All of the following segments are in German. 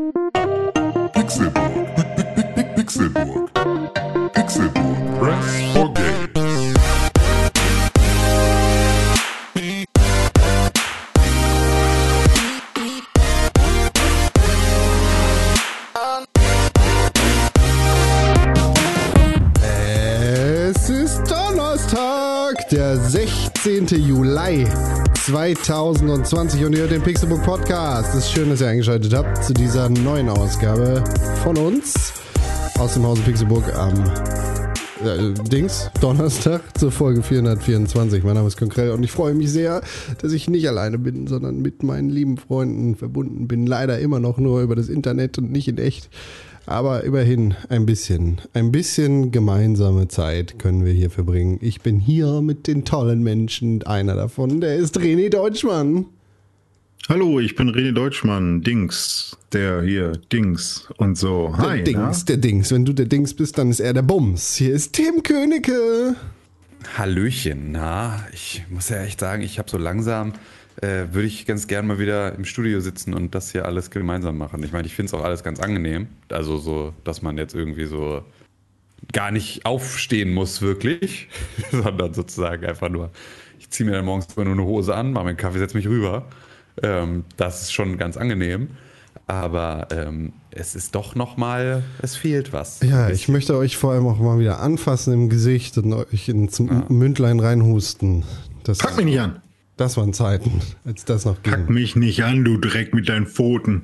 Pixelburg. Pixelburg. 2020 und ihr hört den Pixelbook Podcast. Es ist schön, dass ihr eingeschaltet habt zu dieser neuen Ausgabe von uns aus dem Hause Pixelburg am äh, Dings, Donnerstag zur Folge 424. Mein Name ist Konkrell und ich freue mich sehr, dass ich nicht alleine bin, sondern mit meinen lieben Freunden verbunden bin. Leider immer noch nur über das Internet und nicht in echt. Aber immerhin ein bisschen, ein bisschen gemeinsame Zeit können wir hier verbringen. Ich bin hier mit den tollen Menschen. Einer davon, der ist René Deutschmann. Hallo, ich bin René Deutschmann, Dings, der hier, Dings und so. Der Hi, Dings, der Dings. Wenn du der Dings bist, dann ist er der Bums. Hier ist Tim Königke. Hallöchen, na, ich muss ja echt sagen, ich habe so langsam, äh, würde ich ganz gern mal wieder im Studio sitzen und das hier alles gemeinsam machen. Ich meine, ich finde es auch alles ganz angenehm. Also so, dass man jetzt irgendwie so gar nicht aufstehen muss, wirklich, sondern sozusagen einfach nur, ich ziehe mir dann morgens immer nur eine Hose an, mache meinen Kaffee, setze mich rüber. Ähm, das ist schon ganz angenehm. Aber ähm, es ist doch noch mal, es fehlt was. Ja, ich möchte euch vor allem auch mal wieder anfassen im Gesicht und euch ins Mündlein reinhusten. Das, Pack mich nicht an. Das waren Zeiten, als das noch ging. Pack mich nicht an, du Dreck mit deinen Pfoten.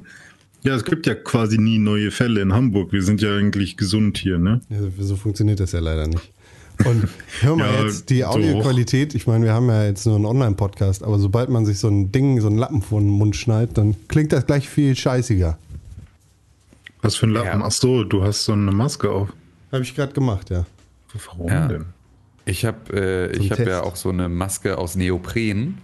Ja, es gibt ja quasi nie neue Fälle in Hamburg. Wir sind ja eigentlich gesund hier, ne? Ja, so funktioniert das ja leider nicht. Und hör mal Ja, jetzt, die. Audioqualität, ich meine, wir haben ja jetzt nur einen Online-Podcast, aber sobald man sich so ein Ding, so einen Lappen vor den Mund schneidet, dann klingt das gleich viel scheißiger. Was für ein Lappen? Ja. Ach so, du hast so eine Maske auf. Habe ich gerade gemacht, ja. Warum Ja. denn? Ich habe äh, ich hab Test. ja auch so eine Maske aus Neopren,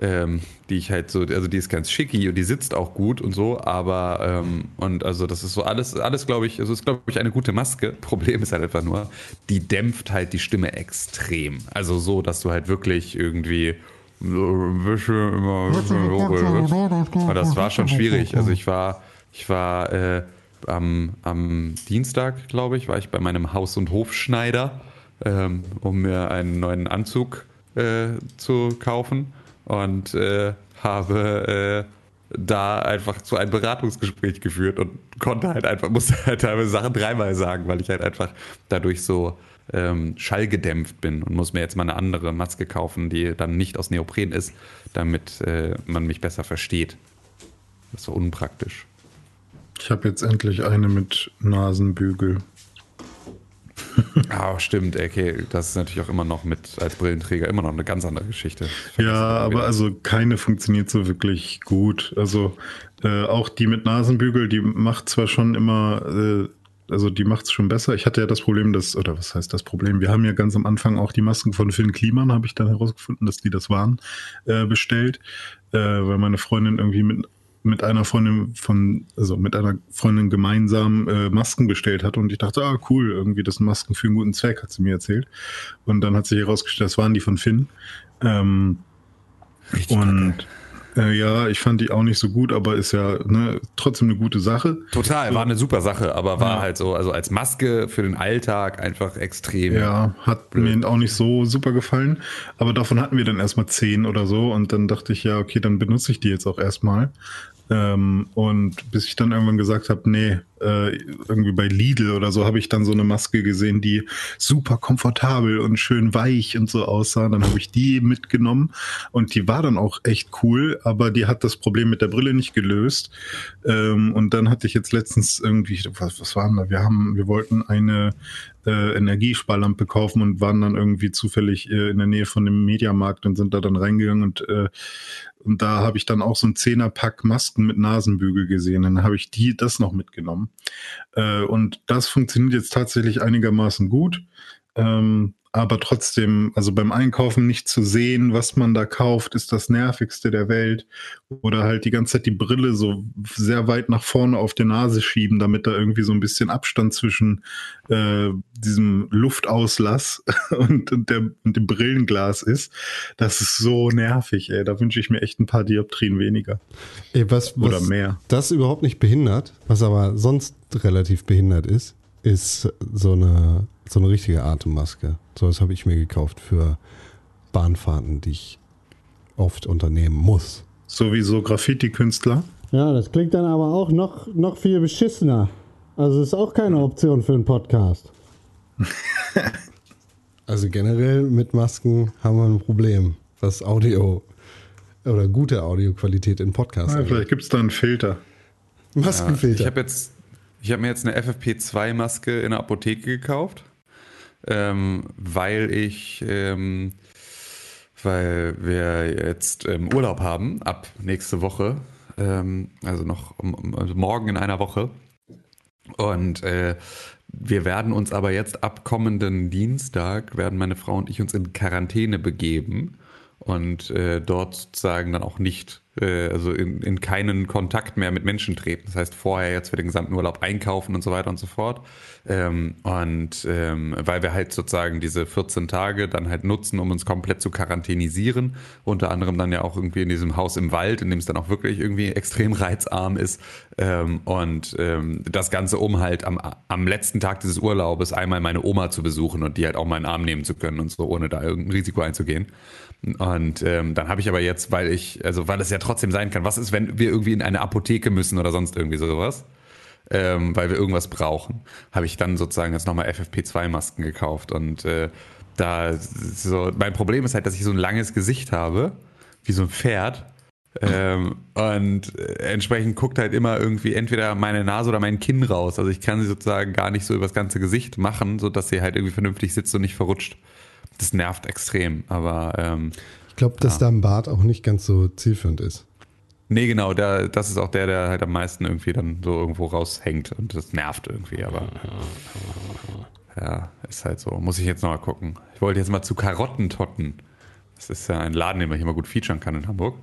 ähm, die ich halt so, also die ist ganz schicki und die sitzt auch gut und so, aber ähm, und also das ist so alles, alles glaube ich, also ist glaube ich eine gute Maske. Problem ist halt einfach nur, die dämpft halt die Stimme extrem. Also so, dass du halt wirklich irgendwie so ein bisschen immer und das war schon schwierig. Also ich war, ich war äh, am, am Dienstag, glaube ich, war ich bei meinem Haus- und Hofschneider, ähm, um mir einen neuen Anzug äh, zu kaufen und äh, habe äh, da einfach zu einem Beratungsgespräch geführt und konnte halt einfach, musste halt teilweise Sachen dreimal sagen, weil ich halt einfach dadurch so ähm, schallgedämpft bin und muss mir jetzt mal eine andere Maske kaufen, die dann nicht aus Neopren ist, damit äh, man mich besser versteht. Das so unpraktisch. Ich habe jetzt endlich eine mit Nasenbügel. Ah, stimmt, okay. Das ist natürlich auch immer noch mit als Brillenträger immer noch eine ganz andere Geschichte. Ja, aber also keine funktioniert so wirklich gut. Also äh, auch die mit Nasenbügel, die macht zwar schon immer, äh, also die macht es schon besser. Ich hatte ja das Problem, dass, oder was heißt das Problem? Wir haben ja ganz am Anfang auch die Masken von Finn Kliman, habe ich dann herausgefunden, dass die das waren, äh, bestellt, äh, weil meine Freundin irgendwie mit mit einer Freundin von, also mit einer Freundin gemeinsam äh, Masken bestellt hat und ich dachte, ah cool, irgendwie das sind Masken für einen guten Zweck, hat sie mir erzählt. Und dann hat sich herausgestellt, das waren die von Finn. Ähm, Richtig und äh, ja, ich fand die auch nicht so gut, aber ist ja ne, trotzdem eine gute Sache. Total, war eine super Sache, aber war Ja. halt so, also als Maske für den Alltag einfach extrem. Ja, hat mir auch nicht so super gefallen. Aber davon hatten wir dann erstmal zehn oder so. Und dann dachte ich, ja, okay, dann benutze ich die jetzt auch erstmal. Ähm, und bis ich dann irgendwann gesagt habe, nee, äh, irgendwie bei Lidl oder so habe ich dann so eine Maske gesehen, die super komfortabel und schön weich und so aussah. Dann habe ich die mitgenommen und die war dann auch echt cool, aber die hat das Problem mit der Brille nicht gelöst. Ähm, und dann hatte ich jetzt letztens irgendwie, was, was waren da? Wir haben, wir wollten eine äh, Energiesparlampe kaufen und waren dann irgendwie zufällig äh, in der Nähe von dem Mediamarkt und sind da dann reingegangen und äh, und da habe ich dann auch so ein Zehnerpack Masken mit Nasenbügel gesehen. Dann habe ich die das noch mitgenommen. Äh, und das funktioniert jetzt tatsächlich einigermaßen gut. Ähm, aber trotzdem, also beim Einkaufen nicht zu sehen, was man da kauft, ist das nervigste der Welt. Oder halt die ganze Zeit die Brille so sehr weit nach vorne auf die Nase schieben, damit da irgendwie so ein bisschen Abstand zwischen äh, diesem Luftauslass und, und, der, und dem Brillenglas ist. Das ist so nervig, ey. Da wünsche ich mir echt ein paar Dioptrien weniger. Ey, was, was Oder mehr. Das überhaupt nicht behindert, was aber sonst relativ behindert ist, ist so eine, so eine richtige Atemmaske. So was habe ich mir gekauft für Bahnfahrten, die ich oft unternehmen muss. Sowieso Graffiti-Künstler. Ja, das klingt dann aber auch noch, noch viel beschissener. Also ist auch keine Option für einen Podcast. also generell mit Masken haben wir ein Problem, was Audio oder gute Audioqualität in Podcasts angeht. vielleicht gibt es da einen Filter. Maskenfilter. Ich habe jetzt, ich habe mir jetzt eine FFP2-Maske in der Apotheke gekauft, ähm, weil ich, ähm, weil wir jetzt ähm, Urlaub haben ab nächste Woche, ähm, also noch also morgen in einer Woche. Und äh, wir werden uns aber jetzt ab kommenden Dienstag, werden meine Frau und ich uns in Quarantäne begeben und äh, dort sozusagen dann auch nicht, äh, also in, in keinen Kontakt mehr mit Menschen treten. Das heißt, vorher jetzt für den gesamten Urlaub einkaufen und so weiter und so fort. Ähm, und ähm, weil wir halt sozusagen diese 14 Tage dann halt nutzen, um uns komplett zu quarantänisieren. Unter anderem dann ja auch irgendwie in diesem Haus im Wald, in dem es dann auch wirklich irgendwie extrem reizarm ist. Ähm, und ähm, das Ganze, um halt am, am letzten Tag dieses Urlaubes einmal meine Oma zu besuchen und die halt auch mal in den Arm nehmen zu können und so, ohne da irgendein Risiko einzugehen. Und ähm, dann habe ich aber jetzt, weil ich, also weil es ja trotzdem sein kann, was ist, wenn wir irgendwie in eine Apotheke müssen oder sonst irgendwie sowas, ähm, weil wir irgendwas brauchen, habe ich dann sozusagen jetzt nochmal FFP2-Masken gekauft. Und äh, da so, mein Problem ist halt, dass ich so ein langes Gesicht habe, wie so ein Pferd. Ähm, und entsprechend guckt halt immer irgendwie entweder meine Nase oder mein Kinn raus. Also ich kann sie sozusagen gar nicht so übers ganze Gesicht machen, sodass sie halt irgendwie vernünftig sitzt und nicht verrutscht. Das nervt extrem, aber ähm, ich glaube, dass da ein Bart auch nicht ganz so zielführend ist. nee, genau, der, das ist auch der, der halt am meisten irgendwie dann so irgendwo raushängt und das nervt irgendwie, aber ja, ist halt so. Muss ich jetzt nochmal gucken. Ich wollte jetzt mal zu Karottentotten. Das ist ja ein Laden, den man hier mal gut featuren kann in Hamburg.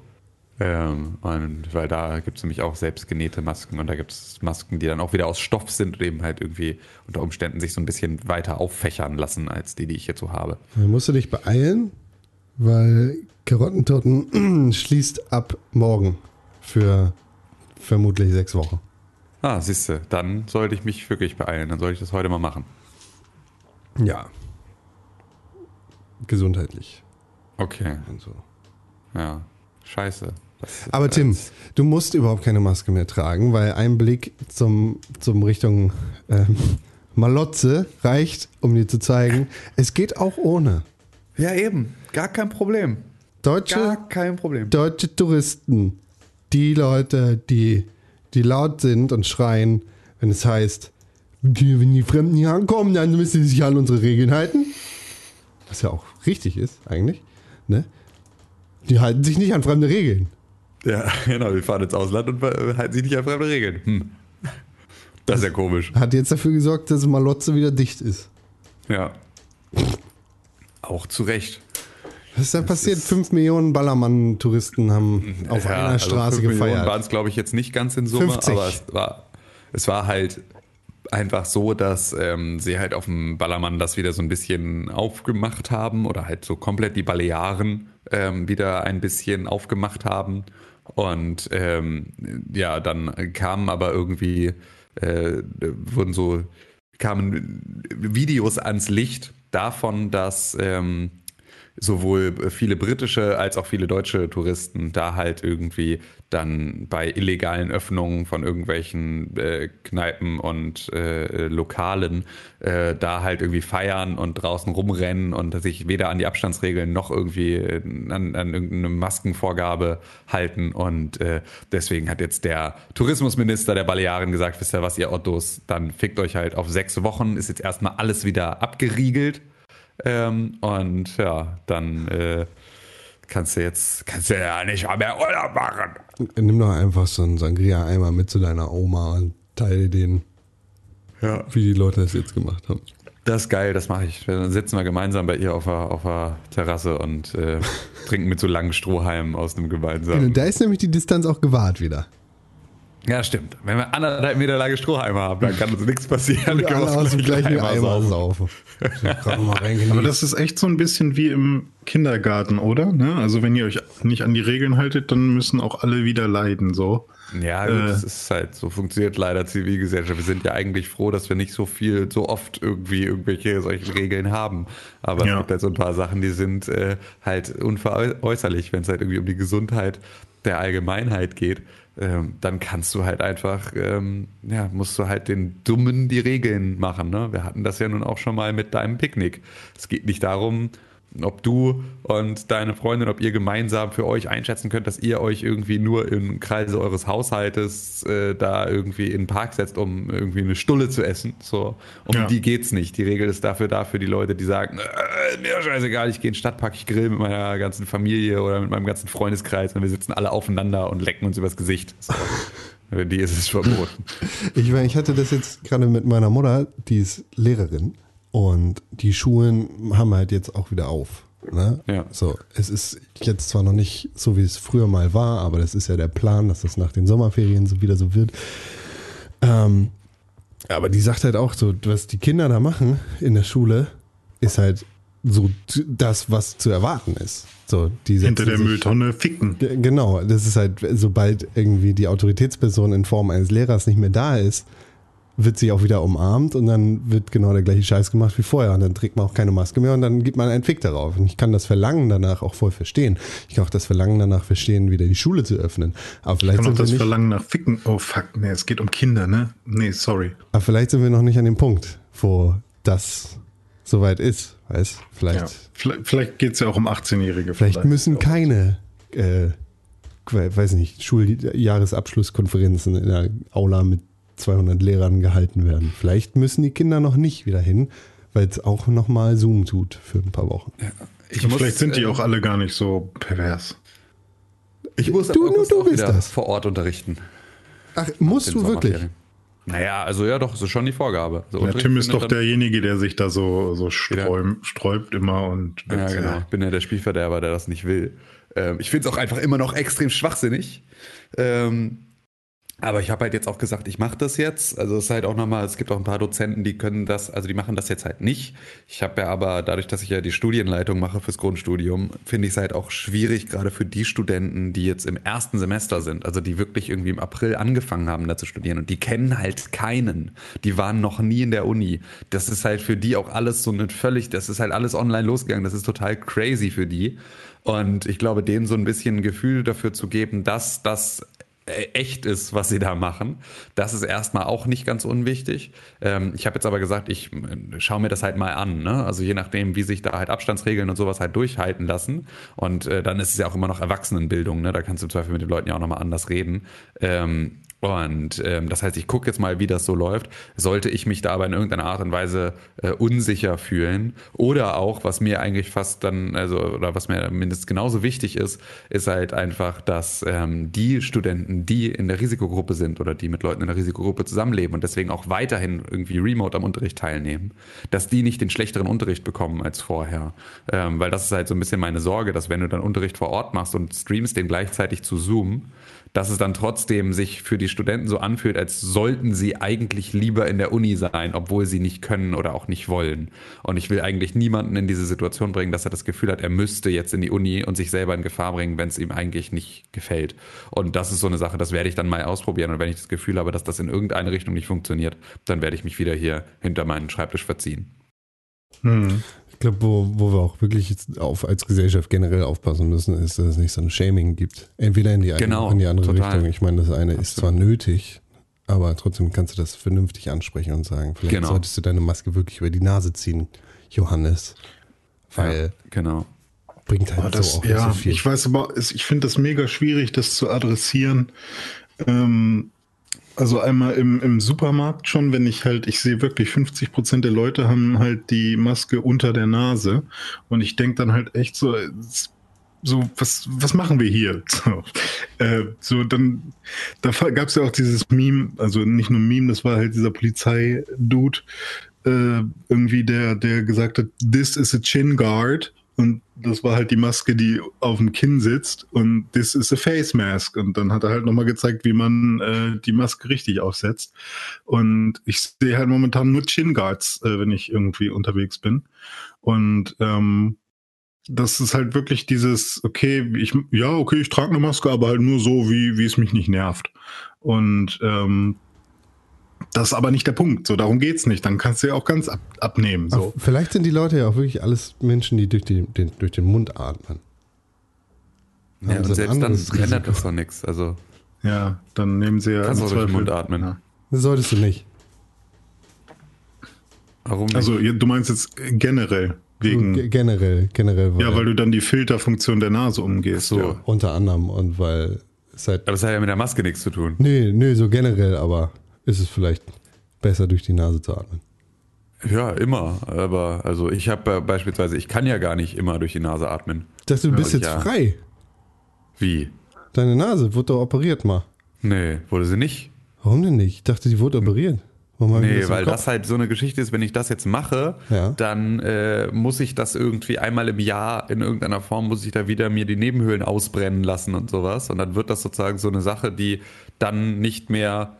Ähm, und weil da gibt es nämlich auch selbstgenähte Masken und da gibt es Masken, die dann auch wieder aus Stoff sind und eben halt irgendwie unter Umständen sich so ein bisschen weiter auffächern lassen als die, die ich jetzt so habe. Dann musst du dich beeilen, weil Karottentotten schließt ab morgen für vermutlich sechs Wochen. Ah, siehste, dann sollte ich mich wirklich beeilen. Dann sollte ich das heute mal machen. Ja. Gesundheitlich Okay, und so. ja. Scheiße. Aber Tim, du musst überhaupt keine Maske mehr tragen, weil ein Blick zum, zum Richtung ähm, Malotze reicht, um dir zu zeigen, es geht auch ohne. Ja, eben. Gar kein Problem. Deutsche, Gar kein Problem. deutsche Touristen, die Leute, die, die laut sind und schreien, wenn es heißt, die- wenn die Fremden hier ankommen, dann müssen sie sich an unsere Regeln halten. Was ja auch richtig ist, eigentlich. Ne? Die halten sich nicht an fremde Regeln. Ja, genau. Wir fahren ins Ausland und äh, halten sich nicht an fremde Regeln. Hm. Das ist ja komisch. Hat jetzt dafür gesorgt, dass Malotze wieder dicht ist. Ja. Auch zu Recht. Was ist da passiert? Fünf Millionen Ballermann-Touristen haben auf Ja, einer also Straße fünf Millionen gefeiert. waren es, glaube ich, jetzt nicht ganz in Summe, 50. aber es war, es war halt einfach so, dass ähm, sie halt auf dem Ballermann das wieder so ein bisschen aufgemacht haben oder halt so komplett die Balearen ähm, wieder ein bisschen aufgemacht haben. Und ähm, ja, dann kamen aber irgendwie, äh, wurden so, kamen Videos ans Licht davon, dass ähm, sowohl viele britische als auch viele deutsche Touristen da halt irgendwie dann bei illegalen Öffnungen von irgendwelchen äh, Kneipen und äh, Lokalen äh, da halt irgendwie feiern und draußen rumrennen und sich weder an die Abstandsregeln noch irgendwie äh, an, an irgendeine Maskenvorgabe halten. Und äh, deswegen hat jetzt der Tourismusminister der Balearen gesagt, wisst ihr was, ihr Ottos, dann fickt euch halt auf sechs Wochen, ist jetzt erstmal alles wieder abgeriegelt. Ähm, und ja, dann äh, kannst du jetzt, kannst du ja nicht mal mehr Urlaub machen. Nimm doch einfach so einen Sangria-Eimer mit zu deiner Oma und teile den, Ja. wie die Leute das jetzt gemacht haben. Das ist geil, das mache ich. Dann sitzen wir gemeinsam bei ihr auf der, auf der Terrasse und äh, trinken mit so langen Strohhalmen aus einem gemeinsamen. Da ist nämlich die Distanz auch gewahrt wieder. Ja, stimmt. Wenn wir anderthalb Meter lange Strohhalme haben, dann kann uns nichts passieren. Dann können wir aus dem gleichen Eimer Eimer saufen. Aber das ist echt so ein bisschen wie im Kindergarten, oder? Ne? Also wenn ihr euch nicht an die Regeln haltet, dann müssen auch alle wieder leiden, so. Ja, gut, Äh. das ist halt, so funktioniert leider Zivilgesellschaft. Wir sind ja eigentlich froh, dass wir nicht so viel, so oft irgendwie irgendwelche solche Regeln haben. Aber Ja. es gibt halt so ein paar Sachen, die sind äh, halt unveräußerlich, wenn es halt irgendwie um die Gesundheit der Allgemeinheit geht. Ähm, dann kannst du halt einfach, ähm, ja, musst du halt den Dummen die Regeln machen. Ne? Wir hatten das ja nun auch schon mal mit deinem Picknick. Es geht nicht darum, ob du und deine Freundin, ob ihr gemeinsam für euch einschätzen könnt, dass ihr euch irgendwie nur im Kreise eures Haushaltes äh, da irgendwie in den Park setzt, um irgendwie eine Stulle zu essen. So, um Ja. die geht's nicht. Die Regel ist dafür da für die Leute, die sagen, äh, mir scheißegal, ich gehe in den Stadtpark, ich grill mit meiner ganzen Familie oder mit meinem ganzen Freundeskreis und wir sitzen alle aufeinander und lecken uns übers Gesicht. So. Für die ist es verboten. Ich, meine, ich hatte das jetzt gerade mit meiner Mutter, die ist Lehrerin und die Schulen haben halt jetzt auch wieder auf. Ne? Ja. So, es ist jetzt zwar noch nicht so, wie es früher mal war, aber das ist ja der Plan, dass das nach den Sommerferien so wieder so wird. Ähm, aber die sagt halt auch so, was die Kinder da machen in der Schule, ist halt so das, was zu erwarten ist. So, die Hinter der sich- Mülltonne ficken. Ge- Genau, das ist halt, sobald irgendwie die Autoritätsperson in Form eines Lehrers nicht mehr da ist, wird sie auch wieder umarmt und dann wird genau der gleiche Scheiß gemacht wie vorher. Und dann trägt man auch keine Maske mehr und dann gibt man einen Fick darauf. Und ich kann das Verlangen danach auch voll verstehen. Ich kann auch das Verlangen danach verstehen, wieder die Schule zu öffnen. Aber vielleicht, Kann auch sind wir, das Verlangen nach Ficken. Oh fuck, nee, es geht um Kinder, ne? Nee, sorry. aber vielleicht sind wir noch nicht an dem Punkt, wo das soweit ist. Weißt Vielleicht, Ja. Vielleicht, vielleicht geht es ja auch um 18-Jährige. vielleicht müssen keine, äh, weiß nicht, Schuljahresabschlusskonferenzen in der Aula mit 200 Lehrern gehalten werden. Vielleicht müssen die Kinder noch nicht wieder hin, weil es auch nochmal Zoom tut für ein paar Wochen. Ich Und vielleicht sind die äh, auch alle gar nicht so pervers. Ich muss Du- nur du auch bist das. vor Ort unterrichten. Ach, musst du wirklich? Naja, also ja doch, das ist schon die Vorgabe. Der Unterricht Tim ist doch derjenige, der sich da so, so sträum, sträubt immer und Ja, genau. Ich bin ja der Spielverderber, der das nicht will. Ähm, ich finde es auch einfach immer noch extrem schwachsinnig. Ähm, aber ich habe halt jetzt auch gesagt, ich mache das jetzt. Also es ist halt auch nochmal, es gibt auch ein paar Dozenten, die können das, also die machen das jetzt halt nicht. Ich habe ja aber, dadurch, dass ich ja die Studienleitung mache fürs Grundstudium, finde ich es halt auch schwierig, gerade für die Studenten, die jetzt im ersten Semester sind, also die wirklich irgendwie im April angefangen haben, da zu studieren und die kennen halt keinen. Die waren noch nie in der Uni. Das ist halt für die auch alles so eine völlig, das ist halt alles online losgegangen. Das ist total crazy für die. Und ich glaube, denen so ein bisschen ein Gefühl dafür zu geben, dass das echt ist, was sie da machen. Das ist erstmal auch nicht ganz unwichtig. Ähm, ich habe jetzt aber gesagt, ich äh, schaue mir das halt mal an. Ne? Also je nachdem, wie sich da halt Abstandsregeln und sowas halt durchhalten lassen. Und äh, dann ist es ja auch immer noch Erwachsenenbildung. Ne? Da kannst du im Zweifel mit den Leuten ja auch nochmal anders reden. Ähm, und ähm, das heißt, ich gucke jetzt mal, wie das so läuft. Sollte ich mich da aber in irgendeiner Art und Weise äh, unsicher fühlen oder auch, was mir eigentlich fast dann, also oder was mir mindestens genauso wichtig ist, ist halt einfach, dass ähm, die Studenten, die in der Risikogruppe sind oder die mit Leuten in der Risikogruppe zusammenleben und deswegen auch weiterhin irgendwie remote am Unterricht teilnehmen, dass die nicht den schlechteren Unterricht bekommen als vorher. Ähm, weil das ist halt so ein bisschen meine Sorge, dass wenn du dann Unterricht vor Ort machst und streamst den gleichzeitig zu Zoom, dass es dann trotzdem sich für die Studenten so anfühlt, als sollten sie eigentlich lieber in der Uni sein, obwohl sie nicht können oder auch nicht wollen. Und ich will eigentlich niemanden in diese Situation bringen, dass er das Gefühl hat, er müsste jetzt in die Uni und sich selber in Gefahr bringen, wenn es ihm eigentlich nicht gefällt. Und das ist so eine Sache, das werde ich dann mal ausprobieren. Und wenn ich das Gefühl habe, dass das in irgendeine Richtung nicht funktioniert, dann werde ich mich wieder hier hinter meinen Schreibtisch verziehen. Hm. Ich glaube, wo, wo wir auch wirklich jetzt auf, als Gesellschaft generell aufpassen müssen, ist, dass es nicht so ein Shaming gibt. Entweder in die eine Genau, oder in die andere total. Richtung. Ich meine, das eine ist zwar nötig, aber trotzdem kannst du das vernünftig ansprechen und sagen, vielleicht Genau. solltest du deine Maske wirklich über die Nase ziehen, Johannes. Weil ja, genau. bringt halt das, so auch ja, nicht so viel. ich weiß aber, es- ich finde das mega schwierig, das zu adressieren. Ähm, also einmal im, im Supermarkt schon, wenn ich halt, ich sehe wirklich 50 Prozent der Leute haben halt die Maske unter der Nase und ich denke dann halt echt so, so was, was machen wir hier? So, äh, so dann, da gab es ja auch dieses Meme, also nicht nur Meme, das war halt dieser Polizei-Dude, äh, irgendwie der, der gesagt hat, this is a chin guard. Und das war halt die Maske, die auf dem Kinn sitzt. Und this is a face mask. Und dann hat er halt nochmal gezeigt, wie man äh, die Maske richtig aufsetzt. Und ich sehe halt momentan nur Chin Guards, äh, wenn ich irgendwie unterwegs bin. Und ähm, das ist halt wirklich dieses, okay, ich, ja, okay, ich trage eine Maske, aber halt nur so, wie, wie es mich nicht nervt. Und ähm, das ist aber nicht der Punkt. So, darum geht's nicht. Dann kannst du ja auch ganz ab, abnehmen. So. Ach, vielleicht sind die Leute ja auch wirklich alles Menschen, die durch, die, den, durch den Mund atmen. Ja, und selbst dann ändert das doch nichts. Also, Ja, dann nehmen sie ja. Kannst auch durch den Mund atmen. Ja. Das solltest du nicht. warum nicht? Also, du meinst jetzt generell wegen. G- generell, generell. ja, weil du dann die Filterfunktion der Nase umgehst. so. Ja. Unter anderem und weil es halt. Aber es hat ja mit der Maske nichts zu tun. Nee, nee, so generell, aber ist es vielleicht besser durch die Nase zu atmen. Ja, immer. Aber also ich habe äh, beispielsweise, ich kann ja gar nicht immer durch die Nase atmen. Dachte, du bist Ja, jetzt ja. frei. Wie? Deine Nase wurde doch operiert mal. Nee, wurde sie nicht. Warum denn nicht? Ich dachte, die wurde operiert. Warum Nee, im weil Kopf? das halt so eine Geschichte ist, wenn ich das jetzt mache, Ja. dann äh, muss ich das irgendwie einmal im Jahr in irgendeiner Form, muss ich da wieder mir die Nebenhöhlen ausbrennen lassen und sowas. Und dann wird das sozusagen so eine Sache, die dann nicht mehr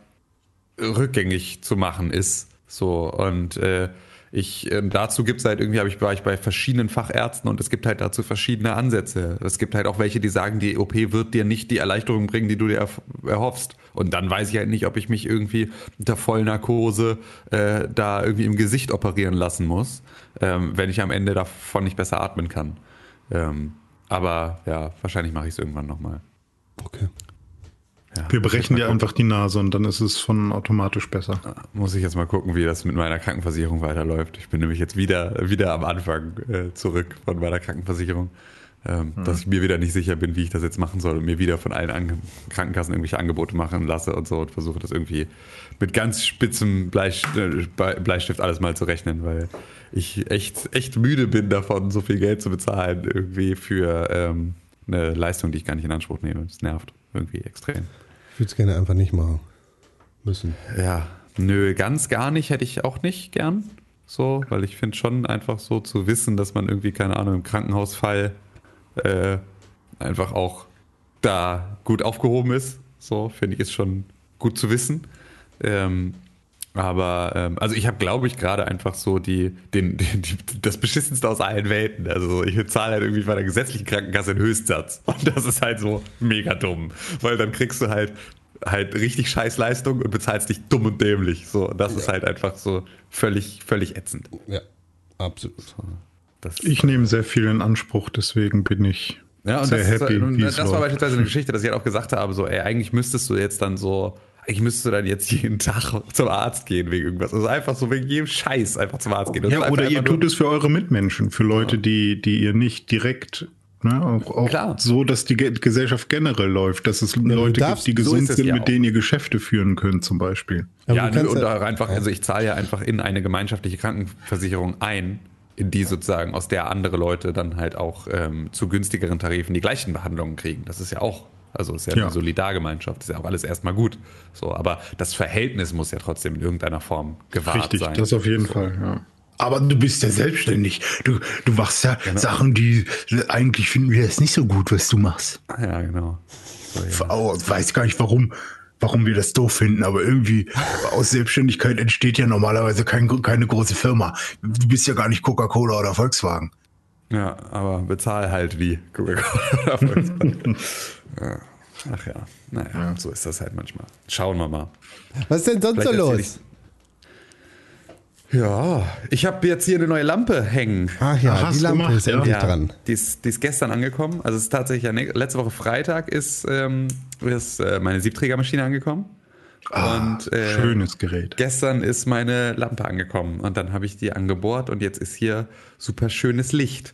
rückgängig zu machen ist. So, und äh, ich, äh, dazu gibt es halt irgendwie, hab ich, war ich bei verschiedenen Fachärzten und es gibt halt dazu verschiedene Ansätze. Es gibt halt auch welche, die sagen, die OP wird dir nicht die Erleichterung bringen, die du dir erhoffst. Und dann weiß ich halt nicht, ob ich mich irgendwie unter Vollnarkose äh, da irgendwie im Gesicht operieren lassen muss, ähm, wenn ich am Ende davon nicht besser atmen kann. Ähm, aber ja, wahrscheinlich mache ich es irgendwann nochmal. Okay. Ja, Wir brechen dir einfach die Nase und dann ist es von automatisch besser. Muss ich jetzt mal gucken, wie das mit meiner Krankenversicherung weiterläuft. Ich bin nämlich jetzt wieder, wieder am Anfang äh, zurück von meiner Krankenversicherung. Ähm, Dass ich mir wieder nicht sicher bin, wie ich das jetzt machen soll und mir wieder von allen Ange Krankenkassen irgendwelche Angebote machen lasse und so und versuche das irgendwie mit ganz spitzem Bleist äh, Bleistift alles mal zu rechnen, weil ich echt, echt müde bin davon, so viel Geld zu bezahlen irgendwie für ähm, eine Leistung, die ich gar nicht in Anspruch nehme. Das nervt irgendwie extrem. Ich würde es gerne einfach nicht machen müssen. Ja, nö, ganz gar nicht hätte ich auch nicht gern. So, weil ich finde schon einfach so zu wissen, dass man irgendwie, keine Ahnung, im Krankenhausfall äh, einfach auch da gut aufgehoben ist. So, finde ich, ist schon gut zu wissen. Ähm, aber, ähm, also ich habe, glaube ich, gerade einfach so die, den, den, die, das Beschissenste aus allen Welten. Also ich zahle halt irgendwie bei der gesetzlichen Krankenkasse den Höchstsatz. Und das ist halt so mega dumm. Weil dann kriegst du halt halt richtig scheiß Leistung und bezahlst dich dumm und dämlich. So, das ist halt einfach so völlig, völlig ätzend. Ja, absolut. Das, Ich nehme sehr viel in Anspruch, deswegen bin ich Ja, und sehr das, ist, happy. und wie das es war beispielsweise eine Geschichte, dass ich halt auch gesagt habe, so, ey, eigentlich müsstest du jetzt dann so, müsstest du dann jetzt jeden Tag zum Arzt gehen wegen irgendwas. Also einfach so wegen jedem Scheiß einfach zum Arzt gehen. Ja, einfach- oder ihr tut es für eure Mitmenschen, für Leute, die, die ihr nicht direkt, ne, auch, auch Klar. so, dass die Ge Gesellschaft generell läuft, dass es Leute darfst- gibt, die so gesund es sind, ja mit auch. denen ihr Geschäfte führen könnt, zum Beispiel. Aber ja, nö, kannst und ja- auch einfach, also ich zahle ja einfach in eine gemeinschaftliche Krankenversicherung ein, in die sozusagen, aus der andere Leute dann halt auch ähm, zu günstigeren Tarifen die gleichen Behandlungen kriegen. Das ist ja auch, also ist ja, Ja. eine Solidargemeinschaft, ist ja auch alles erstmal gut. So, aber das Verhältnis muss ja trotzdem in irgendeiner Form gewahrt Richtig, sein. das auf jeden Fall, ja. Aber du bist ja selbstständig. Du, du machst ja Genau. Sachen, die eigentlich finden wir das nicht so gut, was du machst. ja, genau. So, ja. Oh, ich weiß gar nicht, warum, warum wir das doof finden, aber irgendwie aus Selbstständigkeit entsteht ja normalerweise kein, keine große Firma. Du bist ja gar nicht Coca-Cola oder Volkswagen. Ja, aber bezahl halt wie Coca-Cola oder Volkswagen. ja. Ach ja, naja, so ist das halt manchmal. Schauen wir mal. Was ist denn sonst so Vielleicht erzähl los? Ja, ich habe jetzt hier eine neue Lampe hängen. Ach ja, Hast die du Lampe gemacht, ist ja? endlich Ja, dran. Die ist, die ist gestern angekommen. Also es ist tatsächlich ja letzte Woche Freitag ist, ähm, ist äh, meine Siebträgermaschine angekommen. und äh, Schönes Gerät. gestern ist meine Lampe angekommen und dann habe ich die angebohrt und jetzt ist hier super schönes Licht.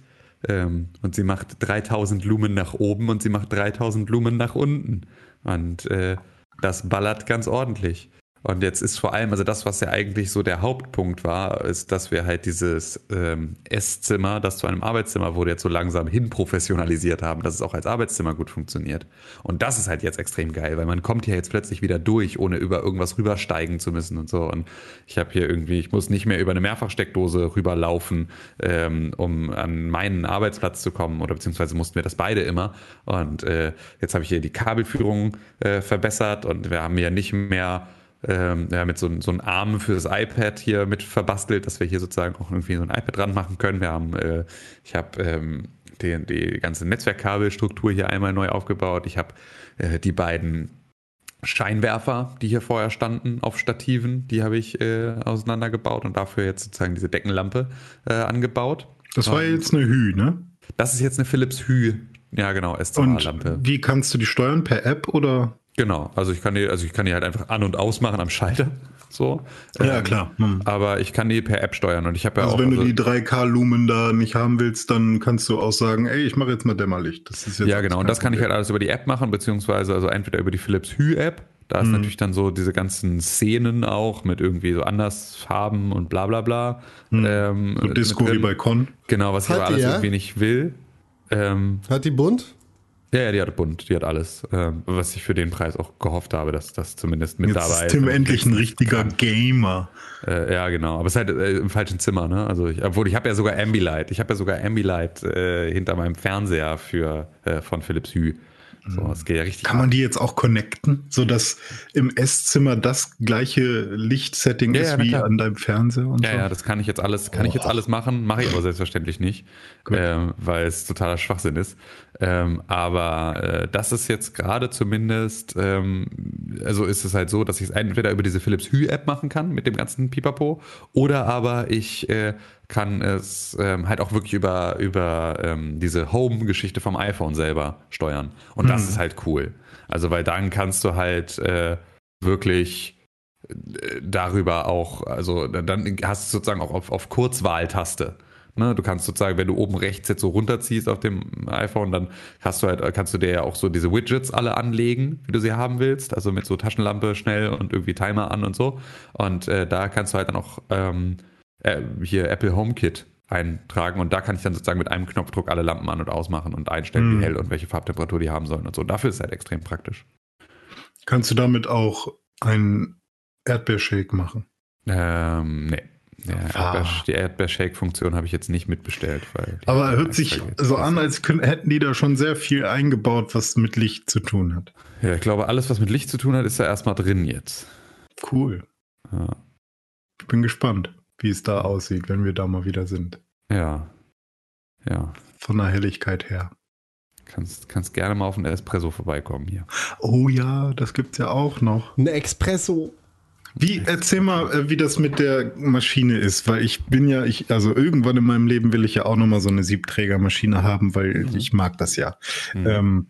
Ähm, und sie macht 3000 Lumen nach oben und sie macht 3000 Lumen nach unten. Und äh, das ballert ganz ordentlich. Und jetzt ist vor allem, also das, was ja eigentlich so der Hauptpunkt war, ist, dass wir halt dieses ähm, Esszimmer, das zu einem Arbeitszimmer wurde, jetzt so langsam hin professionalisiert haben, dass es auch als Arbeitszimmer gut funktioniert. Und das ist halt jetzt extrem geil, weil man kommt hier jetzt plötzlich wieder durch, ohne über irgendwas rübersteigen zu müssen und so. Und ich habe hier irgendwie, ich muss nicht mehr über eine Mehrfachsteckdose rüberlaufen, ähm, um an meinen Arbeitsplatz zu kommen, oder beziehungsweise mussten wir das beide immer. Und äh, jetzt habe ich hier die Kabelführung äh, verbessert und wir haben ja nicht mehr ähm, ja, mit so, so einem Arm für das iPad hier mit verbastelt, dass wir hier sozusagen auch irgendwie so ein iPad dran machen können. Wir haben, äh, ich habe ähm, die, die ganze Netzwerkkabelstruktur hier einmal neu aufgebaut. Ich habe äh, die beiden Scheinwerfer, die hier vorher standen auf Stativen, die habe ich äh, auseinandergebaut und dafür jetzt sozusagen diese Deckenlampe äh, angebaut. Das war jetzt eine Hü, ne? Das ist jetzt eine Philips Hü, ja genau, Und SCA-Lampe. wie kannst du die steuern? Per App oder? Genau, also ich kann die, also ich kann die halt einfach an und ausmachen am Schalter. So. Ja, Ähm, klar. Hm. Aber ich kann die per App steuern und ich habe ja Also auch. wenn du also- die 3K-Lumen da nicht haben willst, dann kannst du auch sagen, ey, ich mache jetzt mal Dämmerlicht. Das ist jetzt ja, genau. Und das kann ich Problem. halt alles über die App machen, beziehungsweise also entweder über die Philips Hue App. Da ist natürlich dann so diese ganzen Szenen auch mit irgendwie so anders Farben und bla bla bla. Ähm, Mhm. So Disco wie bei Con. Genau, was ich Hat aber die, alles ja? irgendwie nicht will. Ähm, Hat die bunt? Ja, ja, die hat bunt, die hat alles. Ähm, was ich für den Preis auch gehofft habe, dass das zumindest mit Jetzt dabei ist Tim endlich ein richtiger Gamer. Äh, ja, genau. Aber es ist halt äh, im falschen Zimmer, ne? Also ich, obwohl ich habe ja sogar Ambilight. Ich habe ja sogar Ambilight äh, hinter meinem Fernseher für äh, von Philips Hue. So, das geht ja richtig. Kann man die jetzt auch connecten, sodass im Esszimmer das gleiche Lichtsetting Ja, ist ja, wie klar. an deinem Fernseher und Ja, so? ja, das kann ich jetzt alles, kann ich jetzt alles machen, mache ich aber selbstverständlich nicht, ähm, weil es totaler Schwachsinn ist. Ähm, aber äh, das ist jetzt gerade zumindest, ähm, also ist es halt so, dass ich es entweder über diese Philips Hue App machen kann mit dem ganzen Pipapo, oder aber ich äh, kann es ähm, halt auch wirklich über über ähm, diese Home-Geschichte vom iPhone selber steuern. Und das ist halt cool. Also weil dann kannst du halt äh, wirklich darüber auch, also dann hast du sozusagen auch auf, auf Kurzwahltaste. Ne, du kannst sozusagen, wenn du oben rechts jetzt so runterziehst auf dem iPhone, dann hast du halt, kannst du dir ja auch so diese Widgets alle anlegen, wie du sie haben willst. Also mit so Taschenlampe schnell und irgendwie Timer an und so. Und äh, da kannst du halt dann auch ähm, äh, hier Apple HomeKit eintragen und da kann ich dann sozusagen mit einem Knopfdruck alle Lampen an und ausmachen und einstellen, Hm. wie hell und welche Farbtemperatur die haben sollen und so. Und dafür ist es halt extrem praktisch. Kannst du damit auch einen Erdbeershake machen? Ähm, nee. Ja, Ah. Die Erdbeer-Shake-Funktion habe ich jetzt nicht mitbestellt. Weil Aber er hört sich so an, als können, hätten die da schon sehr viel eingebaut, was mit Licht zu tun hat. Ja, ich glaube, alles, was mit Licht zu tun hat, ist da erstmal drin jetzt. Cool. Ja. Ich bin gespannt, wie es da aussieht, wenn wir da mal wieder sind. Ja. Ja. Von der Helligkeit her. Kannst, kannst gerne mal auf den Espresso vorbeikommen hier. Oh ja, das gibt's ja auch noch. Ein Expresso. Wie, erzähl mal, äh, wie das mit der Maschine ist, weil ich bin ja, ich, also irgendwann in meinem Leben will ich ja auch nochmal so eine Siebträgermaschine haben, weil ich mag das ja. Mhm. Ähm,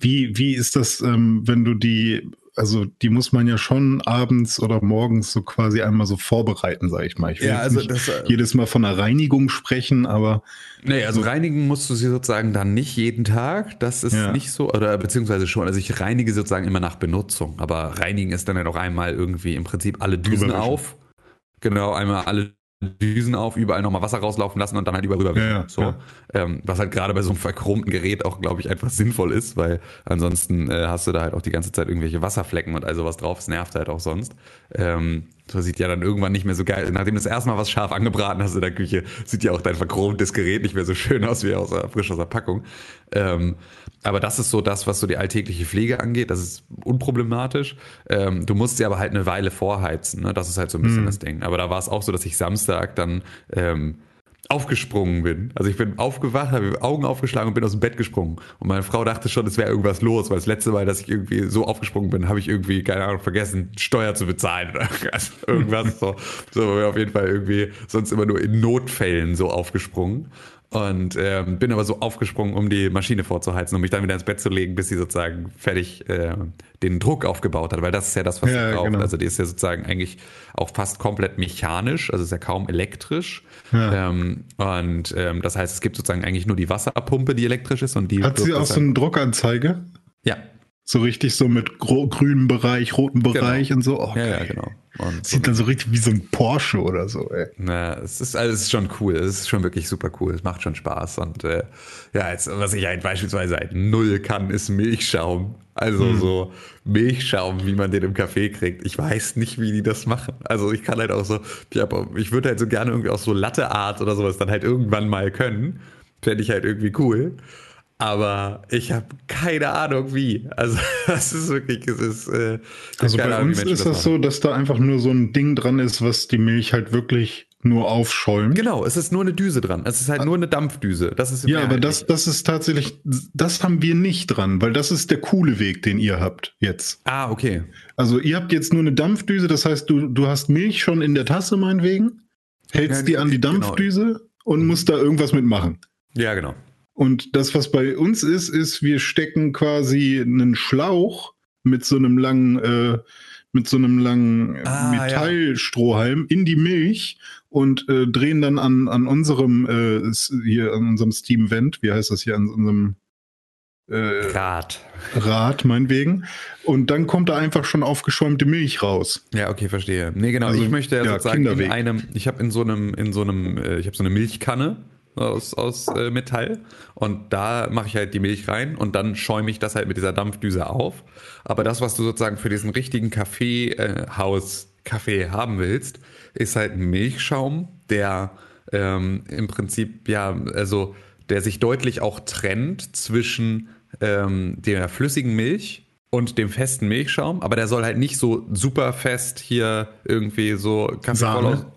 wie, wie ist das, ähm, wenn du die, also die muss man ja schon abends oder morgens so quasi einmal so vorbereiten, sag ich mal. Ich will Ja, also das, äh, jedes Mal von einer Reinigung sprechen, aber Nee, also reinigen musst du sie sozusagen dann nicht jeden Tag. Das ist Ja. nicht so, oder beziehungsweise schon. Also ich reinige sozusagen immer nach Benutzung. Aber reinigen ist dann ja noch einmal irgendwie im Prinzip alle Düsen auf. Genau, einmal alle Düsen auf, überall nochmal Wasser rauslaufen lassen und dann halt über rüber. Ja, ja, so. ja. Ähm, was halt gerade bei so einem verchromten Gerät auch, glaube ich, einfach sinnvoll ist, weil ansonsten äh, hast du da halt auch die ganze Zeit irgendwelche Wasserflecken und all sowas drauf. Das nervt halt auch sonst. Ähm, das sieht ja dann irgendwann nicht mehr so geil. Nachdem du das erste Mal was scharf angebraten hast in der Küche, sieht ja auch dein verchromtes Gerät nicht mehr so schön aus wie aus frisch aus der Packung. Ähm, aber das ist so das, was so die alltägliche Pflege angeht. Das ist unproblematisch. Ähm, du musst sie aber halt eine Weile vorheizen. Ne? Das ist halt so ein bisschen das Ding. Aber da war es auch so, dass ich Samstag dann ähm, aufgesprungen bin. Also ich bin aufgewacht, habe die Augen aufgeschlagen und bin aus dem Bett gesprungen. Und meine Frau dachte schon, es wäre irgendwas los, weil das letzte Mal, dass ich irgendwie so aufgesprungen bin, habe ich irgendwie, keine Ahnung, vergessen, Steuer zu bezahlen oder also irgendwas. so, so auf jeden Fall irgendwie sonst immer nur in Notfällen so aufgesprungen. Und ähm, bin aber so aufgesprungen, um die Maschine vorzuheizen, um mich dann wieder ins Bett zu legen, bis sie sozusagen fertig äh, den Druck aufgebaut hat, weil das ist ja das, was Ja, sie braucht. genau. Also die ist ja sozusagen eigentlich auch fast komplett mechanisch, also ist ja kaum elektrisch. Ja. Ähm, und ähm, das heißt, es gibt sozusagen eigentlich nur die Wasserpumpe, die elektrisch ist und die hat sie auch so eine Druckanzeige? ja, So richtig so mit grünem Bereich, rotem Bereich und so. Oh, Ja, ja, genau. Und Sieht dann so richtig wie so ein Porsche oder so, ey. Na, es ist, also es ist schon cool. Es ist schon wirklich super cool. Es macht schon Spaß. Und äh, ja, jetzt, was ich halt beispielsweise halt null kann, ist Milchschaum. Also so Milchschaum, wie man den im Café kriegt. Ich weiß nicht, wie die das machen. Also ich kann halt auch so, ich, hab, auch- ich würde halt so gerne irgendwie auch so Latte Art oder sowas dann halt irgendwann mal können. Fände ich halt irgendwie cool. Aber ich habe keine Ahnung wie. Also das ist wirklich, es ist. Äh, Also bei Ahnung, uns ist das machen. so, dass da einfach nur so ein Ding dran ist, was die Milch halt wirklich nur aufschäumt. Genau, es ist nur eine Düse dran. Es ist halt nur eine Dampfdüse. Das ist Ja, aber das, das ist tatsächlich, das haben wir nicht dran, weil das ist der coole Weg, den ihr habt jetzt. Ah, okay. Also ihr habt jetzt nur eine Dampfdüse, das heißt, du, du hast Milch schon in der Tasse meinetwegen, hältst Ja, die an die genau. Dampfdüse und musst da irgendwas mitmachen. Ja, genau. Und das, was bei uns ist, ist, wir stecken quasi einen Schlauch mit so einem langen, äh, mit so einem langen Ah, ja. Metallstrohhalm in die Milch und äh, drehen dann an, an unserem äh, hier an unserem Steam Vent, wie heißt das hier, an unserem äh, Rad. Rad, meinetwegen. Und dann kommt da einfach schon aufgeschäumte Milch raus. Ja, okay, verstehe. Nee, genau. Also, ich möchte ja, ja, sozusagen in Kinderweg. einem, ich habe in so einem, in so einem, äh, ich habe so eine Milchkanne aus, aus äh, Metall und da mache ich halt die Milch rein und dann schäume ich das halt mit dieser Dampfdüse auf. Aber das, was du sozusagen für diesen richtigen Kaffeehaus Kaffee haben willst, ist halt ein Milchschaum, der ähm, im Prinzip ja, also der sich deutlich auch trennt zwischen ähm, der flüssigen Milch und dem festen Milchschaum, aber der soll halt nicht so super fest hier irgendwie so Kaffee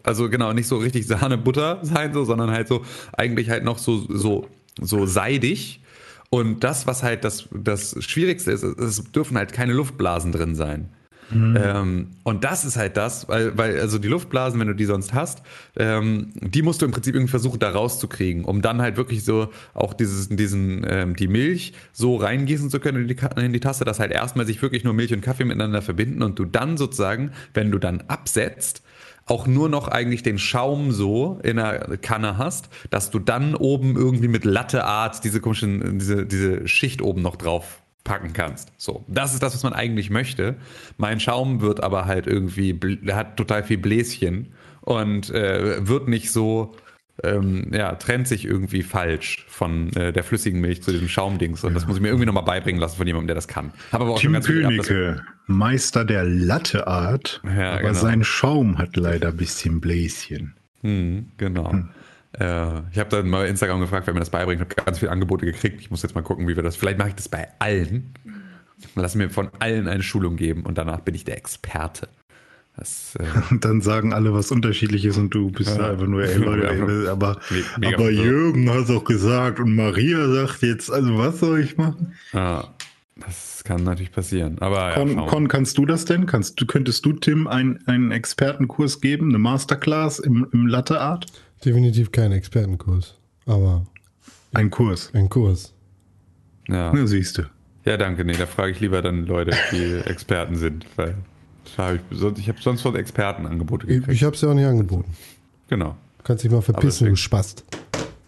also genau, nicht so richtig Sahne Butter sein so, sondern halt so eigentlich halt noch so so so seidig und das was halt das das schwierigste ist, es dürfen halt keine Luftblasen drin sein. Ähm, und das ist halt das, weil, weil also die Luftblasen, wenn du die sonst hast, ähm, die musst du im Prinzip irgendwie versuchen, da rauszukriegen, um dann halt wirklich so auch dieses, diesen, ähm, die Milch so reingießen zu können in die, in die Tasse, dass halt erstmal sich wirklich nur Milch und Kaffee miteinander verbinden und du dann sozusagen, wenn du dann absetzt, auch nur noch eigentlich den Schaum so in der Kanne hast, dass du dann oben irgendwie mit Latteart diese komischen, diese, diese Schicht oben noch drauf packen kannst. So, das ist das, was man eigentlich möchte. Mein Schaum wird aber halt irgendwie, bl- hat total viel Bläschen und äh, wird nicht so, ähm, ja, trennt sich irgendwie falsch von äh, der flüssigen Milch zu diesem Schaumdings. Und das muss ich mir irgendwie nochmal beibringen lassen von jemandem, der das kann. Habe aber auch Tim Königke, Meister der Latteart, Ja, aber genau. sein Schaum hat leider ein bisschen Bläschen. Hm, genau. Äh, ich habe dann mal Instagram gefragt, wer mir das beibringt. Ich habe ganz viele Angebote gekriegt. Ich muss jetzt mal gucken, wie wir das. Vielleicht mache ich das bei allen. Lass mir von allen eine Schulung geben und danach bin ich der Experte. Das, äh, Und dann sagen alle was unterschiedliches und du bist da einfach nur, ey Leute, ey, aber, mega aber. Jürgen hat doch gesagt und Maria sagt jetzt, also was soll ich machen? ja, das kann natürlich passieren. Aber ja, Con, wir. Con, kannst du das denn? Kannst könntest du Tim ein, einen Expertenkurs geben, eine Masterclass im, im Latte Art? Definitiv kein Expertenkurs, aber Ein Kurs. ein Kurs. ja. Na, siehst du. ja, danke. Nee, da frage ich lieber dann Leute, die Experten sind, weil hab ich, sonst, ich habe sonst von Expertenangebote Ich, gekriegt. ich hab's ja auch nicht angeboten. genau. Kannst dich mal verpissen, du Spast.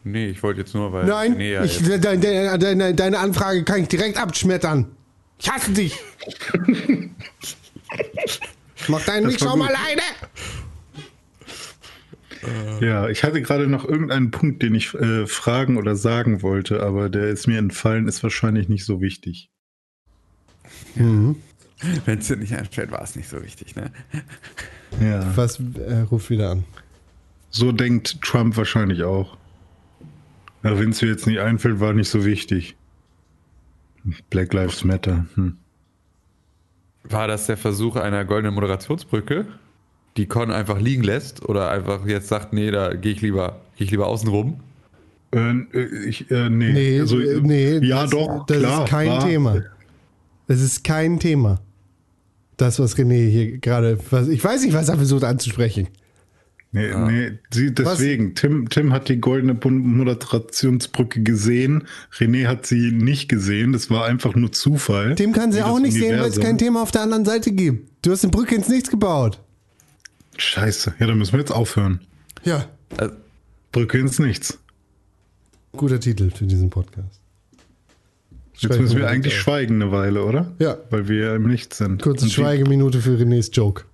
Nee, ich wollte jetzt nur, weil. Nein, nee, ja, ich, de, de, deine, deine Anfrage kann ich direkt abschmettern. Ich hasse dich. Mach deinen war Milchschaum gut. alleine. Ja, ich hatte gerade noch irgendeinen Punkt, den ich äh, fragen oder sagen wollte, aber der ist mir entfallen, ist wahrscheinlich nicht so wichtig. Mhm. Wenn es dir nicht einstellt, war es nicht so wichtig, ne? Ja. Was äh, ruft wieder an? So denkt Trump wahrscheinlich auch. Ja, Wenn es dir jetzt nicht einfällt, war nicht so wichtig. Black Lives Matter. Hm. War das der Versuch einer goldenen Moderationsbrücke, die Con einfach liegen lässt oder einfach jetzt sagt, nee, da gehe ich lieber, gehe ich lieber außen rum? Äh, ich, äh, nee. Nee, also, äh, nee. Ja, das, doch, Das klar. ist kein war- Thema. Das ist kein Thema. Das, was René hier gerade. Ich weiß nicht, was er versucht anzusprechen. Nee, nee, sie, deswegen. Tim, Tim hat die goldene Moderationsbrücke gesehen. René hat sie nicht gesehen. Das war einfach nur Zufall. Dem kann sie auch nicht sehen, weil es Universum. kein Thema auf der anderen Seite gibt. Du hast eine Brücke ins Nichts gebaut. Scheiße. Ja, dann müssen wir jetzt aufhören. Ja. Brücke ins Nichts. Guter Titel für diesen Podcast. Jetzt müssen wir eigentlich schweigen eine Weile, oder? Ja. Weil wir im Nichts sind. Kurze und Schweigeminute für Renés Joke.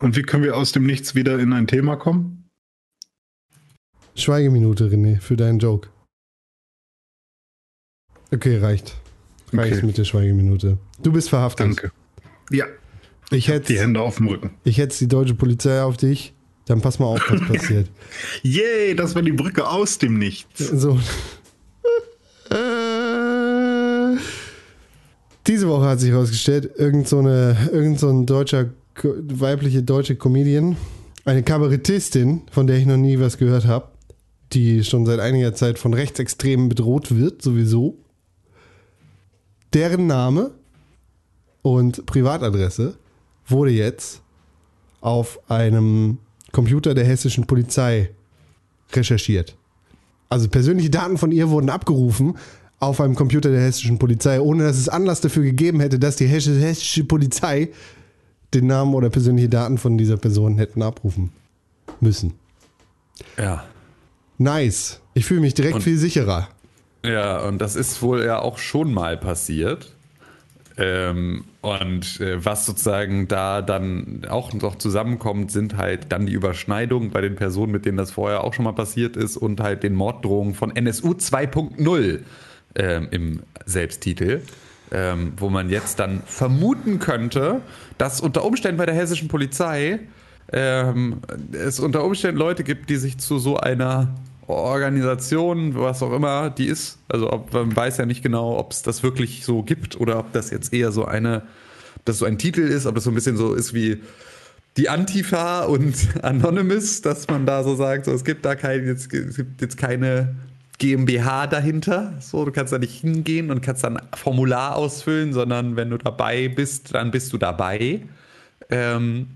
und wie können wir aus dem Nichts wieder in ein Thema kommen? Schweigeminute, René, für deinen Joke. Okay, reicht. Reicht Okay. mit der Schweigeminute. Du bist verhaftet. Danke. Ja, Ich die hätte Hände auf dem Rücken. ich hetz die deutsche Polizei auf dich. Dann pass mal auf, was passiert. Yay, das war die Brücke aus dem Nichts. So. Äh, Diese Woche hat sich herausgestellt, irgend so, eine, irgend so ein deutscher, weibliche deutsche Comedian, eine Kabarettistin, von der ich noch nie was gehört habe, die schon seit einiger Zeit von Rechtsextremen bedroht wird, sowieso. Deren Name und Privatadresse wurde jetzt auf einem Computer der hessischen Polizei recherchiert. Also persönliche Daten von ihr wurden abgerufen auf einem Computer der hessischen Polizei, ohne dass es Anlass dafür gegeben hätte, dass die hessische, Polizei den Namen oder persönliche Daten von dieser Person hätten abrufen müssen. Ja. Nice. Ich fühle mich direkt Und- viel sicherer. Ja, und das ist wohl ja auch schon mal passiert. Ähm, und äh, was sozusagen da dann auch noch zusammenkommt, sind halt dann die Überschneidungen bei den Personen, mit denen das vorher auch schon mal passiert ist und halt den Morddrohungen von NSU 2.0 ähm, im Selbsttitel. Ähm, wo man jetzt dann vermuten könnte, dass unter Umständen bei der hessischen Polizei ähm, es unter Umständen Leute gibt, die sich zu so einer Organisation, was auch immer die ist, also ob, man weiß ja nicht genau, ob es das wirklich so gibt oder ob das jetzt eher so eine, ob das so ein Titel ist, ob das so ein bisschen so ist wie die Antifa und Anonymous, dass man da so sagt, so, es gibt da kein, jetzt, es gibt jetzt keine GmbH dahinter, so, du kannst da nicht hingehen und kannst dann ein Formular ausfüllen, sondern wenn du dabei bist, dann bist du dabei. Ähm,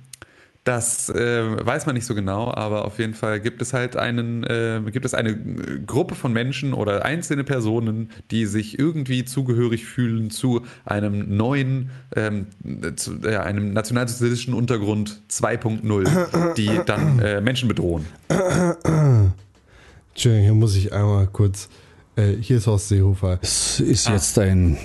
das äh, weiß man nicht so genau, aber auf jeden Fall gibt es halt einen, äh, gibt es eine äh, Gruppe von Menschen oder einzelne Personen, die sich irgendwie zugehörig fühlen zu einem neuen, ähm, zu ja, einem nationalsozialistischen Untergrund 2.0, die dann äh, Menschen bedrohen. Entschuldigung, hier muss ich einmal kurz. Äh, hier ist Horst Seehofer. Es ist jetzt ein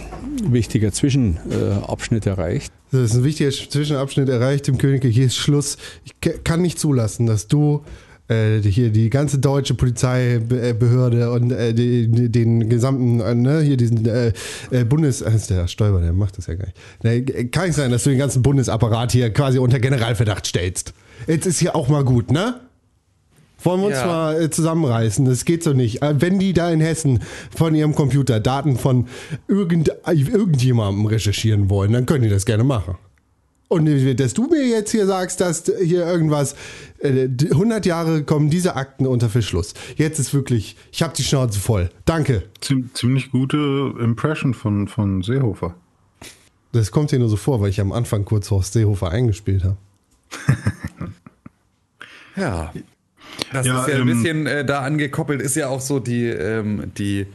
wichtiger Zwischenabschnitt erreicht. Das ist ein wichtiger Zwischenabschnitt erreicht im Königreich. Hier ist Schluss. Ich ka- kann nicht zulassen, dass du äh, hier die ganze deutsche Polizeibehörde und äh, die, die, den gesamten, äh, ne, hier diesen äh, äh, Bundes... Äh, ist der Stoiber, der macht das ja gar nicht. Kann nicht sein, dass du den ganzen Bundesapparat hier quasi unter Generalverdacht stellst. Jetzt ist hier auch mal gut, ne? Wollen wir uns Ja. mal äh, zusammenreißen? Das geht so nicht. Äh, Wenn die da in Hessen von ihrem Computer Daten von irgend, äh, irgendjemandem recherchieren wollen, dann können die das gerne machen. Und dass du mir jetzt hier sagst, dass hier irgendwas, äh, 100 Jahre kommen diese Akten unter Verschluss. Jetzt ist wirklich, ich habe die Schnauze voll. Danke. Ziem- ziemlich gute Impression von, von Seehofer. Das kommt hier nur so vor, weil ich am Anfang kurz Horst Seehofer eingespielt habe. Ja. Das Ja, ist ja ein ähm, bisschen äh, da angekoppelt, ist ja auch so die, ähm, die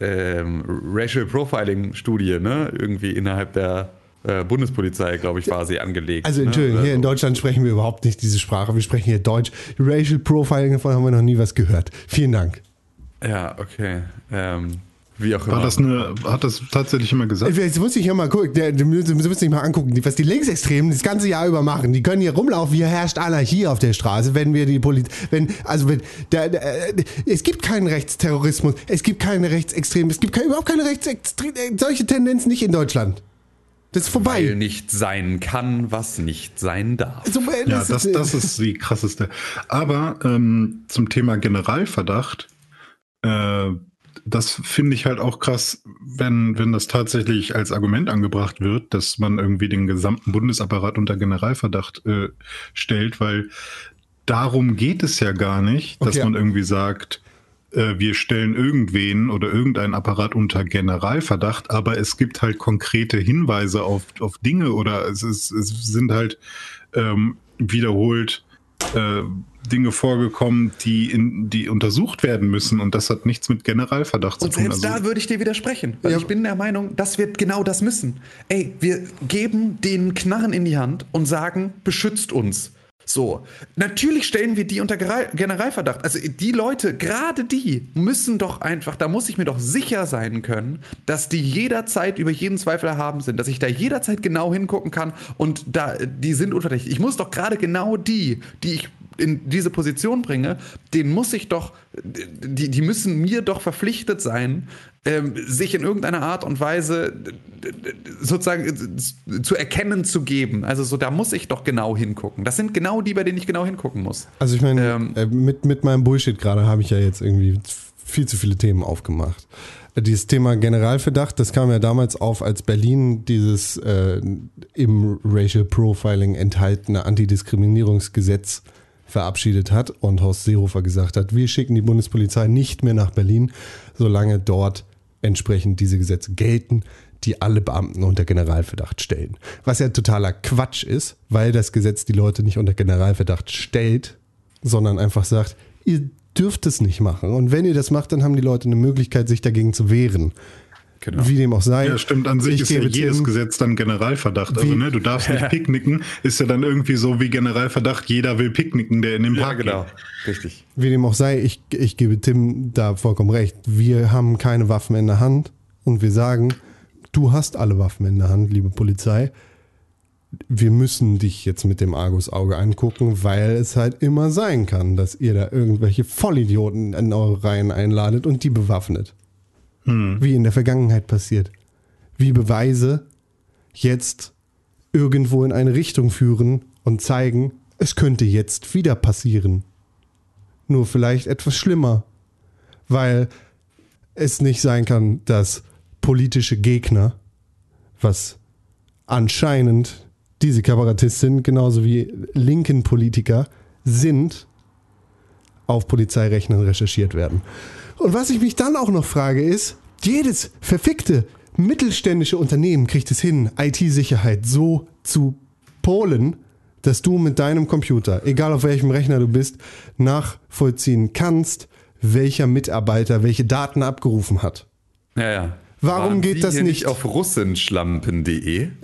ähm, Racial Profiling-Studie, ne? Irgendwie innerhalb der äh, Bundespolizei, glaube ich, war sie angelegt. Also ne? Entschuldigung, hier in Deutschland sprechen wir überhaupt nicht diese Sprache. Wir sprechen hier Deutsch. Racial Profiling, davon haben wir noch nie was gehört. Vielen Dank. Ja, okay. Ähm, wie auch immer. War das eine, hat das tatsächlich immer gesagt? Jetzt muss ich hier mal gucken, der- du musst dich mal angucken, was die Linksextremen das ganze Jahr über machen. Die können hier rumlaufen, hier herrscht Anarchie auf der Straße, wenn wir die Politik, wenn, also wenn, der, der, äh, es gibt keinen Rechtsterrorismus, es gibt keine Rechtsextremen, es gibt keine, überhaupt keine Rechtsextremen, solche Tendenzen nicht in Deutschland. Das ist vorbei. Weil nicht sein kann, was nicht sein darf. So, äh, Ja, das, äh, das ist die krasseste. Aber ähm, zum Thema Generalverdacht, äh, das finde ich halt auch krass, wenn, wenn das tatsächlich als Argument angebracht wird, dass man irgendwie den gesamten Bundesapparat unter Generalverdacht äh, stellt, weil darum geht es ja gar nicht, dass Okay. man irgendwie sagt, äh, wir stellen irgendwen oder irgendeinen Apparat unter Generalverdacht, aber es gibt halt konkrete Hinweise auf, auf Dinge oder es, ist, es sind halt ähm, wiederholt äh, Dinge vorgekommen, die, in, die untersucht werden müssen und das hat nichts mit Generalverdacht Und zu tun. selbst Also, da würde ich dir widersprechen, weil Ja. ich bin der Meinung, dass wir genau das müssen. Ey, wir geben den Knarren in die Hand und sagen, beschützt uns So, natürlich stellen wir die unter Generalverdacht. Also die Leute, gerade die, müssen doch einfach, da muss ich mir doch sicher sein können, dass die jederzeit über jeden Zweifel erhaben sind, dass ich da jederzeit genau hingucken kann und da, die sind unverdächtig. Ich muss doch gerade genau die, die ich in diese Position bringe, den muss ich doch, die, die müssen mir doch verpflichtet sein, ähm, sich in irgendeiner Art und Weise sozusagen äh, zu erkennen zu geben. Also so, da muss ich doch genau hingucken. Das sind genau die, bei denen ich genau hingucken muss. Also ich meine, Ähm. äh, mit, mit meinem Bullshit gerade habe ich ja jetzt irgendwie viel zu viele Themen aufgemacht. Äh, Dieses Thema Generalverdacht, das kam ja damals auf, als Berlin dieses äh, im Racial Profiling enthaltene Antidiskriminierungsgesetz verabschiedet hat und Horst Seehofer gesagt hat, wir schicken die Bundespolizei nicht mehr nach Berlin, solange dort entsprechend diese Gesetze gelten, die alle Beamten unter Generalverdacht stellen. Was ja totaler Quatsch ist, weil das Gesetz die Leute nicht unter Generalverdacht stellt, sondern einfach sagt, ihr dürft es nicht machen. Und wenn ihr das macht, dann haben die Leute eine Möglichkeit, sich dagegen zu wehren. Genau. Wie dem auch sei. Ja, stimmt. An sich Ich ist ja jedes Tim- Gesetz dann Generalverdacht. Also, Wie- ne, du darfst nicht picknicken, ist ja dann irgendwie so wie Generalverdacht, jeder will picknicken, der in den Ja, Park genau. geht. Richtig. Wie dem auch sei, ich, ich gebe Tim da vollkommen recht. Wir haben keine Waffen in der Hand und wir sagen, du hast alle Waffen in der Hand, liebe Polizei. Wir müssen dich jetzt mit dem Argusauge angucken, weil es halt immer sein kann, dass ihr da irgendwelche Vollidioten in eure Reihen einladet und die bewaffnet. Wie in der Vergangenheit passiert. Wie Beweise jetzt irgendwo in eine Richtung führen und zeigen, es könnte jetzt wieder passieren nur vielleicht etwas schlimmer, weil es nicht sein kann, dass politische Gegner, was anscheinend diese Kabarettistin genauso wie linken Politiker sind, auf Polizeirechnern recherchiert werden. Und was ich mich dann auch noch frage ist, jedes verfickte mittelständische Unternehmen kriegt es hin, IT-Sicherheit so zu polen, dass du mit deinem Computer, egal auf welchem Rechner du bist, nachvollziehen kannst, welcher Mitarbeiter welche Daten abgerufen hat. Ja, ja. Warum Waren geht Sie das hier nicht? auf russenschlampen.de?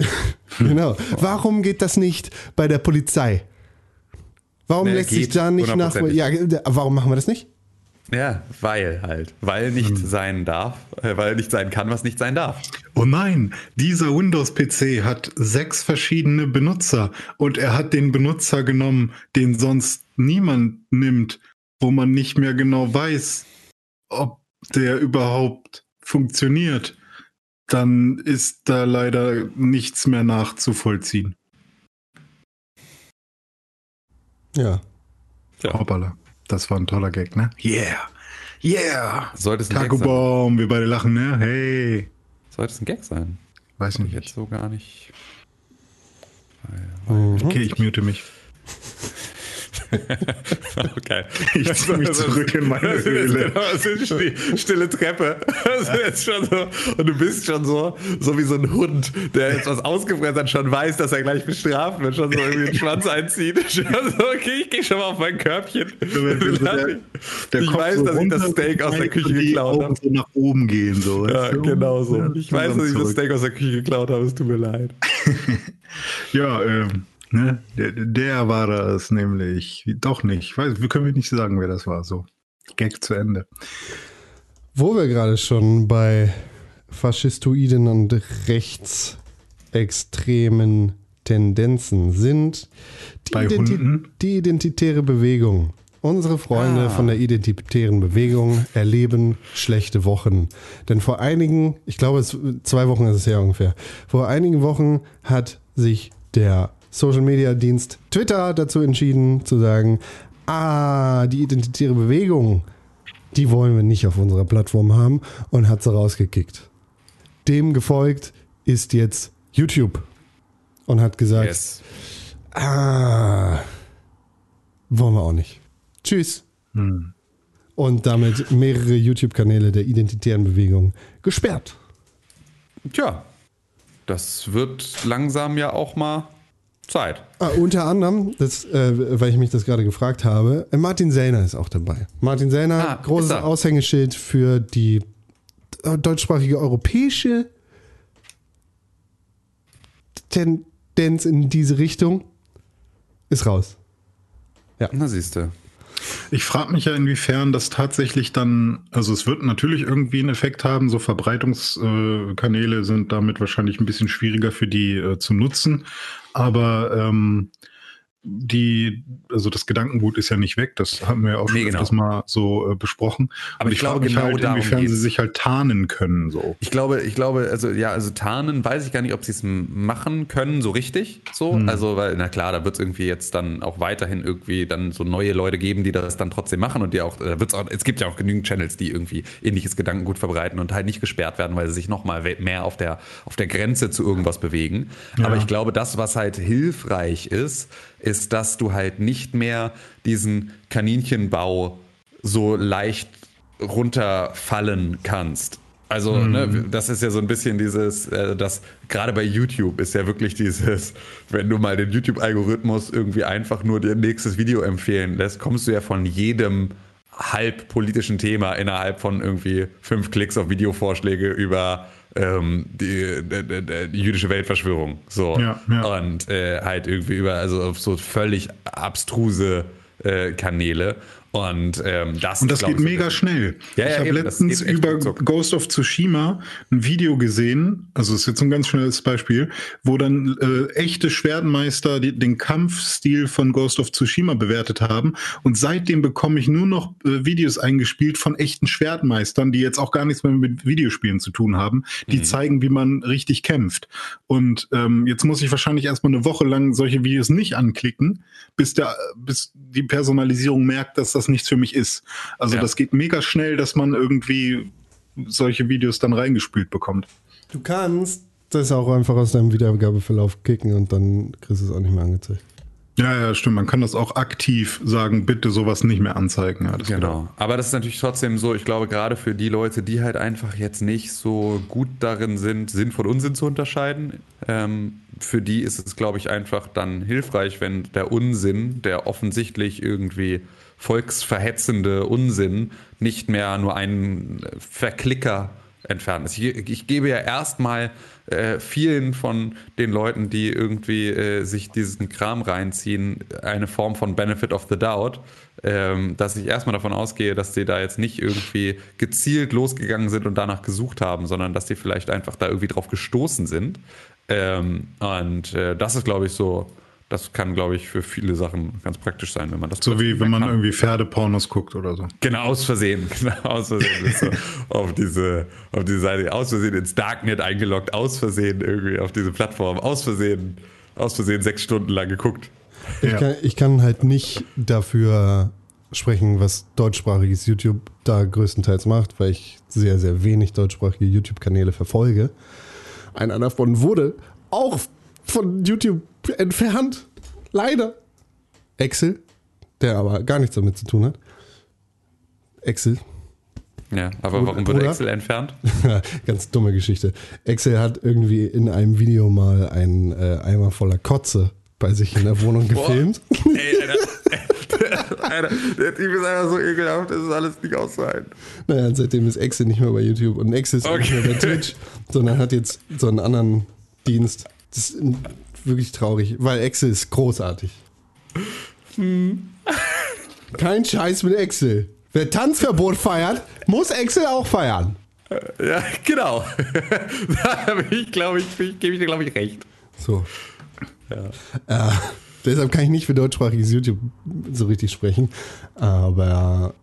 Genau. Warum geht das nicht bei der Polizei? Warum Nee, lässt sich da nicht nach? hundertprozentig. Ja, warum machen wir das nicht? Ja, weil halt. Weil nicht sein darf, äh, weil nicht sein kann, was nicht sein darf. Oh nein, dieser Windows-PC hat sechs verschiedene Benutzer und er hat den Benutzer genommen, den sonst niemand nimmt, wo man nicht mehr genau weiß, ob der überhaupt funktioniert. Dann ist da leider nichts mehr nachzuvollziehen. Ja. Hoppala, das war ein toller Gag, ne? Yeah, yeah. Sollte es ein Gag sein? Tagobaum, wir beide lachen, ne? Hey. Sollte es ein Gag sein? Weiß nicht. Jetzt so gar nicht. Okay, ich mute mich. Okay. Ich zieh mich zurück in meine Das Höhle. genau, das ist die stille Treppe. So, und du bist schon so, so wie so ein Hund, der jetzt was ausgefressen hat, schon weiß, dass er gleich bestraft wird, schon so irgendwie den Schwanz einzieht. So, okay, ich gehe schon mal auf mein Körbchen. Der, der ich weiß, so dass ich das Steak aus der Küche geklaut habe. so nach oben gehen. So, Ja, genau so. Ich weiß, dass ich das. Steak aus der Küche geklaut habe, es tut mir leid. Ja, ähm, ne, der, der war das nämlich. Doch nicht. Weiß, wir können nicht sagen, wer das war. So, Gag zu Ende. Wo wir gerade schon bei faschistoiden und rechtsextremen Tendenzen sind, die, Bei Hunden? die identitäre Bewegung. Unsere Freunde Ah. von der identitären Bewegung erleben schlechte Wochen. Denn vor einigen, ich glaube, es, zwei Wochen ist es ja ungefähr, vor einigen Wochen hat sich der Social Media Dienst Twitter dazu entschieden, zu sagen, ah, die identitäre Bewegung, die wollen wir nicht auf unserer Plattform haben und hat sie rausgekickt. Dem gefolgt ist jetzt YouTube und hat gesagt, Yes. ah, wollen wir auch nicht. Tschüss. Und damit mehrere YouTube-Kanäle der identitären Bewegung gesperrt. Tja, das wird langsam ja auch mal Zeit. Ah, unter anderem, das, äh, weil ich mich das gerade gefragt habe, äh, Martin Sellner ist auch dabei. Martin Sellner, Ah, großes. Aushängeschild für die äh, deutschsprachige europäische Tendenz in diese Richtung, ist raus. Na siehst du. Ich frage mich ja, inwiefern das tatsächlich dann, also es wird natürlich irgendwie einen Effekt haben, so Verbreitungskanäle sind damit wahrscheinlich ein bisschen schwieriger für die äh, zu nutzen, aber ähm, die, also das Gedankengut ist ja nicht weg, das haben wir ja auch Nee, schon genau. öfters mal so äh, besprochen. Aber Und ich glaube, genau halt, inwiefern sie sich halt tarnen können, so. Ich glaube, ich glaube, also ja, also tarnen weiß ich gar nicht, ob sie es machen können, so richtig. So. Hm. Also, weil, na klar, da wird es irgendwie jetzt dann auch weiterhin irgendwie dann so neue Leute geben, die das dann trotzdem machen und die auch, da wird's auch, es gibt ja auch genügend Channels, die irgendwie ähnliches Gedankengut verbreiten und halt nicht gesperrt werden, weil sie sich nochmal mehr auf der, auf der Grenze zu irgendwas bewegen. Aber ich glaube, das, was halt hilfreich ist, ist, dass du halt nicht mehr diesen Kaninchenbau so leicht runterfallen kannst. Also, ne, das ist ja so ein bisschen dieses, äh, das gerade bei YouTube ist ja wirklich dieses, wenn du mal den YouTube-Algorithmus irgendwie einfach nur dir nächstes Video empfehlen lässt, kommst du ja von jedem halb politischen Thema innerhalb von irgendwie fünf Klicks auf Videovorschläge über ähm, die, die, die, die jüdische Weltverschwörung. So. Ja, ja. Und äh, halt irgendwie über, also auf so völlig abstruse äh, Kanäle. Und ähm, das Und das geht ich, mega schnell. Ja, ja, ich habe eben, das letztens über ruckzuck. Ghost of Tsushima ein Video gesehen, also ist jetzt ein ganz schnelles Beispiel, wo dann äh, echte Schwertmeister die, den Kampfstil von Ghost of Tsushima bewertet haben. Und seitdem bekomme ich nur noch äh, Videos eingespielt von echten Schwertmeistern, die jetzt auch gar nichts mehr mit Videospielen zu tun haben, Mhm. die zeigen, wie man richtig kämpft. Und ähm, jetzt muss ich wahrscheinlich erstmal eine Woche lang solche Videos nicht anklicken, bis der, bis die Personalisierung merkt, dass das nichts für mich ist. Also Ja. das geht mega schnell, dass man irgendwie solche Videos dann reingespült bekommt. Du kannst das auch einfach aus deinem Wiedergabeverlauf kicken und dann kriegst du es auch nicht mehr angezeigt. Ja, ja, stimmt. Man kann das auch aktiv sagen, bitte sowas nicht mehr anzeigen. Ja, das geht auch. Genau. Aber das ist natürlich trotzdem so, ich glaube, gerade für die Leute, die halt einfach jetzt nicht so gut darin sind, Sinn von Unsinn zu unterscheiden, ähm, für die ist es, glaube ich, einfach dann hilfreich, wenn der Unsinn, der offensichtlich irgendwie volksverhetzende Unsinn, nicht mehr nur ein Verklicker entfernt ist. Ich, ich gebe ja erstmal äh, vielen von den Leuten, die irgendwie äh, sich diesen Kram reinziehen, eine Form von Benefit of the Doubt, ähm, dass ich erstmal davon ausgehe, dass sie da jetzt nicht irgendwie gezielt losgegangen sind und danach gesucht haben, sondern dass die vielleicht einfach da irgendwie drauf gestoßen sind. Ähm, und äh, das ist, glaube ich, so, das kann, glaube ich, für viele Sachen ganz praktisch sein, wenn man das So wie wenn man kann. irgendwie Pferdepornos guckt oder so. Genau, aus Versehen. Genau, aus Versehen bist du auf diese, auf diese Seite, aus Versehen ins Darknet eingeloggt, aus Versehen irgendwie auf diese Plattform, aus Versehen, aus Versehen sechs Stunden lang geguckt. Ich, Ja. kann, ich kann halt nicht dafür sprechen, was deutschsprachiges YouTube da größtenteils macht, weil ich sehr, sehr wenig deutschsprachige YouTube-Kanäle verfolge. Einer davon wurde auch von YouTube entfernt. Leider. Excel, der aber gar nichts damit zu tun hat. Excel, Ja, aber warum wird oder? Excel entfernt? Ganz dumme Geschichte. Excel hat irgendwie in einem Video mal einen äh, Eimer voller Kotze bei sich in der Wohnung gefilmt. Ey, Alter. Alter, der Typ ist einfach so ekelhaft, das ist alles nicht auszuhalten. Naja, seitdem ist Excel nicht mehr bei YouTube und Excel ist auch nicht Okay. mehr bei Twitch, sondern hat jetzt so einen anderen Dienst. Das wirklich traurig, weil Excel ist großartig. Kein Scheiß mit Excel. Wer Tanzverbot feiert, muss Excel auch feiern. Ja, genau. da ich, glaube ich, gebe ich dir, glaube ich, recht. So. Äh, deshalb kann ich nicht für deutschsprachiges YouTube so richtig sprechen. Aber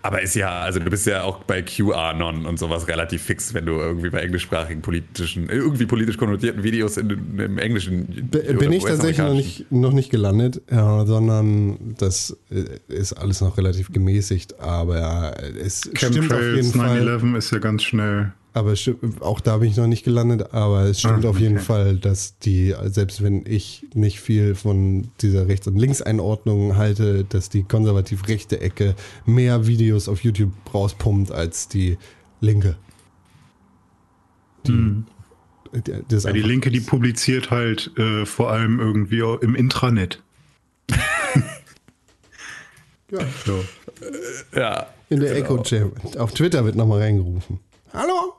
Aber ist ja, also du bist ja auch bei QAnon und sowas relativ fix, wenn du irgendwie bei englischsprachigen politischen, irgendwie politisch konnotierten Videos in, im Englischen. Bin ich tatsächlich noch nicht, noch nicht gelandet, ja, sondern das äh, ist alles noch relativ gemäßigt, aber es stimmt auf jeden Chemtrails Fall. 9-11 ist ja ganz schnell. Aber auch da bin ich noch nicht gelandet, aber es stimmt Ah, auf jeden okay. Fall, dass die, selbst wenn ich nicht viel von dieser Rechts- und Linkseinordnung halte, dass die konservativ-rechte Ecke mehr Videos auf YouTube rauspumpt als die linke. Die, die, das Ja, die Linke, die publiziert halt äh, vor allem irgendwie auch im Intranet. ja. So. Ja. In der genau. Echo Jam. Auf Twitter wird nochmal reingerufen. Hallo?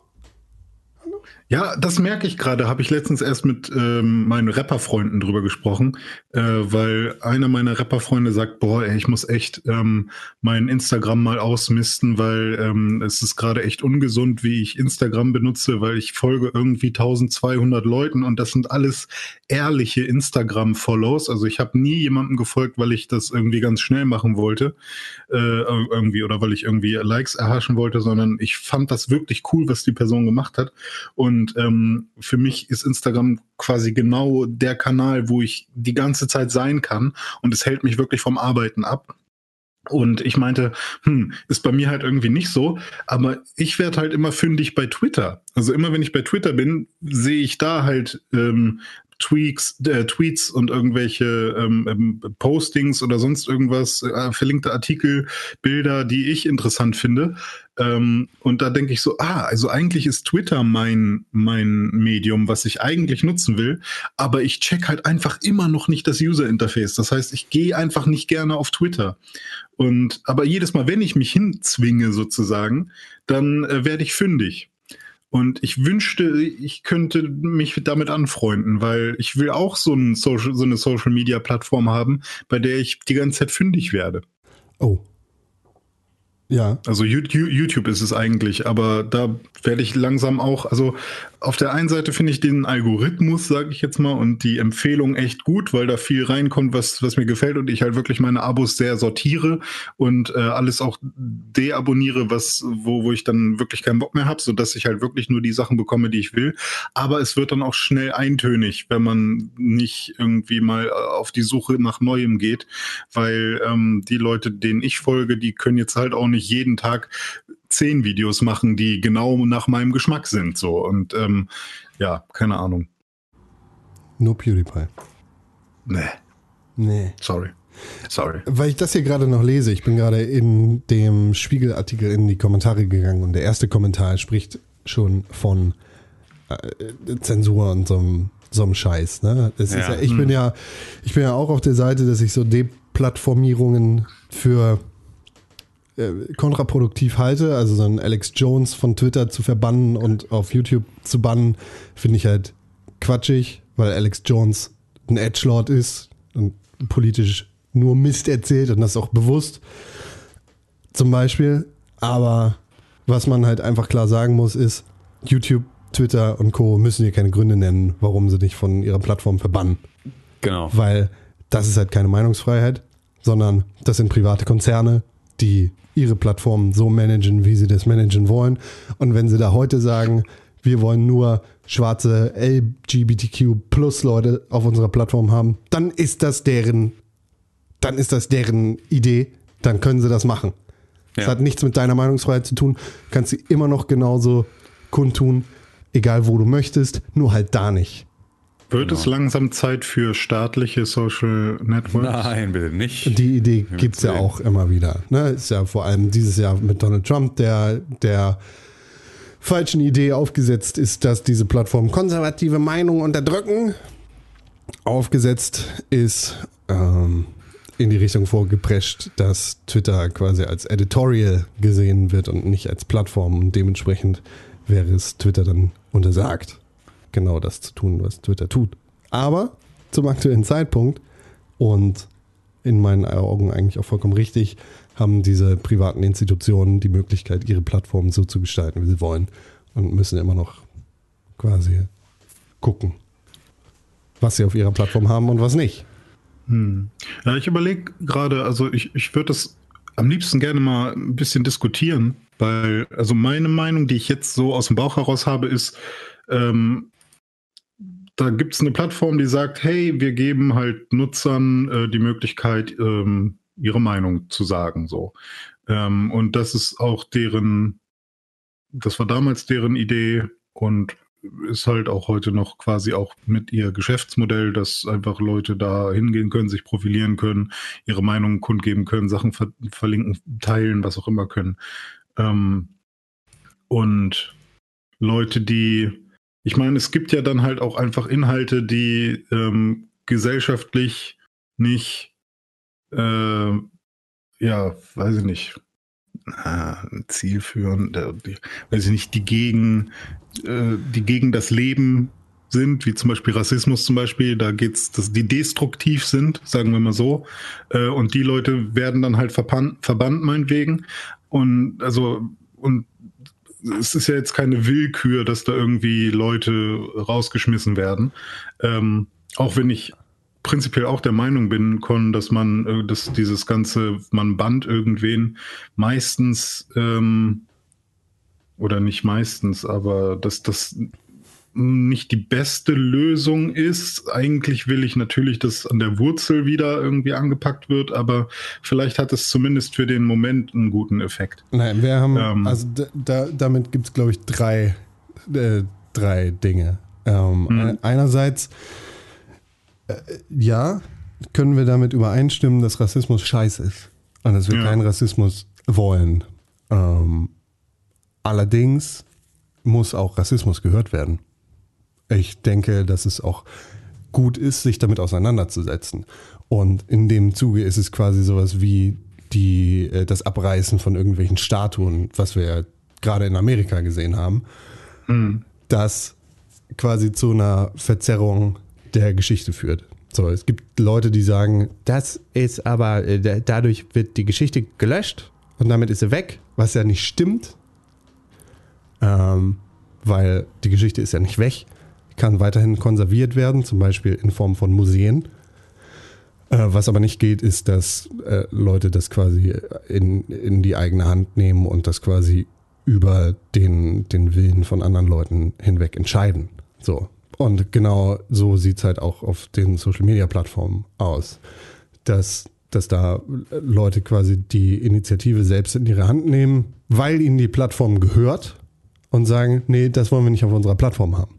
Ja, das merke ich gerade. Habe ich letztens erst mit ähm, meinen Rapperfreunden drüber gesprochen, äh, weil einer meiner Rapperfreunde sagt, boah, ey, ich muss echt ähm, mein Instagram mal ausmisten, weil ähm, es ist gerade echt ungesund, wie ich Instagram benutze, weil ich folge irgendwie 1200 Leuten und das sind alles ehrliche Instagram-Follows. Also ich habe nie jemandem gefolgt, weil ich das irgendwie ganz schnell machen wollte, äh, irgendwie oder weil ich irgendwie Likes erhaschen wollte, sondern ich fand das wirklich cool, was die Person gemacht hat und und ähm, für mich ist Instagram quasi genau der Kanal, wo ich die ganze Zeit sein kann. Und es hält mich wirklich vom Arbeiten ab. Und ich meinte, hm, ist bei mir halt irgendwie nicht so, aber ich werde halt immer fündig bei Twitter. Also immer wenn ich bei Twitter bin, sehe ich da halt ähm, Tweaks, äh, Tweets und irgendwelche ähm, ähm, Postings oder sonst irgendwas, äh, verlinkte Artikel, Bilder, die ich interessant finde. Ähm, und da denke ich so, ah, also eigentlich ist Twitter mein, mein Medium, was ich eigentlich nutzen will, aber ich check halt einfach immer noch nicht das User Interface. Das heißt, ich gehe einfach nicht gerne auf Twitter. Und aber jedes Mal, wenn ich mich hinzwinge sozusagen, dann äh, werde ich fündig. Und ich wünschte, ich könnte mich damit anfreunden, weil ich will auch so, ein Social, so eine Social-Media-Plattform haben, bei der ich die ganze Zeit fündig werde. Oh. Ja. Also YouTube ist es eigentlich, aber da werde ich langsam auch, also auf der einen Seite finde ich den Algorithmus, sage ich jetzt mal, und die Empfehlung echt gut, weil da viel reinkommt, was, was mir gefällt und ich halt wirklich meine Abos sehr sortiere und äh, alles auch deabonniere, was, wo, wo ich dann wirklich keinen Bock mehr habe, sodass ich halt wirklich nur die Sachen bekomme, die ich will. Aber es wird dann auch schnell eintönig, wenn man nicht irgendwie mal äh, auf die Suche nach Neuem geht, weil ähm, die Leute, denen ich folge, die können jetzt halt auch nicht jeden Tag zehn Videos machen, die genau nach meinem Geschmack sind. So und ähm, ja, keine Ahnung. Nur PewDiePie. Nee. Nee. Sorry. Sorry. Weil ich das hier gerade noch lese, ich bin gerade in dem Spiegelartikel in die Kommentare gegangen und der erste Kommentar spricht schon von äh, Zensur und so einem, so einem Scheiß. Ne? Das Ja. Ist ja, ich, bin ja, ich bin ja auch auf der Seite, dass ich so Deplattformierungen für äh, kontraproduktiv halte. Also so einen Alex Jones von Twitter zu verbannen und auf YouTube zu bannen, finde ich halt quatschig, weil Alex Jones ein Edgelord ist und politisch nur Mist erzählt und das auch bewusst zum Beispiel. Aber was man halt einfach klar sagen muss, ist, YouTube, Twitter und Co. müssen hier keine Gründe nennen, warum sie dich von ihrer Plattform verbannen. Genau. Weil das ist halt keine Meinungsfreiheit, sondern das sind private Konzerne, die ihre Plattformen so managen, wie sie das managen wollen. Und wenn sie da heute sagen, wir wollen nur schwarze LGBTQ plus Leute auf unserer Plattform haben, dann ist das deren, dann ist das deren Idee, dann können sie das machen. Das Ja. hat nichts mit deiner Meinungsfreiheit zu tun, kannst sie immer noch genauso kundtun, egal wo du möchtest, nur halt da nicht. Wird es langsam Zeit für staatliche Social Networks? Nein, bitte nicht. Die Idee gibt es ja auch immer wieder. Ne? Ist ja vor allem dieses Jahr mit Donald Trump, der der falschen Idee aufgesetzt ist, dass diese Plattformen konservative Meinungen unterdrücken. Aufgesetzt ist ähm, in die Richtung vorgeprescht, dass Twitter quasi als Editorial gesehen wird und nicht als Plattform. Und dementsprechend wäre es Twitter dann untersagt, genau das zu tun, was Twitter tut. Aber zum aktuellen Zeitpunkt und in meinen Augen eigentlich auch vollkommen richtig, haben diese privaten Institutionen die Möglichkeit, ihre Plattformen so zu gestalten, wie sie wollen und müssen immer noch quasi gucken, was sie auf ihrer Plattform haben und was nicht. Ja, ich überlege gerade, also ich, ich würde das am liebsten gerne mal ein bisschen diskutieren, weil, also meine Meinung, die ich jetzt so aus dem Bauch heraus habe, ist, ähm, da gibt es eine Plattform, die sagt, hey, wir geben halt Nutzern äh, die Möglichkeit, ähm, ihre Meinung zu sagen. So. Ähm, und das ist auch deren, das war damals deren Idee und ist halt auch heute noch quasi auch mit ihr Geschäftsmodell, dass einfach Leute da hingehen können, sich profilieren können, ihre Meinungen kundgeben können, Sachen ver verlinken, teilen, was auch immer können. Ähm, und Leute, die, ich meine, es gibt ja dann halt auch einfach Inhalte, die ähm, gesellschaftlich nicht, äh, ja, weiß ich nicht, äh, zielführend, die, weiß ich nicht, die gegen, äh, die gegen das Leben sind, wie zum Beispiel Rassismus zum Beispiel, da geht's, dass die destruktiv sind, sagen wir mal so. Äh, und die Leute werden dann halt verbannt, verbannt meinetwegen. Und also, und es ist ja jetzt keine Willkür, dass da irgendwie Leute rausgeschmissen werden. Ähm, auch wenn ich prinzipiell auch der Meinung bin, Con, dass man, äh, dass dieses ganze, man bannt irgendwen meistens, ähm, oder nicht meistens, aber dass das nicht die beste Lösung ist. Eigentlich will ich natürlich, dass an der Wurzel wieder irgendwie angepackt wird, aber vielleicht hat es zumindest für den Moment einen guten Effekt. Nein, wir haben, Ähm. also da, da, damit gibt es, glaube ich, drei, äh, drei Dinge. Ähm, Mhm. Einerseits, äh, ja, können wir damit übereinstimmen, dass Rassismus scheiße ist und dass wir Ja. keinen Rassismus wollen. Ähm, allerdings muss auch Rassismus gehört werden. Ich denke, dass es auch gut ist, sich damit auseinanderzusetzen. Und in dem Zuge ist es quasi sowas wie die, äh, das Abreißen von irgendwelchen Statuen, was wir ja gerade in Amerika gesehen haben, das quasi zu einer Verzerrung der Geschichte führt. So, es gibt Leute, die sagen, das ist aber, äh, da- dadurch wird die Geschichte gelöscht und damit ist sie weg, was ja nicht stimmt, ähm, weil die Geschichte ist ja nicht weg, kann weiterhin konserviert werden, zum Beispiel in Form von Museen. Äh, was aber nicht geht, ist, dass äh, Leute das quasi in, in die eigene Hand nehmen und das quasi über den, den Willen von anderen Leuten hinweg entscheiden. So. Und genau so sieht es halt auch auf den Social Media Plattformen aus. Dass, dass da Leute quasi die Initiative selbst in ihre Hand nehmen, weil ihnen die Plattform gehört und sagen, nee, das wollen wir nicht auf unserer Plattform haben.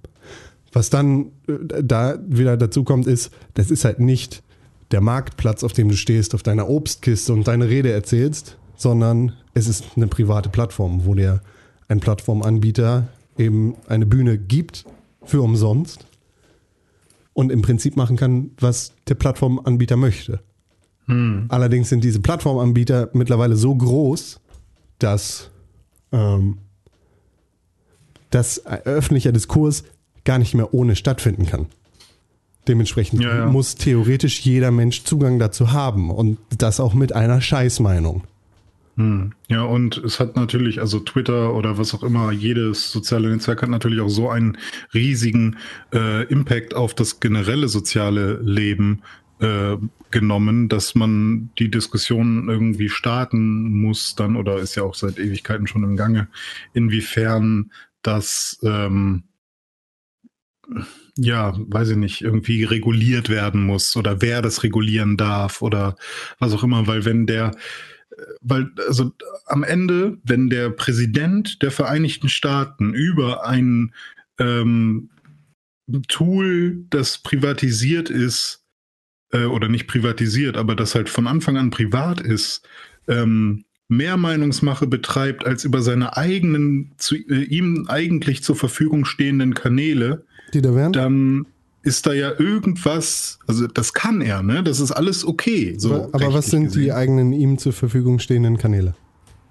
Was dann äh, da wieder dazu kommt, ist, das ist halt nicht der Marktplatz, auf dem du stehst, auf deiner Obstkiste und deine Rede erzählst, sondern es ist eine private Plattform, wo dir ein Plattformanbieter eben eine Bühne gibt für umsonst und im Prinzip machen kann, was der Plattformanbieter möchte. Allerdings sind diese Plattformanbieter mittlerweile so groß, dass, ähm, dass öffentlicher Diskurs gar nicht mehr ohne stattfinden kann. Dementsprechend Ja, ja. muss theoretisch jeder Mensch Zugang dazu haben und das auch mit einer Scheißmeinung. Ja, und es hat natürlich, also Twitter oder was auch immer, jedes soziale Netzwerk hat natürlich auch so einen riesigen äh, Impact auf das generelle soziale Leben äh, genommen, dass man die Diskussion irgendwie starten muss dann, oder ist ja auch seit Ewigkeiten schon im Gange, inwiefern das ähm, ja, weiß ich nicht, irgendwie reguliert werden muss oder wer das regulieren darf oder was auch immer, weil wenn der, äh, weil, also am Ende, wenn der Präsident der Vereinigten Staaten über ein ähm, Tool, das privatisiert ist, äh, oder nicht privatisiert, aber das halt von Anfang an privat ist, ähm, mehr Meinungsmache betreibt als über seine eigenen, zu, äh, ihm eigentlich zur Verfügung stehenden Kanäle, Die da wären? dann ist da ja irgendwas, also das kann er, ne? Das ist alles okay. So aber aber was sind die gesehen. eigenen ihm zur Verfügung stehenden Kanäle?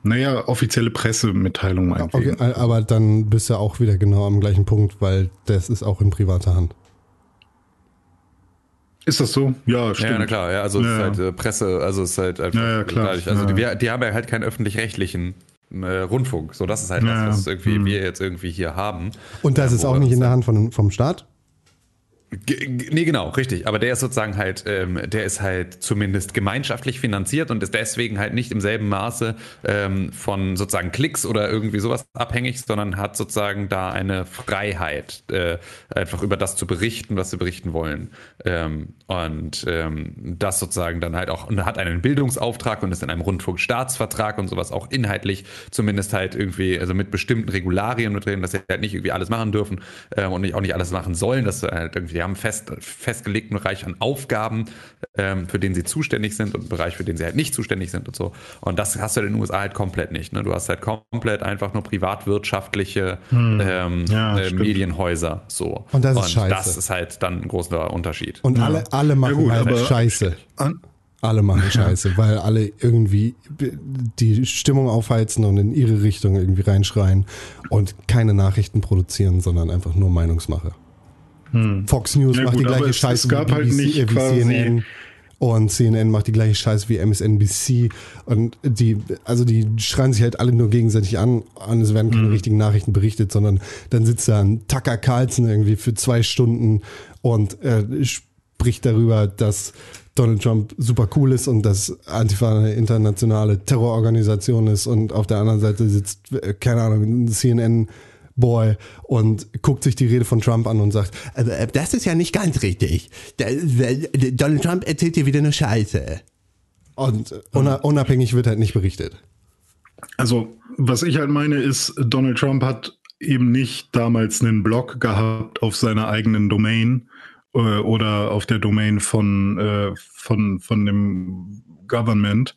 Naja, offizielle Pressemitteilung meinetwegen. Okay, aber dann bist du auch wieder genau am gleichen Punkt, weil das ist auch in privater Hand. Ist das so? Ja, stimmt. Ja, na klar, ja, also es Ja, ist ja. halt äh, Presse, also es ist halt einfach Ja, ja, klar. dadurch, also Ja, die, die haben ja halt keinen öffentlich-rechtlichen Rundfunk. So, das ist halt Ja, das, was ja. irgendwie Hm. wir jetzt irgendwie hier haben. Und das Ja, ist auch nicht in der Hand von, vom Staat? Nee, genau, richtig. Aber der ist sozusagen halt, ähm, der ist halt zumindest gemeinschaftlich finanziert und ist deswegen halt nicht im selben Maße ähm, von sozusagen Klicks oder irgendwie sowas abhängig, sondern hat sozusagen da eine Freiheit, äh, einfach über das zu berichten, was sie berichten wollen. Ähm, und ähm, das sozusagen dann halt auch, und hat einen Bildungsauftrag und ist in einem Rundfunkstaatsvertrag und sowas auch inhaltlich zumindest halt irgendwie, also mit bestimmten Regularien mit drin, dass sie halt nicht irgendwie alles machen dürfen ähm, und nicht, auch nicht alles machen sollen, dass sie halt irgendwie, die haben fest, festgelegten Bereich an Aufgaben, ähm, für den sie zuständig sind und einen Bereich, für den sie halt nicht zuständig sind und so. Und das hast du in den USA halt komplett nicht. Ne? Du hast halt komplett einfach nur privatwirtschaftliche ähm, Ja, äh. Medienhäuser. So. Und das ist scheiße. das ist halt dann ein großer Unterschied. Und alle, alle machen gut, halt aber- Scheiße. An, Alle machen Scheiße, weil alle irgendwie die Stimmung aufheizen und in ihre Richtung irgendwie reinschreien und keine Nachrichten produzieren, sondern einfach nur Meinungsmache. Fox News Ja, macht gut, die gleiche Scheiße wie, halt nicht äh, wie quasi- CNN und CNN macht die gleiche Scheiße wie MSNBC und die, also die schreien sich halt alle nur gegenseitig an und es werden keine Mhm. richtigen Nachrichten berichtet, sondern dann sitzt da ein Tucker Carlson irgendwie für zwei Stunden und äh, spricht darüber, dass Donald Trump super cool ist und dass Antifa eine internationale Terrororganisation ist und auf der anderen Seite sitzt, äh, keine Ahnung, ein CNN Boy und guckt sich die Rede von Trump an und sagt, aber äh, das ist ja nicht ganz richtig. Donald Trump erzählt dir wieder eine Scheiße. Und äh, una- unabhängig wird halt nicht berichtet. Also, was ich halt meine, ist, Donald Trump hat eben nicht damals einen Blog gehabt auf seiner eigenen Domain äh, oder auf der Domain von, äh, von, von dem Government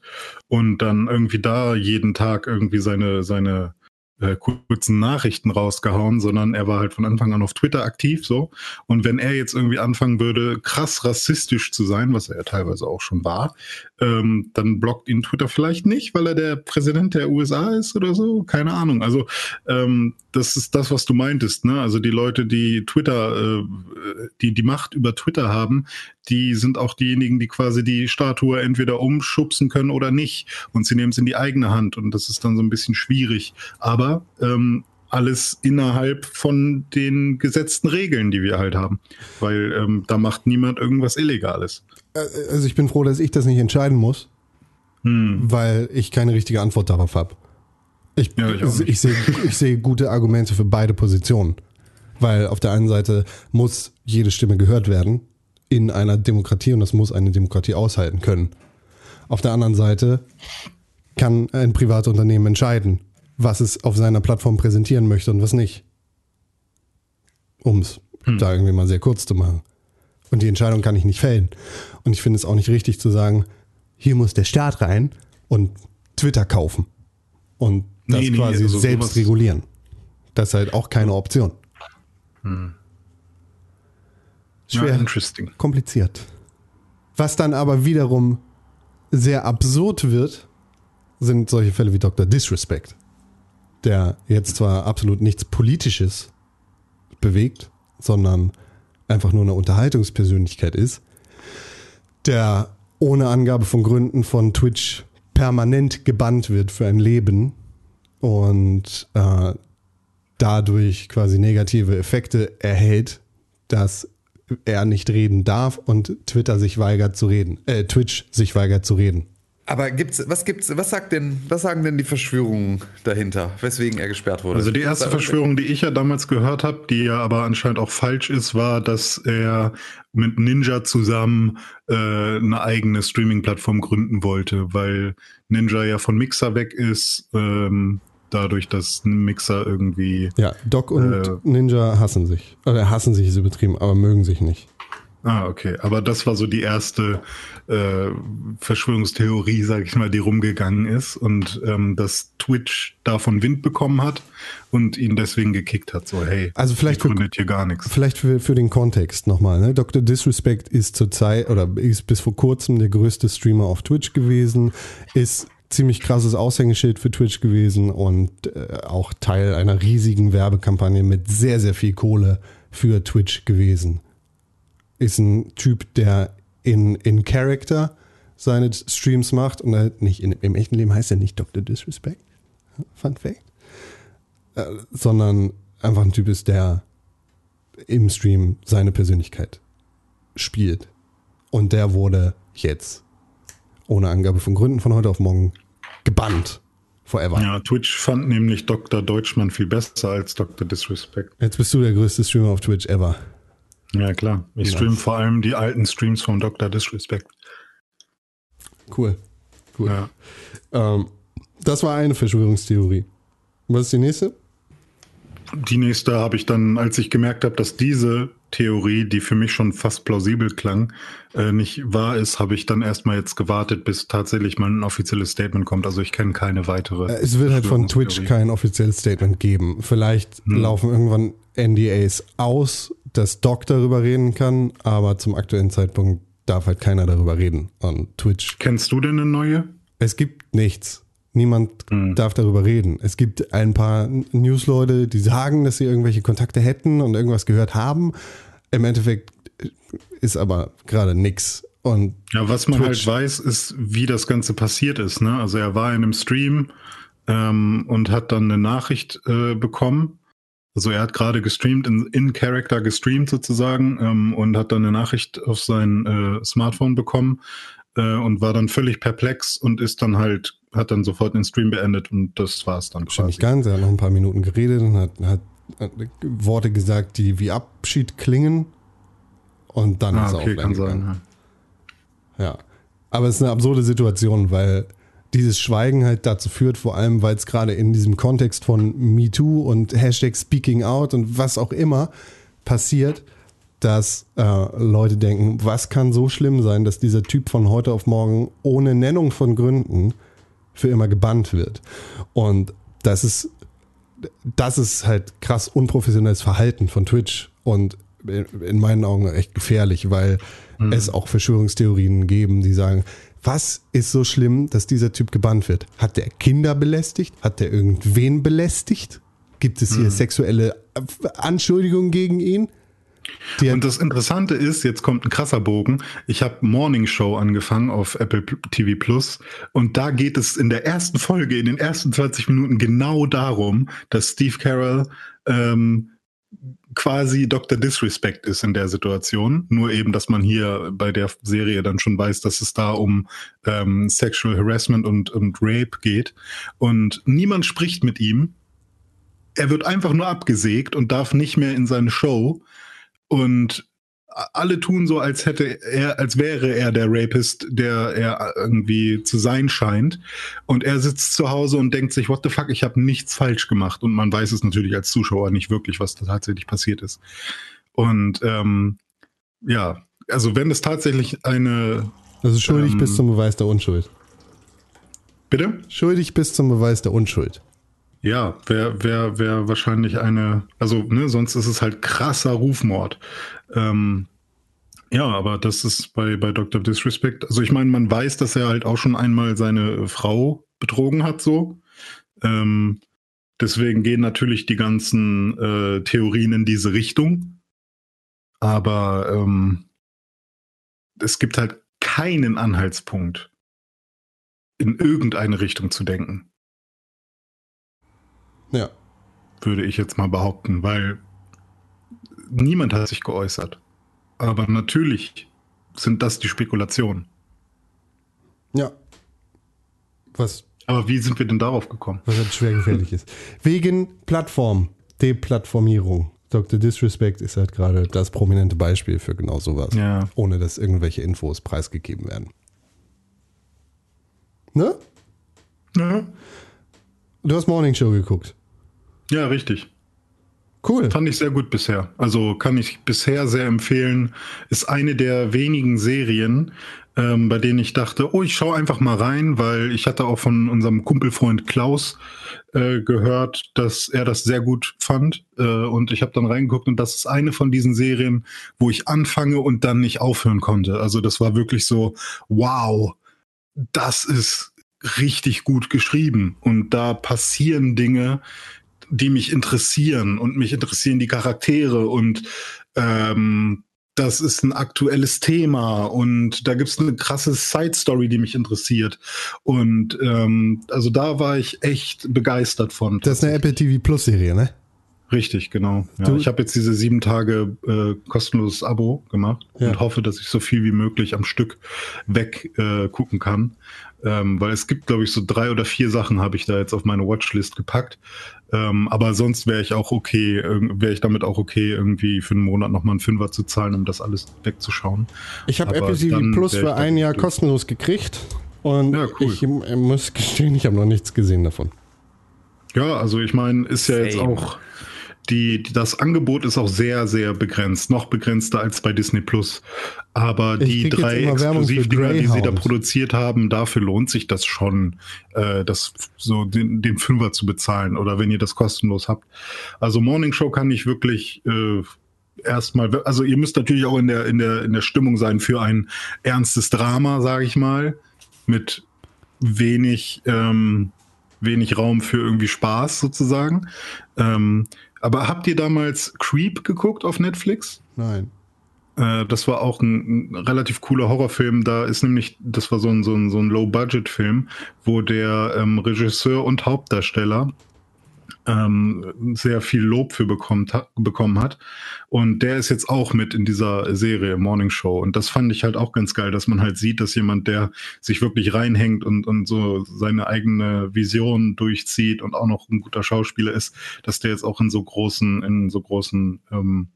und dann irgendwie da jeden Tag irgendwie seine, seine äh, kurzen Nachrichten rausgehauen, sondern er war halt von Anfang an auf Twitter aktiv so. Und wenn er jetzt irgendwie anfangen würde, krass rassistisch zu sein, was er ja teilweise auch schon war, ähm, dann blockt ihn Twitter vielleicht nicht, weil er der Präsident der USA ist oder so. Keine Ahnung. Also ähm, das ist das, was du meintest. Ne? Also die Leute, die Twitter, äh, die die Macht über Twitter haben, die sind auch diejenigen, die quasi die Statue entweder umschubsen können oder nicht. Und sie nehmen es in die eigene Hand. Und das ist dann so ein bisschen schwierig. Aber ähm, alles innerhalb von den gesetzten Regeln, die wir halt haben. Weil ähm, da macht niemand irgendwas Illegales. Äh, Also ich bin froh, dass ich das nicht entscheiden muss, weil ich keine richtige Antwort darauf habe. Ich, Ja, ich ich, sehe, ich sehe gute Argumente für beide Positionen. Weil auf der einen Seite muss jede Stimme gehört werden in einer Demokratie und das muss eine Demokratie aushalten können. Auf der anderen Seite kann ein Privatunternehmen entscheiden, was es auf seiner Plattform präsentieren möchte und was nicht. Um es da irgendwie mal sehr kurz zu machen. Und die Entscheidung kann ich nicht fällen. Und ich finde es auch nicht richtig zu sagen, hier muss der Staat rein und Twitter kaufen. Und das Nee, nee, quasi also selbst regulieren. Das ist halt auch keine Option. Schwer, Ja, kompliziert. Was dann aber wiederum sehr absurd wird, sind solche Fälle wie Dr. Disrespect, der jetzt zwar absolut nichts Politisches bewegt, sondern einfach nur eine Unterhaltungspersönlichkeit ist, der ohne Angabe von Gründen von Twitch permanent gebannt wird für ein Leben und äh, dadurch quasi negative Effekte erhält, dass er nicht reden darf und Twitter sich weigert zu reden, äh, Twitch sich weigert zu reden. Aber gibt's, was gibt's, was sagt denn, was sagen denn die Verschwörungen dahinter, weswegen er gesperrt wurde? Also die erste Verschwörung, die ich ja damals gehört habe, die ja aber anscheinend auch falsch ist, war, dass er mit Ninja zusammen äh, eine eigene Streaming-Plattform gründen wollte, weil Ninja ja von Mixer weg ist, ähm, dadurch, dass Mixer irgendwie Ja, Doc und Äh. Ninja hassen sich. Oder hassen sich ist übertrieben, aber mögen sich nicht. Ah, okay. Aber das war so die erste äh, Verschwörungstheorie, sag ich mal, die rumgegangen ist und ähm, dass Twitch davon Wind bekommen hat und ihn deswegen gekickt hat. So, hey, Also vielleicht für- gründet hier gar nichts. Vielleicht für, für den Kontext nochmal. Ne? Dr. Disrespect ist zurzeit oder ist bis vor kurzem der größte Streamer auf Twitch gewesen, ist ziemlich krasses Aushängeschild für Twitch gewesen und äh, auch Teil einer riesigen Werbekampagne mit sehr, sehr viel Kohle für Twitch gewesen. Ist ein Typ, der in, in Character seine Streams macht und halt nicht in, im echten Leben heißt er nicht Dr. Disrespect. Fun Fact. Äh, sondern einfach ein Typ ist, der im Stream seine Persönlichkeit spielt. Und der wurde jetzt ohne Angabe von Gründen von heute auf morgen gebannt. Forever. Ja, Twitch fand nämlich Dr. Deutschmann viel besser als Dr. Disrespect. Jetzt bist du der größte Streamer auf Twitch ever. Ja, klar. Ich streame vor allem die alten Streams von Dr. Disrespect. Cool. Cool. Ja. Ähm, das war eine Verschwörungstheorie. Was ist die nächste? Die nächste habe ich dann, als ich gemerkt habe, dass diese Theorie, die für mich schon fast plausibel klang, äh, nicht wahr ist, habe ich dann erstmal jetzt gewartet, bis tatsächlich mal ein offizielles Statement kommt. Also ich kenne keine weitere. Äh, Es wird halt von Twitch kein offizielles Statement geben. Vielleicht laufen irgendwann NDAs aus, dass Doc darüber reden kann, aber zum aktuellen Zeitpunkt darf halt keiner darüber reden on Twitch. Kennst du denn eine neue? Es gibt nichts. Niemand Hm. darf darüber reden. Es gibt ein paar Newsleute, die sagen, dass sie irgendwelche Kontakte hätten und irgendwas gehört haben. Im Endeffekt ist aber gerade nix. Und Ja, was man Twitch. halt weiß, ist, wie das Ganze passiert ist. Ne? Also er war in einem Stream ähm, und hat dann eine Nachricht äh, bekommen. Also er hat gerade gestreamt, in, in Character gestreamt sozusagen ähm, und hat dann eine Nachricht auf sein äh, Smartphone bekommen äh, und war dann völlig perplex und ist dann halt, hat dann sofort den Stream beendet und das war's dann Stimmt nicht ganz. Er hat noch ein paar Minuten geredet und hat, hat, hat Worte gesagt, die wie Abschied klingen. Und dann Ah, ist er okay, kann sein. Ja. Ja. Aber es ist eine absurde Situation, weil dieses Schweigen halt dazu führt, vor allem, weil es gerade in diesem Kontext von MeToo und Hashtag Speaking Out und was auch immer passiert, dass äh, Leute denken, was kann so schlimm sein, dass dieser Typ von heute auf morgen ohne Nennung von Gründen für immer gebannt wird. Und das ist, das ist halt krass unprofessionelles Verhalten von Twitch und in- in meinen Augen echt gefährlich, weil es auch Verschwörungstheorien geben, die sagen, was ist so schlimm, dass dieser Typ gebannt wird? Hat der Kinder belästigt? Hat der irgendwen belästigt? Gibt es hier sexuelle Anschuldigungen gegen ihn? Die Und das Interessante ist, jetzt kommt ein krasser Bogen. Ich habe Morning Show angefangen auf Apple TV Plus und da geht es in der ersten Folge, in den ersten 20 Minuten genau darum, dass Steve Carroll ähm, quasi Dr. Disrespect ist in der Situation. Nur eben, dass man hier bei der Serie dann schon weiß, dass es da um ähm, Sexual Harassment und, und Rape geht. Und niemand spricht mit ihm. Er wird einfach nur abgesägt und darf nicht mehr in seine Show. Und alle tun so, als hätte er, als wäre er der Rapist, der er irgendwie zu sein scheint. Und er sitzt zu Hause und denkt sich, what the fuck, ich habe nichts falsch gemacht. Und man weiß es natürlich als Zuschauer nicht wirklich, was da tatsächlich passiert ist. Und ähm, ja, also wenn es tatsächlich eine, Also schuldig Ähm, bis zum Beweis der Unschuld. bitte? Schuldig bis zum Beweis der Unschuld. Ja, wäre wär, wär wahrscheinlich eine, also ne, sonst ist es halt krasser Rufmord. Ähm, ja, aber das ist bei, bei Dr. Disrespect, also ich meine, man weiß, dass er halt auch schon einmal seine Frau betrogen hat, so. Ähm, deswegen gehen natürlich die ganzen äh, Theorien in diese Richtung. Aber ähm, es gibt halt keinen Anhaltspunkt, in irgendeine Richtung zu denken Ja. würde ich jetzt mal behaupten, weil niemand hat sich geäußert. Aber natürlich sind das die Spekulationen. Ja. Was, Aber wie sind wir denn darauf gekommen? was halt schwer gefährlich ist. Wegen Plattform, Deplattformierung. Dr. Disrespect ist halt gerade das prominente Beispiel für genau sowas. Ja. Ohne dass irgendwelche Infos preisgegeben werden. Ne? Ja, Du hast Morning Show geguckt. Ja richtig. Cool. Fand ich sehr gut bisher. Also kann ich bisher sehr empfehlen. Ist eine der wenigen Serien, ähm, bei denen ich dachte, oh, ich schaue einfach mal rein, weil ich hatte auch von unserem Kumpelfreund Klaus äh, gehört, dass er das sehr gut fand. Äh, und ich habe dann reingeguckt und das ist eine von diesen Serien, wo ich anfange und dann nicht aufhören konnte. Also das war wirklich so, wow, das ist richtig gut geschrieben. Und da passieren Dinge, die mich interessieren und mich interessieren die Charaktere und ähm, das ist ein aktuelles Thema und da gibt's eine krasse Side-Story, die mich interessiert. Und ähm, also da war ich echt begeistert von. Das ist eine Apple TV Plus Serie, ne? Richtig, genau. Ja, ich habe jetzt diese sieben Tage äh, kostenloses Abo gemacht Ja. und hoffe, dass ich so viel wie möglich am Stück weg äh, gucken kann. Ähm, weil es gibt, glaube ich, so drei oder vier Sachen habe ich da jetzt auf meine Watchlist gepackt. Ähm, aber sonst wäre ich auch okay, wäre ich damit auch okay, irgendwie für einen Monat nochmal einen Fünfer zu zahlen, um das alles wegzuschauen. Ich habe Apple TV Plus für ein Jahr kostenlos gekriegt. Und Ja, cool. ich äh, muss gestehen, ich habe noch nichts gesehen davon. Ja, also ich meine, ist ja jetzt Same. auch die, das Angebot ist auch sehr, sehr begrenzt, noch begrenzter als bei Disney Plus. Aber Ich die drei Exklusivdinger, die sie da produziert haben, dafür lohnt sich das schon, äh, das so den, den Fünfer zu bezahlen oder wenn ihr das kostenlos habt. Also Morning Show kann ich wirklich äh, erstmal, also ihr müsst natürlich auch in der, in der, in der Stimmung sein für ein ernstes Drama, sage ich mal, mit wenig, ähm, wenig Raum für irgendwie Spaß sozusagen. Ähm, aber habt ihr damals Creep geguckt auf Netflix? Nein. Äh, das war auch ein, ein relativ cooler Horrorfilm. Da ist nämlich, das war so ein, so ein, so ein Low-Budget-Film, wo der ähm, Regisseur und Hauptdarsteller ähm, sehr viel Lob für bekommt, ha bekommen hat. Und der ist jetzt auch mit in dieser Serie Morning Show. Und das fand ich halt auch ganz geil, dass man halt sieht, dass jemand, der sich wirklich reinhängt und, und so seine eigene Vision durchzieht und auch noch ein guter Schauspieler ist, dass der jetzt auch in so großen, in so großen ähm,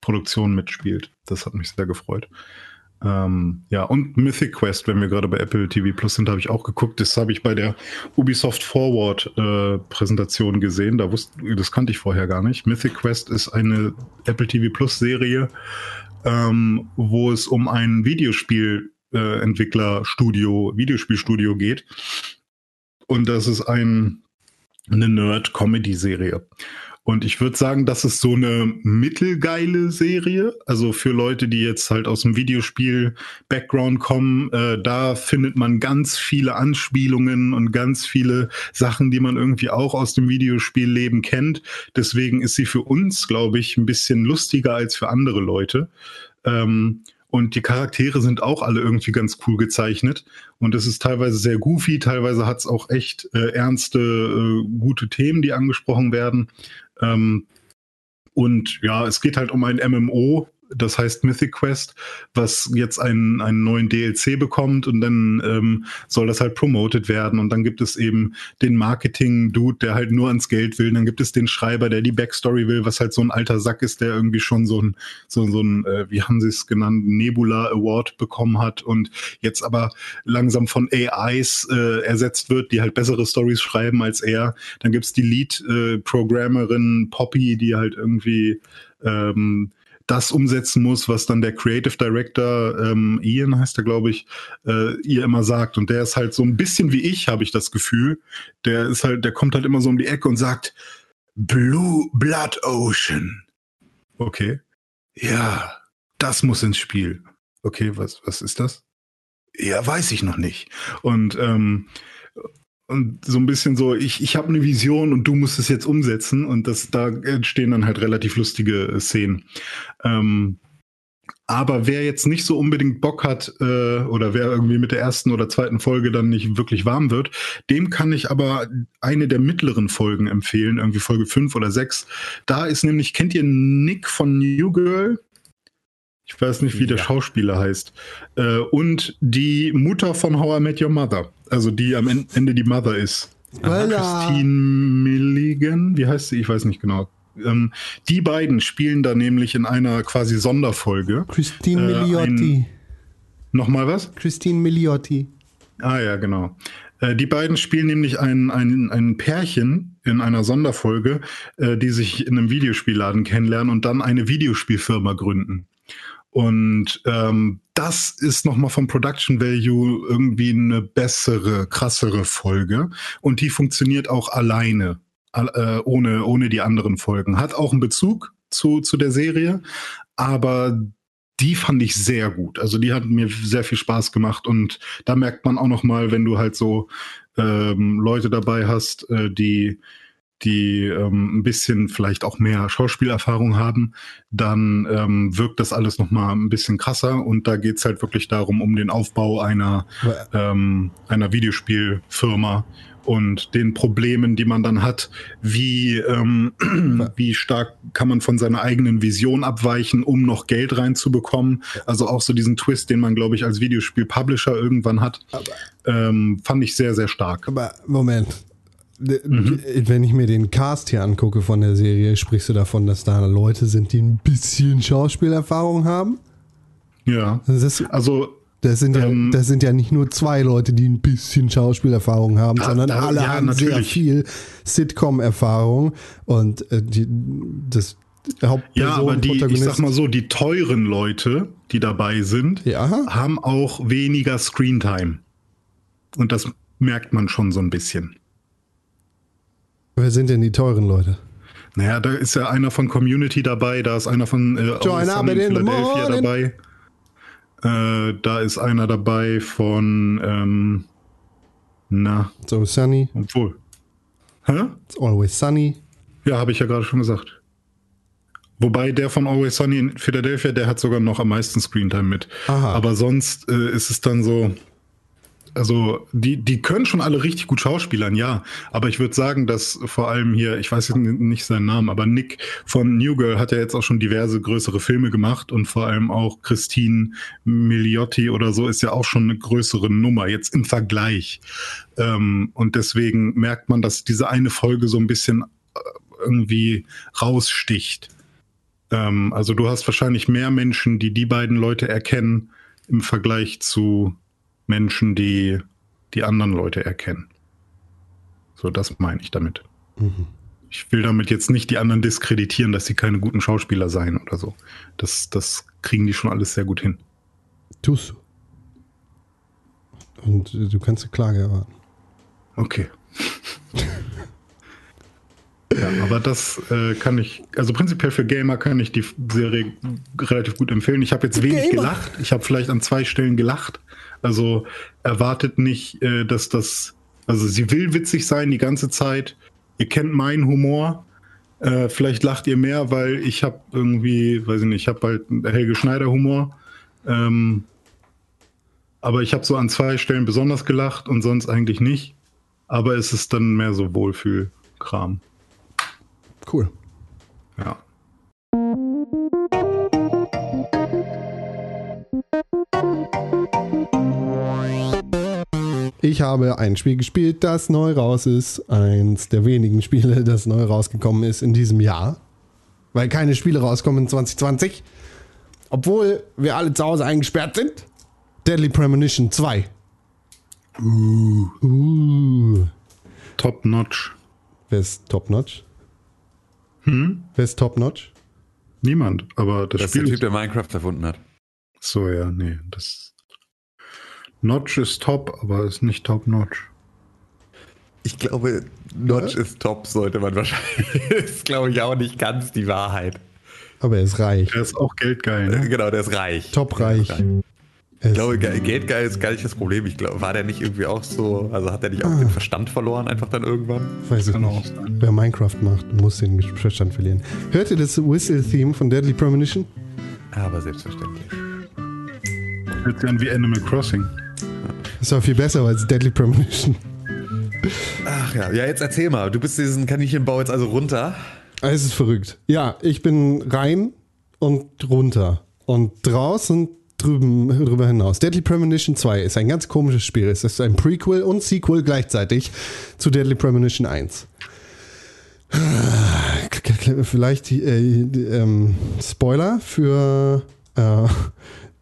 Produktionen mitspielt. Das hat mich sehr gefreut. Ähm, ja, und Mythic Quest, wenn wir gerade bei Apple TV Plus sind, habe ich auch geguckt. Das habe ich bei der Ubisoft Forward äh, Präsentation gesehen. Da wusste, das kannte ich vorher gar nicht. Mythic Quest ist eine Apple TV Plus Serie, ähm, wo es um ein Videospielentwicklerstudio, äh, Videospielstudio geht. Und das ist ein, eine Nerd-Comedy-Serie. Und ich würde sagen, das ist so eine mittelgeile Serie. Also für Leute, die jetzt halt aus dem Videospiel-Background kommen, äh, da findet man ganz viele Anspielungen und ganz viele Sachen, die man irgendwie auch aus dem Videospielleben kennt. Deswegen ist sie für uns, glaube ich, ein bisschen lustiger als für andere Leute. Ähm, und die Charaktere sind auch alle irgendwie ganz cool gezeichnet. Und es ist teilweise sehr goofy, teilweise hat es auch echt äh, ernste, äh, gute Themen, die angesprochen werden. Ähm, und ja, es geht halt um ein MMO, das heißt Mythic Quest, was jetzt einen, einen neuen DLC bekommt und dann ähm, soll das halt promoted werden und dann gibt es eben den Marketing-Dude, der halt nur ans Geld will, dann gibt es den Schreiber, der die Backstory will, was halt so ein alter Sack ist, der irgendwie schon so ein, so, so ein, äh, wie haben sie es genannt, Nebula Award bekommen hat und jetzt aber langsam von AIs äh, ersetzt wird, die halt bessere Stories schreiben als er. Dann gibt's die Lead-Programmerin äh, Poppy, die halt irgendwie ähm, das umsetzen muss, was dann der Creative Director ähm, Ian heißt er, glaube ich, äh, ihr immer sagt. Und der ist halt so ein bisschen wie ich, habe ich das Gefühl. Der ist halt, der kommt halt immer so um die Ecke und sagt Blue Blood Ocean. Okay. Ja, das muss ins Spiel. Okay, was was ist das? Ja, weiß ich noch nicht. Und ähm, und so ein bisschen so, ich, ich habe eine Vision und du musst es jetzt umsetzen und das, da entstehen dann halt relativ lustige äh, Szenen. Ähm, aber wer jetzt nicht so unbedingt Bock hat äh, oder wer irgendwie mit der ersten oder zweiten Folge dann nicht wirklich warm wird, dem kann ich aber eine der mittleren Folgen empfehlen, irgendwie Folge 5 oder 6. Da ist nämlich, kennt ihr Nick von New Girl? Ich weiß nicht, wie der Schauspieler heißt. Äh, und die Mutter von How I Met Your Mother. Also die am Ende die Mother ist. Voila. Christine Milligan, wie heißt sie? Ich weiß nicht genau. Ähm, die beiden spielen da nämlich in einer quasi Sonderfolge. Christine Äh, Milioti. ein- Nochmal was? Christine Milioti. Ah ja, genau. Äh, die beiden spielen nämlich ein, ein, ein Pärchen in einer Sonderfolge, äh, die sich in einem Videospielladen kennenlernen und dann eine Videospielfirma gründen. Und ähm, das ist nochmal vom Production Value irgendwie eine bessere, krassere Folge. Und die funktioniert auch alleine, al- äh, ohne, ohne die anderen Folgen. Hat auch einen Bezug zu, zu der Serie, aber die fand ich sehr gut. Also die hat mir sehr viel Spaß gemacht und da merkt man auch noch mal, wenn du halt so ähm, Leute dabei hast, äh, die die ähm, ein bisschen vielleicht auch mehr Schauspielerfahrung haben, dann ähm, wirkt das alles noch mal ein bisschen krasser und da geht's halt wirklich darum, um den Aufbau einer, ähm, einer Videospielfirma und den Problemen, die man dann hat, wie, ähm, wie stark kann man von seiner eigenen Vision abweichen, um noch Geld reinzubekommen. Also auch so diesen Twist, den man, glaube ich, als Videospiel-Publisher irgendwann hat, ähm, fand ich sehr, sehr stark. Aber Moment. Mhm. Wenn ich mir den Cast hier angucke von der Serie, sprichst du davon, dass da Leute sind, die ein bisschen Schauspielerfahrung haben? Ja. Das, ist, Also das, sind, ja, Ähm, das sind ja nicht nur zwei Leute, die ein bisschen Schauspielerfahrung haben, Da- sondern da- alle ja, haben sehr natürlich. viel Sitcom-Erfahrung und äh, die, das Hauptperson, Ja, aber die, ich sag mal so, die teuren Leute, die dabei sind, Ja. haben auch weniger Screentime. Und das merkt man schon so ein bisschen. Wer sind denn die teuren Leute? Naja, da ist ja einer von Community dabei, da ist einer von äh, Join Always up in Philadelphia dabei. Äh, da ist einer dabei von, ähm, na, So sunny, obwohl. Hä? it's always sunny. Ja, habe ich ja gerade schon gesagt. Wobei der von Always Sunny in Philadelphia, der hat sogar noch am meisten Screentime mit. Aha. Aber sonst äh, ist es dann so, also die, die können schon alle richtig gut schauspielern, ja. Aber ich würde sagen, dass vor allem hier, ich weiß jetzt nicht seinen Namen, aber Nick von New Girl hat ja jetzt auch schon diverse größere Filme gemacht und vor allem auch Christine Milioti oder so ist ja auch schon eine größere Nummer, jetzt im Vergleich. Ähm, und deswegen merkt man, dass diese eine Folge so ein bisschen äh, irgendwie raussticht. Ähm, also du hast wahrscheinlich mehr Menschen, die die beiden Leute erkennen im Vergleich zu Menschen, die die anderen Leute erkennen. So, das meine ich damit. Ich will damit jetzt nicht die anderen diskreditieren, dass sie keine guten Schauspieler seien oder so. Das, das kriegen die schon alles sehr gut hin. Tust du. Und äh, du kannst eine Klage erwarten. Okay. ja, aber das äh, kann ich, also prinzipiell für Gamer kann ich die Serie relativ gut empfehlen. Ich habe jetzt wenig Gamer. gelacht. Ich habe vielleicht an zwei Stellen gelacht. Also erwartet nicht, äh, dass das, also sie will witzig sein die ganze Zeit. Ihr kennt meinen Humor. Äh, vielleicht lacht ihr mehr, weil ich habe irgendwie, weiß ich nicht, ich habe halt Helge Schneider Humor. Ähm, aber ich habe so an zwei Stellen besonders gelacht und sonst eigentlich nicht. Aber es ist dann mehr so Wohlfühlkram. Cool. Ja. Ich habe ein Spiel gespielt, das neu raus ist. Eins der wenigen Spiele, das neu rausgekommen ist in diesem Jahr. Weil keine Spiele rauskommen in 2020. Obwohl wir alle zu Hause eingesperrt sind. Deadly Premonition 2. Uh. Uh. Top Notch. Wer ist Top Notch? Hm? Wer ist Top Notch? Niemand, aber das, Das ist der Spiel Typ, der Minecraft erfunden hat. So, ja, nee, das. Notch ist top, aber ist nicht Top Notch. Ich glaube, Notch ist top, sollte man wahrscheinlich. ist, glaube ich, auch nicht ganz die Wahrheit. Aber er ist reich. Der ist auch geldgeil, ne? Genau, der ist reich. Top reich. Ich glaube, Ge- Geldgeil ist gar nicht das Problem. Ich glaube, war der nicht irgendwie auch so, also hat er nicht auch den Verstand verloren, einfach dann irgendwann? Weiß ich auch nicht. Wer Minecraft macht, muss den Verstand verlieren. Hört ihr das Whistle-Theme von Deadly Premonition? Aber selbstverständlich. Hört sich an wie Animal Crossing. Das war viel besser als Deadly Premonition. Ach ja, ja, jetzt erzähl mal. Du bist diesen Kaninchenbau jetzt also runter. Es ist verrückt. Ja, ich bin rein und runter. Und draußen drüben, drüber hinaus. Deadly Premonition 2 ist ein ganz komisches Spiel. Es ist ein Prequel und Sequel gleichzeitig zu Deadly Premonition 1. Vielleicht äh, ähm, Spoiler für äh,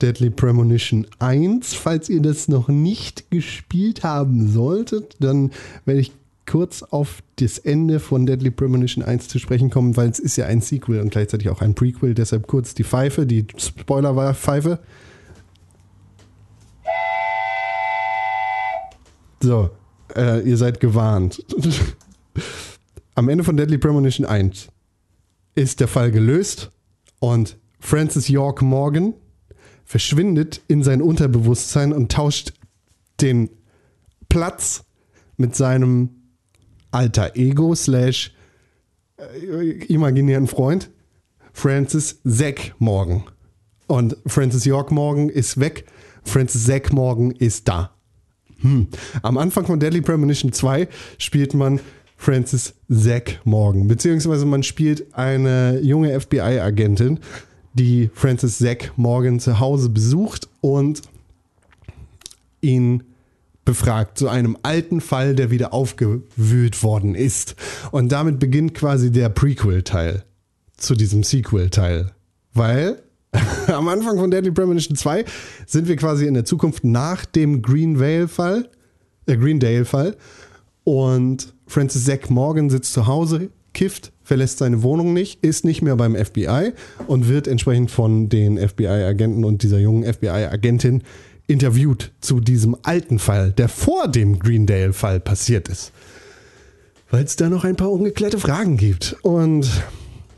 Deadly Premonition 1. Falls ihr das noch nicht gespielt haben solltet, dann werde ich kurz auf das Ende von Deadly Premonition 1 zu sprechen kommen, weil es ist ja ein Sequel und gleichzeitig auch ein Prequel. Deshalb kurz die Pfeife, die Spoiler So, äh, ihr seid gewarnt. Am Ende von Deadly Premonition 1 ist der Fall gelöst und Francis York Morgan verschwindet in sein Unterbewusstsein und tauscht den Platz mit seinem alter Ego slash äh, imaginären Freund Francis Zack Morgan. Und Francis York Morgan ist weg. Francis Zack Morgan ist da. Hm. Am Anfang von Deadly Premonition 2 spielt man Francis Zack Morgan, beziehungsweise man spielt eine junge FBI-Agentin, die Francis Zack Morgan zu Hause besucht und ihn befragt zu einem alten Fall, der wieder aufgewühlt worden ist. Und damit beginnt quasi der Prequel-Teil zu diesem Sequel-Teil. Weil am Anfang von Deadly Premonition 2 sind wir quasi in der Zukunft nach dem Green Vale-Fall, äh, Greendale-Fall. Und Francis Zack Morgan sitzt zu Hause, kifft, verlässt seine Wohnung nicht, ist nicht mehr beim FBI und wird entsprechend von den FBI-Agenten und dieser jungen FBI-Agentin interviewt zu diesem alten Fall, der vor dem Greendale-Fall passiert ist. weil es da noch ein paar ungeklärte Fragen gibt. Und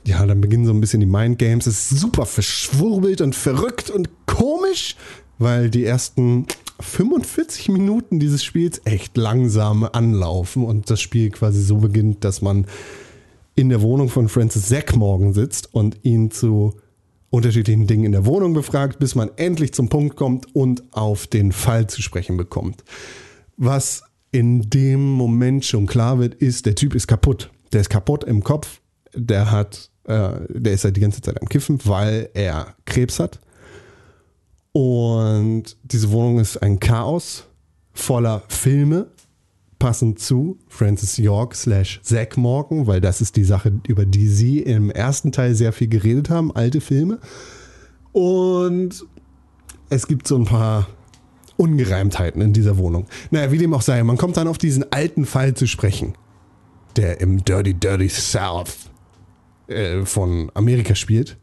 ja, dann beginnen so ein bisschen die Mindgames. Es ist super verschwurbelt und verrückt und komisch, weil die ersten 45 Minuten dieses Spiels echt langsam anlaufen und das Spiel quasi so beginnt, dass man in der Wohnung von Francis Sackmorgan sitzt und ihn zu unterschiedlichen Dingen in der Wohnung befragt, bis man endlich zum Punkt kommt und auf den Fall zu sprechen bekommt. Was in dem Moment schon klar wird, ist, der Typ ist kaputt. Der ist kaputt im Kopf. Der hat, äh, der ist halt die ganze Zeit am Kiffen, weil er Krebs hat. Und diese Wohnung ist ein Chaos voller Filme, passend zu Francis York slash Zack Morgan, weil das ist die Sache, über die sie im ersten Teil sehr viel geredet haben, alte Filme. Und es gibt so ein paar Ungereimtheiten in dieser Wohnung. Naja, wie dem auch sei, man kommt dann auf diesen alten Fall zu sprechen, der im Dirty Dirty South äh, von Amerika spielt.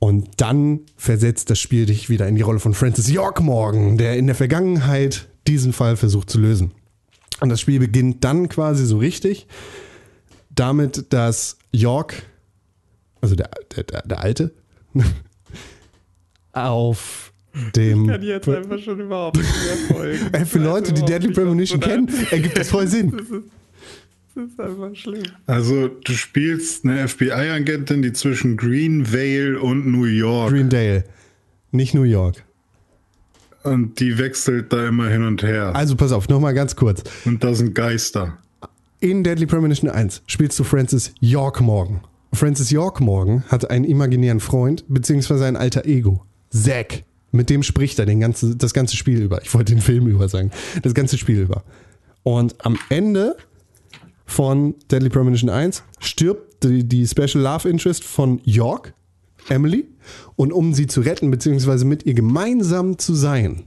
Und dann versetzt das Spiel dich wieder in die Rolle von Francis York Morgan, der in der Vergangenheit diesen Fall versucht zu lösen. Und das Spiel beginnt dann quasi so richtig damit, dass York, also der, der, der, Alte, auf dem. Ich kann jetzt einfach schon überhaupt nicht mehr folgen. Ey, für Leute, die Deadly Premonition kennen, ergibt das voll Sinn. Das ist, ist einfach schlimm. Also, du spielst eine FBI-Agentin, die zwischen Green Vale und New York Greendale, nicht New York. und die wechselt da immer hin und her. Also pass auf, nochmal ganz kurz. Und da sind Geister. In Deadly Premonition 1 spielst du Francis York Morgan. Francis York Morgan hat einen imaginären Freund, beziehungsweise ein alter Ego. Zack. Mit dem spricht er den ganze, das ganze Spiel über. Ich wollte den Film über sagen. Das ganze Spiel über. Und am Ende von Deadly Premonition 1 stirbt die, die Special Love Interest von York, Emily. Und um sie zu retten, beziehungsweise mit ihr gemeinsam zu sein,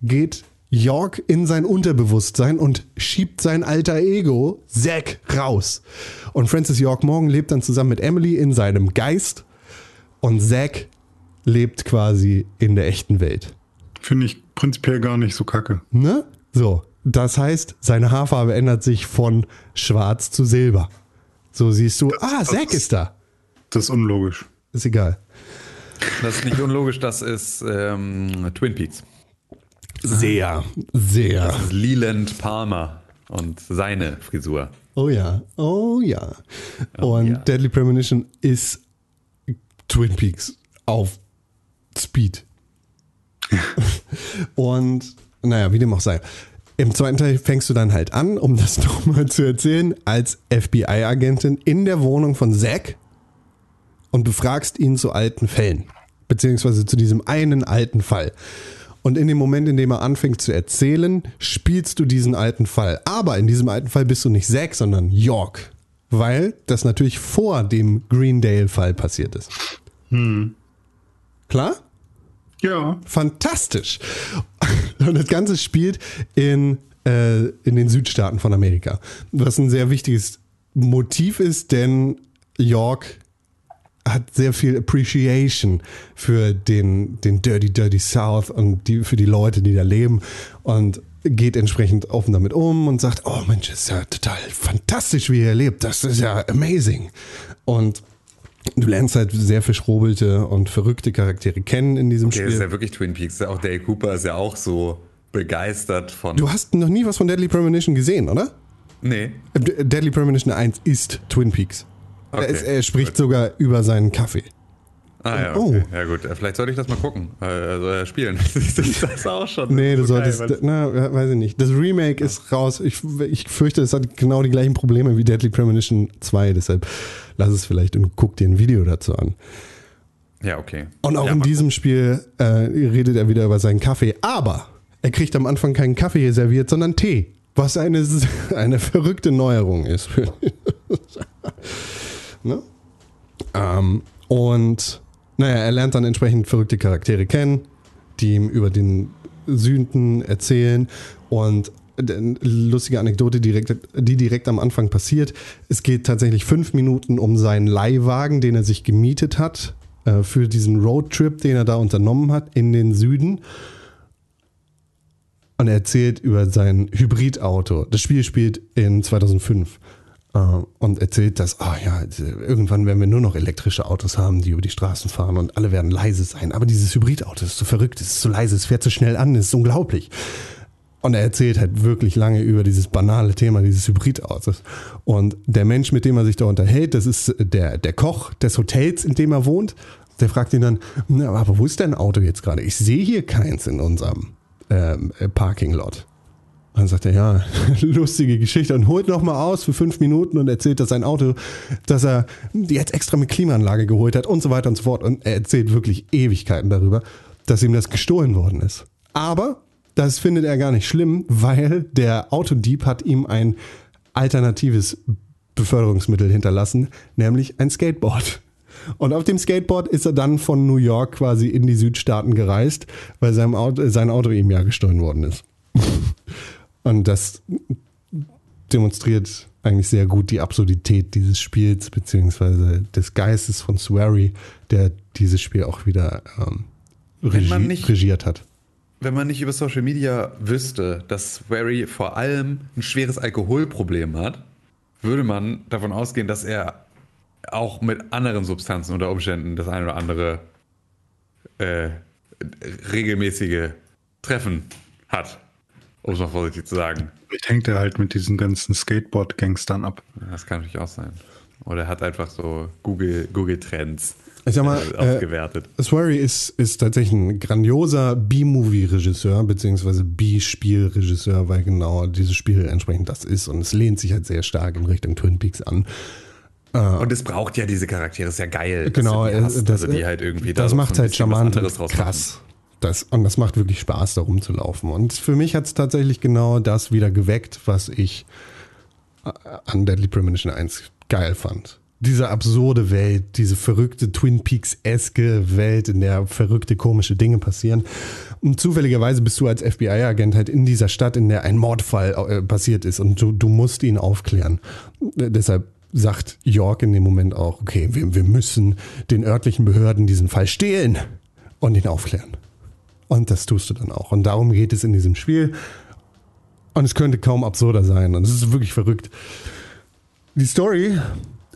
geht York in sein Unterbewusstsein und schiebt sein alter Ego, Zack, raus. Und Francis York Morgan lebt dann zusammen mit Emily in seinem Geist und Zack lebt quasi in der echten Welt. Finde ich prinzipiell gar nicht so kacke. Ne? So. Das heißt, seine Haarfarbe ändert sich von schwarz zu silber. So siehst du, ah, Zack ist da. Das ist unlogisch. Ist egal. Das ist nicht unlogisch, das ist ähm, Twin Peaks. Sehr, sehr. Das ist Leland Palmer und seine Frisur. Oh ja, oh ja. Und ja. Deadly Premonition ist Twin Peaks auf Speed. Und naja, wie dem auch sei. Im zweiten Teil fängst du dann halt an, um das nochmal zu erzählen, als FBI-Agentin in der Wohnung von Zack und befragst ihn zu alten Fällen. Beziehungsweise zu diesem einen alten Fall. Und in dem Moment, in dem er anfängt zu erzählen, spielst du diesen alten Fall. Aber in diesem alten Fall bist du nicht Zack, sondern York. Weil das natürlich vor dem Greendale-Fall passiert ist. Klar? Ja. Fantastisch. Und das Ganze spielt in, äh, in den Südstaaten von Amerika. Was ein sehr wichtiges Motiv ist, denn York hat sehr viel Appreciation für den, den Dirty, Dirty South und die, für die Leute, die da leben und geht entsprechend offen damit um und sagt, oh Mensch, ist ja total fantastisch, wie ihr lebt. Das ist ja amazing. Und du lernst halt sehr verschrobelte und verrückte Charaktere kennen in diesem Der ist Spiel. ja wirklich Twin Peaks. Auch Dale Cooper ist ja auch so begeistert von. Du hast noch nie was von Deadly Premonition gesehen, oder? nee. D- Deadly Premonition 1 ist Twin Peaks. Er, Okay. ist, er spricht sogar über seinen Kaffee. Ah ja, Oh. okay. ja gut. Vielleicht sollte ich das mal gucken. Also äh, spielen. das ist auch schon. Nee, du so geil, solltest. weil- na, weiß ich nicht. Das Remake ist raus. Ich, ich fürchte, es hat genau die gleichen Probleme wie Deadly Premonition 2. Deshalb lass es vielleicht und guck dir ein Video dazu an. Ja, okay. Und auch ja, in diesem Spiel äh, redet er wieder über seinen Kaffee. Aber er kriegt am Anfang keinen Kaffee serviert, sondern Tee. Was eine, eine verrückte Neuerung ist. ne? ähm, und naja, er lernt dann entsprechend verrückte Charaktere kennen, die ihm über den Sünden erzählen. Und eine lustige Anekdote, direkt, die direkt am Anfang passiert. Es geht tatsächlich fünf Minuten um seinen Leihwagen, den er sich gemietet hat äh, für diesen Roadtrip, den er da unternommen hat in den Süden. Und er erzählt über sein Hybridauto. Das Spiel spielt in 2005. äh, Und erzählt, dass, ah ja, irgendwann werden wir nur noch elektrische Autos haben, die über die Straßen fahren und alle werden leise sein. Aber dieses Hybridauto ist so verrückt, es ist so leise, es fährt so schnell an, es ist unglaublich. Und er erzählt halt wirklich lange über dieses banale Thema dieses Hybridautos. Und der Mensch, mit dem er sich da unterhält, das ist der, der Koch des Hotels, in dem er wohnt. Der fragt ihn dann, na, aber wo ist dein Auto jetzt gerade? Ich sehe hier keins in unserem ähm, äh, Parking-Lot. Dann sagt er, ja, lustige Geschichte und holt nochmal aus für fünf Minuten und erzählt, dass sein Auto, dass er jetzt extra mit Klimaanlage geholt hat und so weiter und so fort. Und er erzählt wirklich Ewigkeiten darüber, dass ihm das gestohlen worden ist. Aber das findet er gar nicht schlimm, weil der Autodieb hat ihm ein alternatives Beförderungsmittel hinterlassen, nämlich ein Skateboard. Und auf dem Skateboard ist er dann von New York quasi in die Südstaaten gereist, weil Auto, sein Auto ihm ja gestohlen worden ist. Und das demonstriert eigentlich sehr gut die Absurdität dieses Spiels, beziehungsweise des Geistes von Swery, der dieses Spiel auch wieder ähm, regi nicht- regiert hat. Wenn man nicht über Social Media wüsste, dass Swery vor allem ein schweres Alkoholproblem hat, würde man davon ausgehen, dass er auch mit anderen Substanzen unter Umständen das ein oder andere äh, regelmäßige Treffen hat. Um es mal vorsichtig zu sagen. Vielleicht hängt er halt mit diesen ganzen Skateboard-Gangstern ab. Das kann natürlich auch sein. Oder er hat einfach so Google, Google Trends Ich sag mal, äh, äh, ausgewertet. Swery ist, ist tatsächlich ein grandioser B-Movie-Regisseur, beziehungsweise B-Spiel-Regisseur, weil genau dieses Spiel entsprechend das ist und es lehnt sich halt sehr stark in Richtung Twin Peaks an. Und es braucht ja diese Charaktere, ist ja geil. dass Genau, du die äh, hast, das, also die halt irgendwie das da macht halt charmant und krass. Das, und das macht wirklich Spaß, da rumzulaufen. Und für mich hat es tatsächlich genau das wieder geweckt, was ich äh, an Deadly Premonition 1 geil fand. Diese absurde Welt, diese verrückte Twin Peaks-eske Welt, in der verrückte, komische Dinge passieren. Und zufälligerweise bist du als FBI-Agent halt in dieser Stadt, in der ein Mordfall äh, passiert ist und du, du musst ihn aufklären. Äh, deshalb sagt York in dem Moment auch, okay, wir, wir müssen den örtlichen Behörden diesen Fall stehlen und ihn aufklären. Und das tust du dann auch. Und darum geht es in diesem Spiel. Und es könnte kaum absurder sein. Und es ist wirklich verrückt. Die Story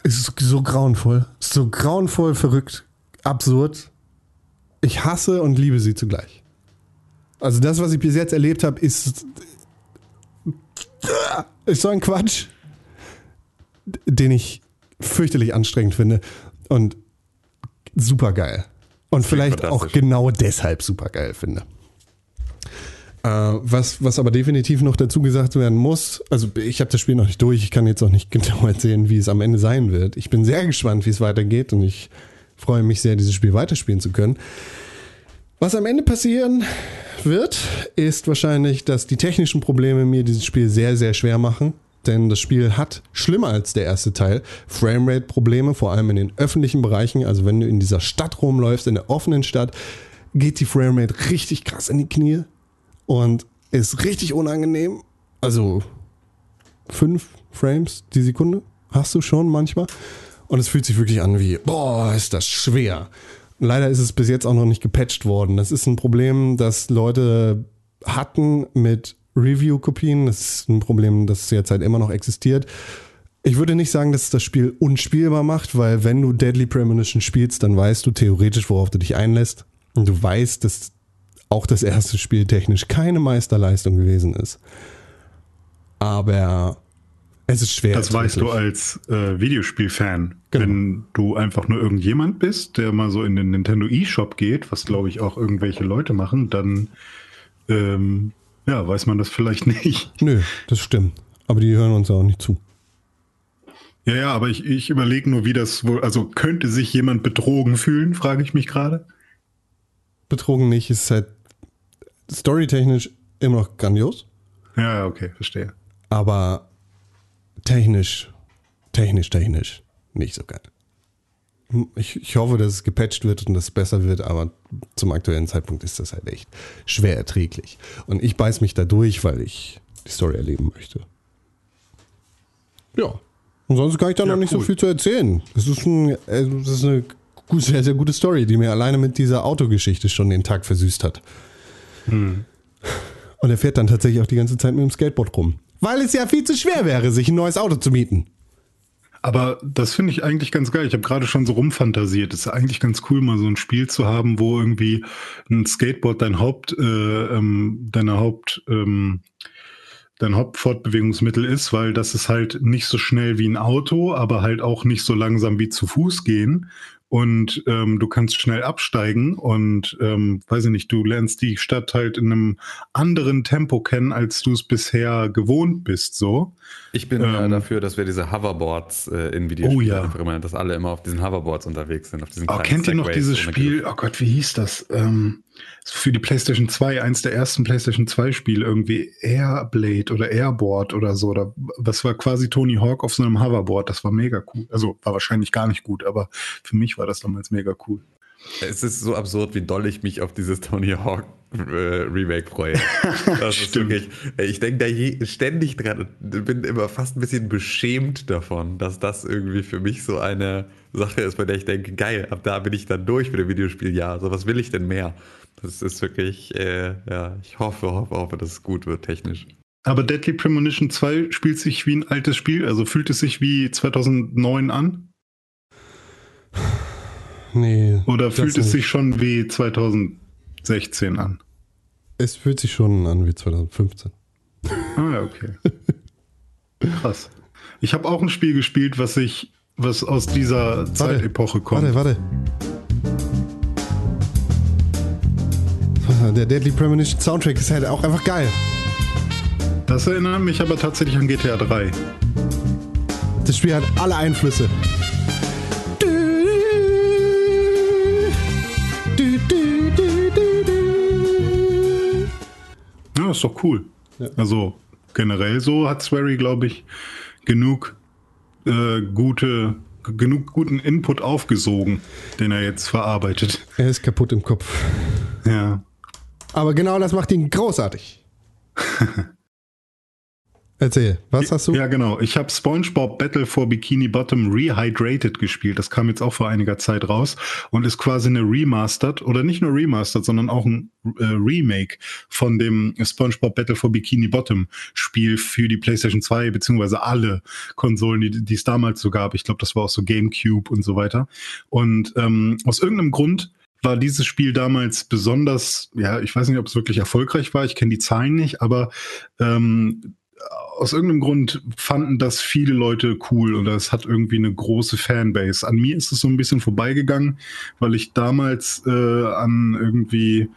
ist so grauenvoll. So grauenvoll, verrückt, absurd. Ich hasse und liebe sie zugleich. Also das, was ich bis jetzt erlebt habe, ist, ist so ein Quatsch, den ich fürchterlich anstrengend finde und super geil. Und vielleicht auch genau deshalb super geil finde. Äh, was, was aber definitiv noch dazu gesagt werden muss, also ich habe das Spiel noch nicht durch, ich kann jetzt auch nicht genau erzählen, wie es am Ende sein wird. Ich bin sehr gespannt, wie es weitergeht und ich freue mich sehr, dieses Spiel weiterspielen zu können. Was am Ende passieren wird, ist wahrscheinlich, dass die technischen Probleme mir dieses Spiel sehr, sehr schwer machen. Denn das Spiel hat, schlimmer als der erste Teil, Framerate-Probleme, vor allem in den öffentlichen Bereichen. Also wenn du in dieser Stadt rumläufst, in der offenen Stadt, geht die Framerate richtig krass in die Knie und ist richtig unangenehm. Also fünf Frames die Sekunde hast du schon manchmal. Und es fühlt sich wirklich an wie, boah, ist das schwer. Leider ist es bis jetzt auch noch nicht gepatcht worden. Das ist ein Problem, das Leute hatten mit Review-Kopien. Das ist ein Problem, das jetzt halt immer noch existiert. Ich würde nicht sagen, dass es das Spiel unspielbar macht, weil wenn du Deadly Premonition spielst, dann weißt du theoretisch, worauf du dich einlässt. Und du weißt, dass auch das erste Spiel technisch keine Meisterleistung gewesen ist. Aber es ist schwer. Das weißt du als äh, Videospielfan. Genau. Wenn du einfach nur irgendjemand bist, der mal so in den Nintendo eShop geht, was glaube ich auch irgendwelche Leute machen, dann ähm, ja, weiß man das vielleicht nicht. Nö, das stimmt. Aber die hören uns auch nicht zu. Ja, ja, aber ich, ich überlege nur, wie das wohl, also könnte sich jemand betrogen fühlen, frage ich mich gerade. Betrogen nicht, ist halt storytechnisch immer noch grandios, Ja, ja, okay, verstehe. aber technisch, technisch, technisch nicht so geil. Ich, ich hoffe, dass es gepatcht wird und dass es besser wird, aber zum aktuellen Zeitpunkt ist das halt echt schwer erträglich. Und ich beiß mich da durch, weil ich die Story erleben möchte. Ja. Und sonst kann ich da Ja, noch nicht so cool. viel zu erzählen. Es ist, ein, äh, das ist eine gut, sehr, sehr gute Story, die mir alleine mit dieser Autogeschichte schon den Tag versüßt hat. Und Und er fährt dann tatsächlich auch die ganze Zeit mit dem Skateboard rum. Weil es ja viel zu schwer wäre, sich ein neues Auto zu mieten. Aber das finde ich eigentlich ganz geil. Ich habe gerade schon so rumfantasiert. Es ist eigentlich ganz cool, mal so ein Spiel zu haben, wo irgendwie ein Skateboard dein Haupt, äh, ähm, deine Haupt, ähm, dein Hauptfortbewegungsmittel ist, weil das ist halt nicht so schnell wie ein Auto, aber halt auch nicht so langsam wie zu Fuß gehen. Und ähm, du kannst schnell absteigen und ähm, weiß ich nicht, du lernst die Stadt halt in einem anderen Tempo kennen, als du es bisher gewohnt bist. So. Ich bin äh, Ähm, dafür, dass wir diese Hoverboards äh, in Videospielen Oh ja. immer, dass alle immer auf diesen Hoverboards unterwegs sind. Auf diesen Oh, kennt ihr noch dieses Spiel? Oh Gott, wie hieß das? Ähm, für die PlayStation 2, eins der ersten PlayStation 2 Spiele, irgendwie Airblade oder Airboard oder so. Oder was war quasi Tony Hawk auf so einem Hoverboard? Das war mega cool. Also war wahrscheinlich gar nicht gut, aber für mich war das damals mega cool. Es ist so absurd, wie doll ich mich auf dieses Tony Hawk äh, Remake freue. Das ist wirklich, ich denke da je, ständig dran und bin immer fast ein bisschen beschämt davon, dass das irgendwie für mich so eine Sache ist, bei der ich denke, geil, ab da bin ich dann durch mit dem Videospiel. Ja, so was will ich denn mehr? Das ist wirklich, äh, ja, ich hoffe, hoffe, hoffe, dass es gut wird technisch. Aber Deadly Premonition 2 spielt sich wie ein altes Spiel, also fühlt es sich wie 2009 an? Nee. Oder fühlt es nicht. sich schon wie 2016 an? Es fühlt sich schon an wie 2015. Ah, ja, okay. Krass. Ich habe auch ein Spiel gespielt, was ich, was aus dieser Zeitepoche kommt. Warte, warte. Der Deadly Premonition Soundtrack ist halt auch einfach geil. Das erinnert mich aber tatsächlich an GTA 3. Das Spiel hat alle Einflüsse. Ja, ist doch cool. Also generell so hat Swery, glaube ich, genug äh, gute, genug guten Input aufgesogen, den er jetzt verarbeitet. Er ist kaputt im Kopf. Ja. Aber genau das macht ihn großartig. Erzähl, was hast du? Ja, genau. Ich habe SpongeBob Battle for Bikini Bottom Rehydrated gespielt. Das kam jetzt auch vor einiger Zeit raus und ist quasi eine Remastered oder nicht nur Remastered, sondern auch ein äh, Remake von dem SpongeBob Battle for Bikini Bottom Spiel für die PlayStation 2 beziehungsweise alle Konsolen, die, die es damals so gab. Ich glaube, das war auch so GameCube und so weiter. Und ähm, aus irgendeinem Grund war dieses Spiel damals besonders, ja, ich weiß nicht, ob es wirklich erfolgreich war, ich kenne die Zahlen nicht, aber ähm, aus irgendeinem Grund fanden das viele Leute cool oder es hat irgendwie eine große Fanbase. An mir ist es so ein bisschen vorbeigegangen, weil ich damals äh, an irgendwie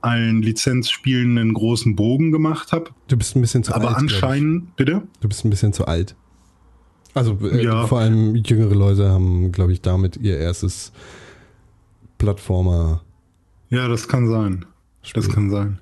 allen Lizenzspielen einen großen Bogen gemacht habe. Du bist ein bisschen zu Aber alt. ich. anscheinend, bitte? Du bist ein bisschen zu alt. Also äh, Ja. vor allem jüngere Leute haben, glaube ich, damit ihr erstes Plattformer. Ja, das kann sein. Das kann sein.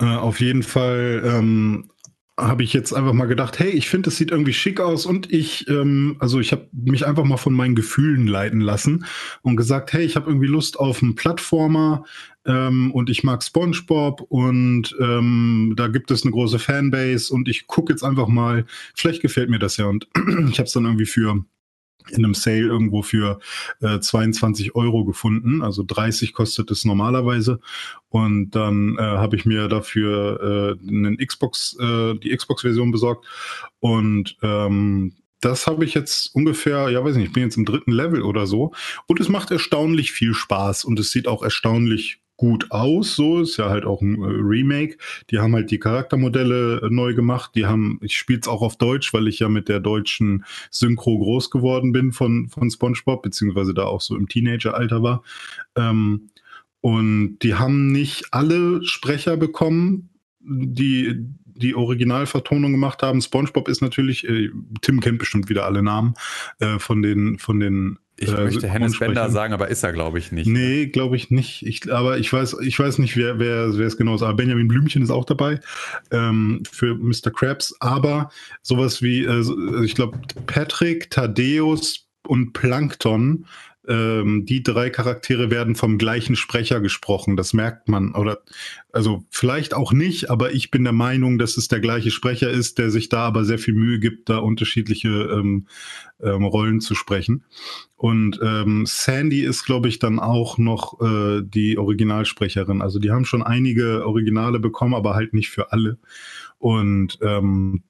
Äh, auf jeden Fall ähm, habe ich jetzt einfach mal gedacht, hey, ich finde, es sieht irgendwie schick aus und ich, ähm, also ich habe mich einfach mal von meinen Gefühlen leiten lassen und gesagt, hey, ich habe irgendwie Lust auf einen Plattformer ähm, und ich mag SpongeBob und ähm, da gibt es eine große Fanbase und ich gucke jetzt einfach mal, vielleicht gefällt mir das ja und ich habe es dann irgendwie für in einem Sale irgendwo für äh, 22 Euro gefunden. Also 30 kostet es normalerweise. Und dann äh, habe ich mir dafür äh, einen Xbox, äh, die Xbox-Version besorgt. Und ähm, das habe ich jetzt ungefähr, ja weiß nicht, ich bin jetzt im dritten Level oder so. Und es macht erstaunlich viel Spaß und es sieht auch erstaunlich gut aus. So ist ja halt auch ein äh, Remake. Die haben halt die Charaktermodelle äh, neu gemacht. Die haben, ich spiele es auch auf Deutsch, weil ich ja mit der deutschen Synchro groß geworden bin von, von SpongeBob, beziehungsweise da auch so im Teenageralter war. Ähm, und die haben nicht alle Sprecher bekommen, die die Originalvertonung gemacht haben. SpongeBob ist natürlich, äh, Tim kennt bestimmt wieder alle Namen äh, von den von den Ich äh, möchte Hennes Bender sagen, aber ist er, glaube ich, nicht. Nee, glaube ich nicht. Ich, aber ich weiß, ich weiß nicht, wer, wer, wer es genau ist. Aber Benjamin Blümchen ist auch dabei ähm, für Mr. Krabs. Aber sowas wie, äh, ich glaube, Patrick, Thaddeus und Plankton ähm, die drei Charaktere werden vom gleichen Sprecher gesprochen. Das merkt man. Oder also vielleicht auch nicht, aber ich bin der Meinung, dass es der gleiche Sprecher ist, der sich da aber sehr viel Mühe gibt, da unterschiedliche ähm, ähm, Rollen zu sprechen. Und ähm, Sandy ist, glaube ich, dann auch noch äh, die Originalsprecherin. Also die haben schon einige Originale bekommen, aber halt nicht für alle. Und ähm,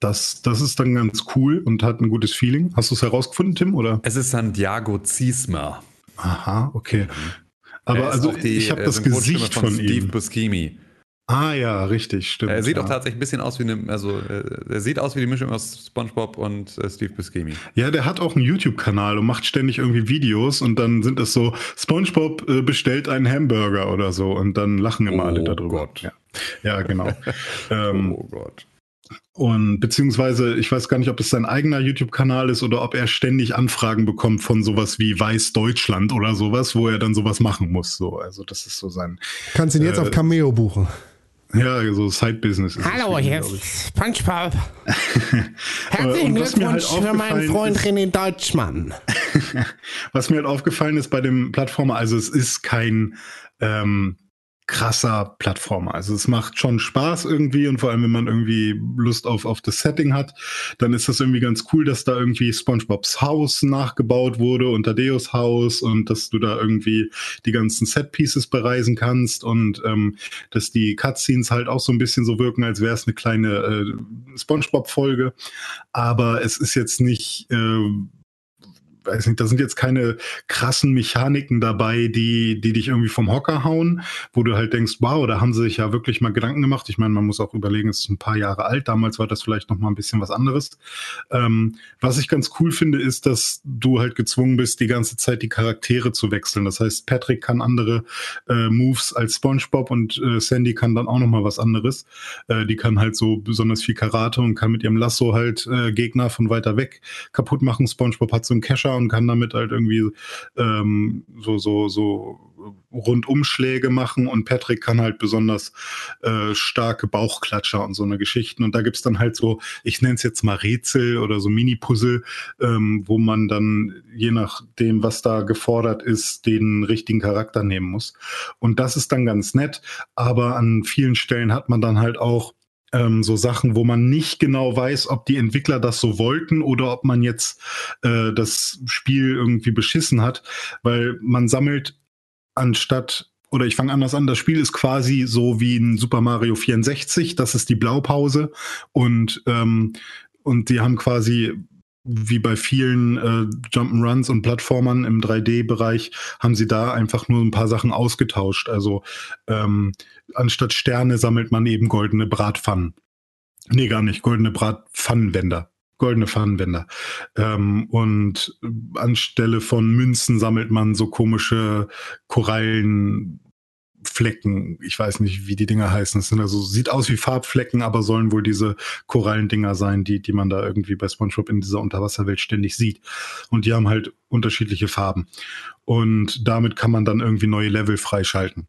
das, das ist dann ganz cool und hat ein gutes Feeling. Hast du es herausgefunden, Tim? Oder? Es ist Santiago Ziesmer. Aha, okay. Aber Er ist also die, ich habe äh, das Gesicht von von, Steve ihm. Buscemi. Ah ja, richtig, stimmt. Er sieht ja. auch tatsächlich ein bisschen aus wie eine, also äh, er sieht aus wie die Mischung aus SpongeBob und äh, Steve Buscemi. Ja, der hat auch einen YouTube-Kanal und macht ständig irgendwie Videos und dann sind es so, SpongeBob äh, bestellt einen Hamburger oder so und dann lachen immer Oh alle darüber. Gott. Ja, ja genau. ähm, oh Gott. Und beziehungsweise, ich weiß gar nicht, ob es sein eigener YouTube-Kanal ist oder ob er ständig Anfragen bekommt von sowas wie Weiß Deutschland oder sowas, wo er dann sowas machen muss. So, also das ist so sein, Kannst ihn jetzt Äh, auf Cameo buchen. ja, so Side-Business. Hallo, hier ist SpongeBob. Äh, Herzlichen mir halt Glückwunsch für meinen Freund ist- René Deutschmann. Was mir halt aufgefallen ist bei dem Plattformer, also es ist kein ähm, krasser Plattformer. Also es macht schon Spaß irgendwie und vor allem, wenn man irgendwie Lust auf, auf das Setting hat, dann ist das irgendwie ganz cool, dass da irgendwie SpongeBobs Haus nachgebaut wurde und Tadeus Haus und dass du da irgendwie die ganzen Set-Pieces bereisen kannst und ähm, dass die Cutscenes halt auch so ein bisschen so wirken, als wäre es eine kleine äh, SpongeBob-Folge. Aber es ist jetzt nicht äh, weiß nicht, da sind jetzt keine krassen Mechaniken dabei, die, die dich irgendwie vom Hocker hauen, wo du halt denkst, wow, da haben sie sich ja wirklich mal Gedanken gemacht. Ich meine, man muss auch überlegen, es ist ein paar Jahre alt. Damals war das vielleicht noch mal ein bisschen was anderes. Ähm, was ich ganz cool finde, ist, dass du halt gezwungen bist, die ganze Zeit die Charaktere zu wechseln. Das heißt, Patrick kann andere äh, Moves als SpongeBob und äh, Sandy kann dann auch noch mal was anderes. Äh, die kann halt so besonders viel Karate und kann mit ihrem Lasso halt äh, Gegner von weiter weg kaputt machen. SpongeBob hat so einen Kescher und kann damit halt irgendwie ähm, so so so Rundumschläge machen. Und Patrick kann halt besonders äh, starke Bauchklatscher und so eine Geschichten. Und da gibt's dann halt so, ich nenne es jetzt mal Rätsel oder so Mini-Puzzle, ähm, wo man dann je nachdem, was da gefordert ist, den richtigen Charakter nehmen muss. Und das ist dann ganz nett, aber an vielen Stellen hat man dann halt auch ähm, so Sachen, wo man nicht genau weiß, ob die Entwickler das so wollten oder ob man jetzt äh, das Spiel irgendwie beschissen hat, weil man sammelt anstatt oder ich fange anders an, das Spiel ist quasi so wie ein Super Mario 64, das ist die Blaupause und ähm, und die haben quasi wie bei vielen äh, Jump'n'Runs und Plattformern im 3D-Bereich haben sie da einfach nur ein paar Sachen ausgetauscht. Also ähm, anstatt Sterne sammelt man eben goldene Bratpfannen. Nee, gar nicht, goldene Bratpfannenwender. Goldene Pfannenwender. Ähm, und anstelle von Münzen sammelt man so komische Korallen. Flecken, ich weiß nicht, wie die Dinger heißen. Es sind also, sieht aus wie Farbflecken, aber sollen wohl diese Korallendinger sein, die, die man da irgendwie bei SpongeBob in dieser Unterwasserwelt ständig sieht. Und die haben halt unterschiedliche Farben. Und damit kann man dann irgendwie neue Level freischalten.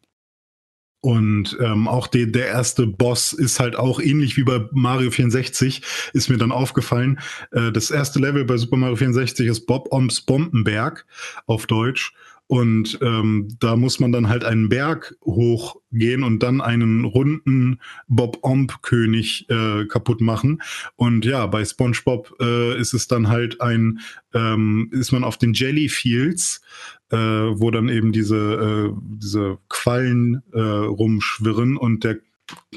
Und ähm, auch de, der erste Boss ist halt auch ähnlich wie bei Mario 64, ist mir dann aufgefallen. Äh, das erste Level bei Super Mario 64 ist Bob Oms Bombenberg auf Deutsch. Und ähm, da muss man dann halt einen Berg hochgehen und dann einen runden Bob-Omb-König äh, kaputt machen. Und ja, bei SpongeBob äh, ist es dann halt ein, ähm, ist man auf den Jellyfields, äh, wo dann eben diese, äh, diese Quallen äh, rumschwirren und der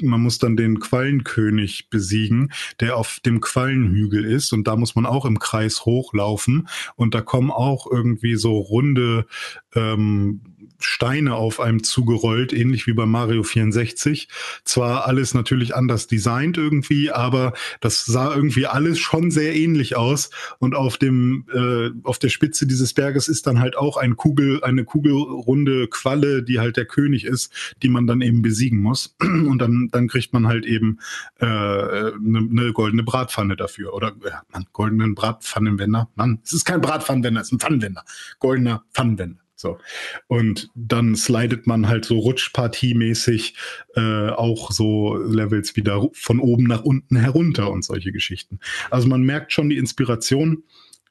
man muss dann den Quallenkönig besiegen, der auf dem Quallenhügel ist. Und da muss man auch im Kreis hochlaufen. Und da kommen auch irgendwie so runde ähm, Steine auf einem zugerollt, ähnlich wie bei Mario 64. Zwar alles natürlich anders designt irgendwie, aber das sah irgendwie alles schon sehr ähnlich aus. Und auf dem, äh, auf der Spitze dieses Berges ist dann halt auch ein Kugel, eine kugelrunde Qualle, die halt der König ist, die man dann eben besiegen muss. Und dann, dann kriegt man halt eben äh, eine, eine goldene Bratpfanne dafür. Oder ja, man, goldenen Bratpfannenwender. Mann, es ist kein Bratpfannenwender, es ist ein Pfannenwender. Goldener Pfannenwender. So. Und dann slidet man halt so rutschpartiemäßig äh, auch so Levels wieder von oben nach unten herunter und solche Geschichten. Also man merkt schon die Inspiration.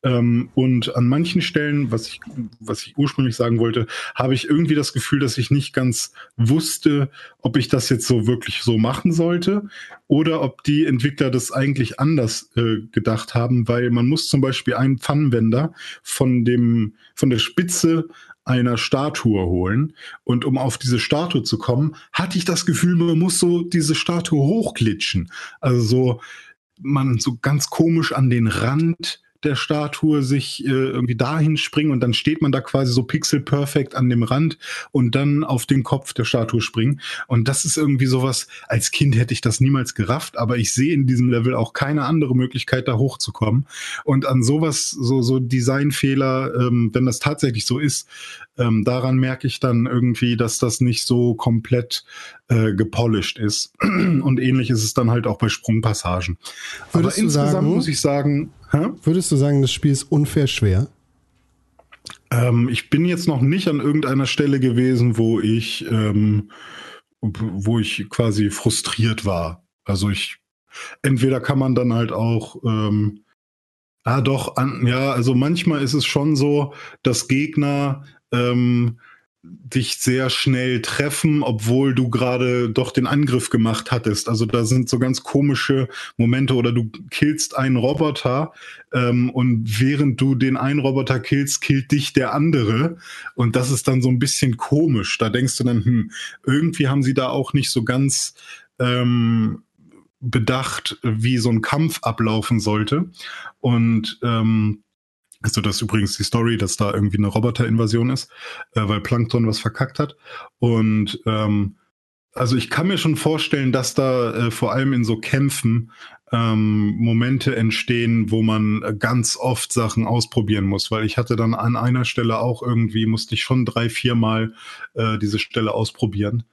Ähm, und an manchen Stellen, was ich, was ich ursprünglich sagen wollte, habe ich irgendwie das Gefühl, dass ich nicht ganz wusste, ob ich das jetzt so wirklich so machen sollte oder ob die Entwickler das eigentlich anders äh, gedacht haben, weil man muss zum Beispiel einen Pfannenwender von dem, von der Spitze einer Statue holen. Und um auf diese Statue zu kommen, hatte ich das Gefühl, man muss so diese Statue hochglitschen. Also so, man so ganz komisch an den Rand der Statue sich äh, irgendwie dahin springen und dann steht man da quasi so pixel perfect an dem Rand und dann auf den Kopf der Statue springen. Und das ist irgendwie sowas, als Kind hätte ich das niemals gerafft, aber ich sehe in diesem Level auch keine andere Möglichkeit, da hochzukommen. Und an sowas, so, so Designfehler, ähm, wenn das tatsächlich so ist, ähm, daran merke ich dann irgendwie, dass das nicht so komplett äh, gepolished ist. Und ähnlich ist es dann halt auch bei Sprungpassagen. Aber Würdest du insgesamt sagen- muss ich sagen, hä? Würdest du sagen, das Spiel ist unfair schwer? Ähm, ich bin jetzt noch nicht an irgendeiner Stelle gewesen, wo ich, ähm, wo ich quasi frustriert war. Also ich, entweder kann man dann halt auch, ähm, ah doch, an, ja, also manchmal ist es schon so, dass Gegner ähm, dich sehr schnell treffen, obwohl du gerade doch den Angriff gemacht hattest. Also da sind so ganz komische Momente oder du killst einen Roboter ähm, und während du den einen Roboter killst, killt dich der andere und das ist dann so ein bisschen komisch. Da denkst du dann, hm, irgendwie haben sie da auch nicht so ganz ähm, bedacht, wie so ein Kampf ablaufen sollte und ähm, also das ist übrigens die Story, dass da irgendwie eine Roboterinvasion ist, äh, weil Plankton was verkackt hat. Und ähm, also ich kann mir schon vorstellen, dass da äh, vor allem in so Kämpfen ähm, Momente entstehen, wo man ganz oft Sachen ausprobieren muss, weil ich hatte dann an einer Stelle auch irgendwie, musste ich schon drei, viermal äh, diese Stelle ausprobieren,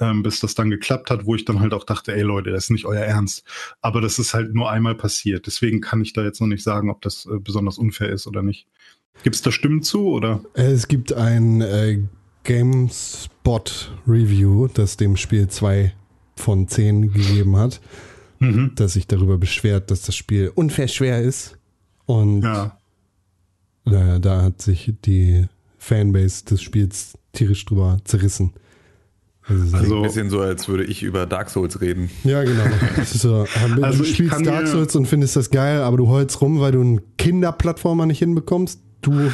ähm, bis das dann geklappt hat, wo ich dann halt auch dachte, ey Leute, das ist nicht euer Ernst. Aber das ist halt nur einmal passiert. Deswegen kann ich da jetzt noch nicht sagen, ob das äh, besonders unfair ist oder nicht. Gibt es da Stimmen zu oder? Es gibt ein äh, GameSpot-Review, das dem Spiel 2 von 10 gegeben hat, Mhm. das sich darüber beschwert, dass das Spiel unfair schwer ist. Und Ja. da, da hat sich die Fanbase des Spiels tierisch drüber zerrissen. Also, Also- Ein bisschen so, als würde ich über Dark Souls reden. ja, genau. Das ist so, Also du spielst Dark Souls und findest das geil, aber du heulst rum, weil du einen Kinderplattformer nicht hinbekommst. Du,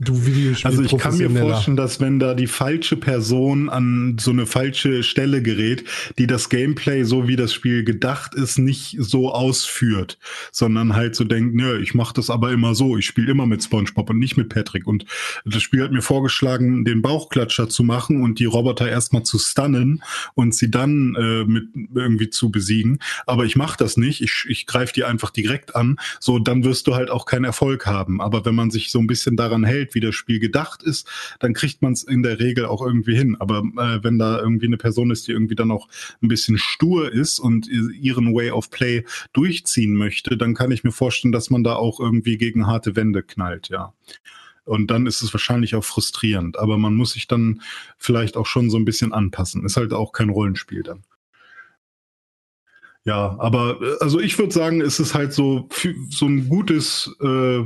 du Videospiel Also ich kann mir vorstellen, dass wenn da die falsche Person an so eine falsche Stelle gerät, die das Gameplay, so wie das Spiel gedacht ist, nicht so ausführt, sondern halt so denkt, nö, ich mache das aber immer so, ich spiele immer mit SpongeBob und nicht mit Patrick. Und das Spiel hat mir vorgeschlagen, den Bauchklatscher zu machen und die Roboter erstmal zu stunnen und sie dann äh, mit irgendwie zu besiegen. Aber ich mache das nicht, ich, ich greife die einfach direkt an, so dann wirst du halt auch keinen Erfolg haben. Aber wenn man sich so ein bisschen daran hält, wie das Spiel gedacht ist, dann kriegt man es in der Regel auch irgendwie hin. Aber äh, wenn da irgendwie eine Person ist, die irgendwie dann auch ein bisschen stur ist und ihren Way of Play durchziehen möchte, dann kann ich mir vorstellen, dass man da auch irgendwie gegen harte Wände knallt, ja. Und dann ist es wahrscheinlich auch frustrierend. Aber man muss sich dann vielleicht auch schon so ein bisschen anpassen. Ist halt auch kein Rollenspiel dann. Ja, aber äh, also ich würde sagen, es ist halt so, so ein gutes äh,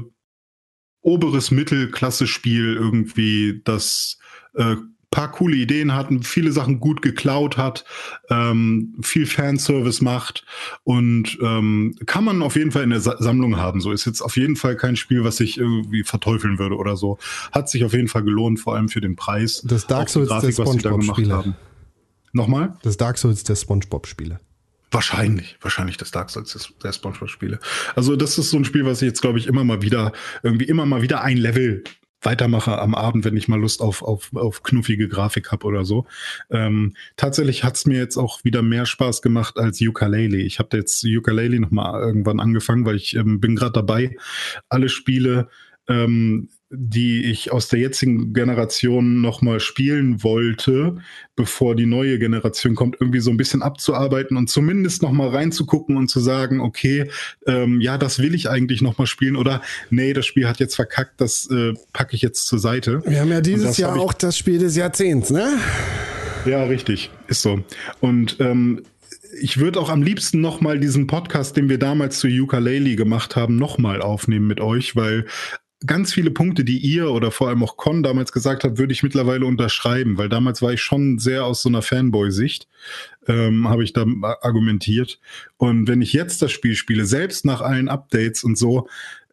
oberes Mittelklasse-Spiel irgendwie, das äh, paar coole Ideen hat, viele Sachen gut geklaut hat, ähm, viel Fanservice macht und ähm, kann man auf jeden Fall in der Sa Sammlung haben. So ist jetzt auf jeden Fall kein Spiel, was ich irgendwie verteufeln würde oder so. Hat sich auf jeden Fall gelohnt, vor allem für den Preis. Das Dark Souls der da gemacht SpongeBob-Spiele. haben. Nochmal? Das Dark Souls der Spongebob-Spiele. Wahrscheinlich, wahrscheinlich das Dark Souls der SpongeBob-Spiele. Also das ist so ein Spiel, was ich jetzt, glaube ich, immer mal wieder, irgendwie immer mal wieder ein Level weitermache am Abend, wenn ich mal Lust auf, auf, auf knuffige Grafik habe oder so. Ähm, tatsächlich hat's mir jetzt auch wieder mehr Spaß gemacht als Ukulele. Ich habe jetzt Ukulele noch mal irgendwann angefangen, weil ich ähm, bin gerade dabei, alle Spiele ähm, die ich aus der jetzigen Generation noch mal spielen wollte, bevor die neue Generation kommt, irgendwie so ein bisschen abzuarbeiten und zumindest noch mal reinzugucken und zu sagen, okay, ähm, ja, das will ich eigentlich noch mal spielen oder nee, das Spiel hat jetzt verkackt, das äh, packe ich jetzt zur Seite. Wir haben ja dieses Jahr auch das Spiel des Jahrzehnts, ne? Ja, richtig, ist so. Und ähm, ich würde auch am liebsten nochmal diesen Podcast, den wir damals zu Ukulele gemacht haben, nochmal aufnehmen mit euch, weil ganz viele Punkte, die ihr oder vor allem auch Con damals gesagt habt, würde ich mittlerweile unterschreiben, weil damals war ich schon sehr aus so einer Fanboy-Sicht, ähm, habe ich da argumentiert. Und wenn ich jetzt das Spiel spiele, selbst nach allen Updates und so,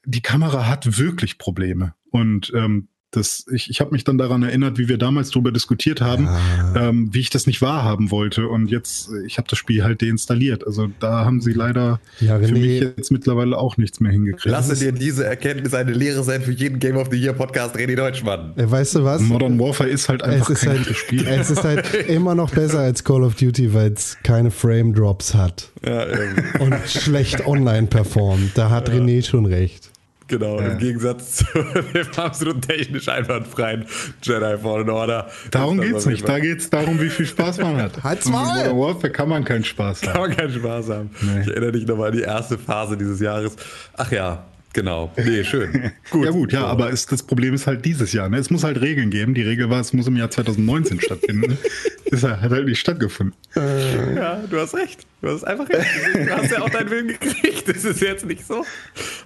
die Kamera hat wirklich Probleme. Und ähm, das, ich, ich habe mich dann daran erinnert, wie wir damals darüber diskutiert haben, ähm, wie ich das nicht wahrhaben wollte. Und jetzt, äh, ich habe das Spiel halt deinstalliert. Also da haben sie leider Ja, für René- mich jetzt mittlerweile auch nichts mehr hingekriegt. Lasse dir diese Erkenntnis eine Lehre sein für jeden Game of the Year Podcast René Deutschmann. Äh, Weißt du was? Modern Warfare ist halt Es einfach ist, kein halt, Spiel. es ist halt immer noch besser als Call of Duty, weil es keine Frame Drops hat Ja, ähm, und schlecht online performt. Da hat René schon recht. Genau. Im Gegensatz zu dem absolut technisch einwandfreien Jedi Fallen Order. Darum geht's nicht. Da geht's darum, wie viel Spaß man hat. Halt's! Mit Modern Warfare kann man keinen Spaß Kann haben. man keinen Spaß haben. Nee. Ich erinnere dich nochmal an die erste Phase dieses Jahres. Ach ja, genau. Nee, schön. Gut, ja gut, ja, aber ist, das Problem ist halt dieses Jahr. Ne? Es muss halt Regeln geben. Die Regel war, es muss im Jahr 2019 stattfinden. Das hat halt nicht stattgefunden. Ja, du hast recht. Du hast einfach recht. Du hast ja auch deinen Willen gekriegt. Das ist jetzt nicht so,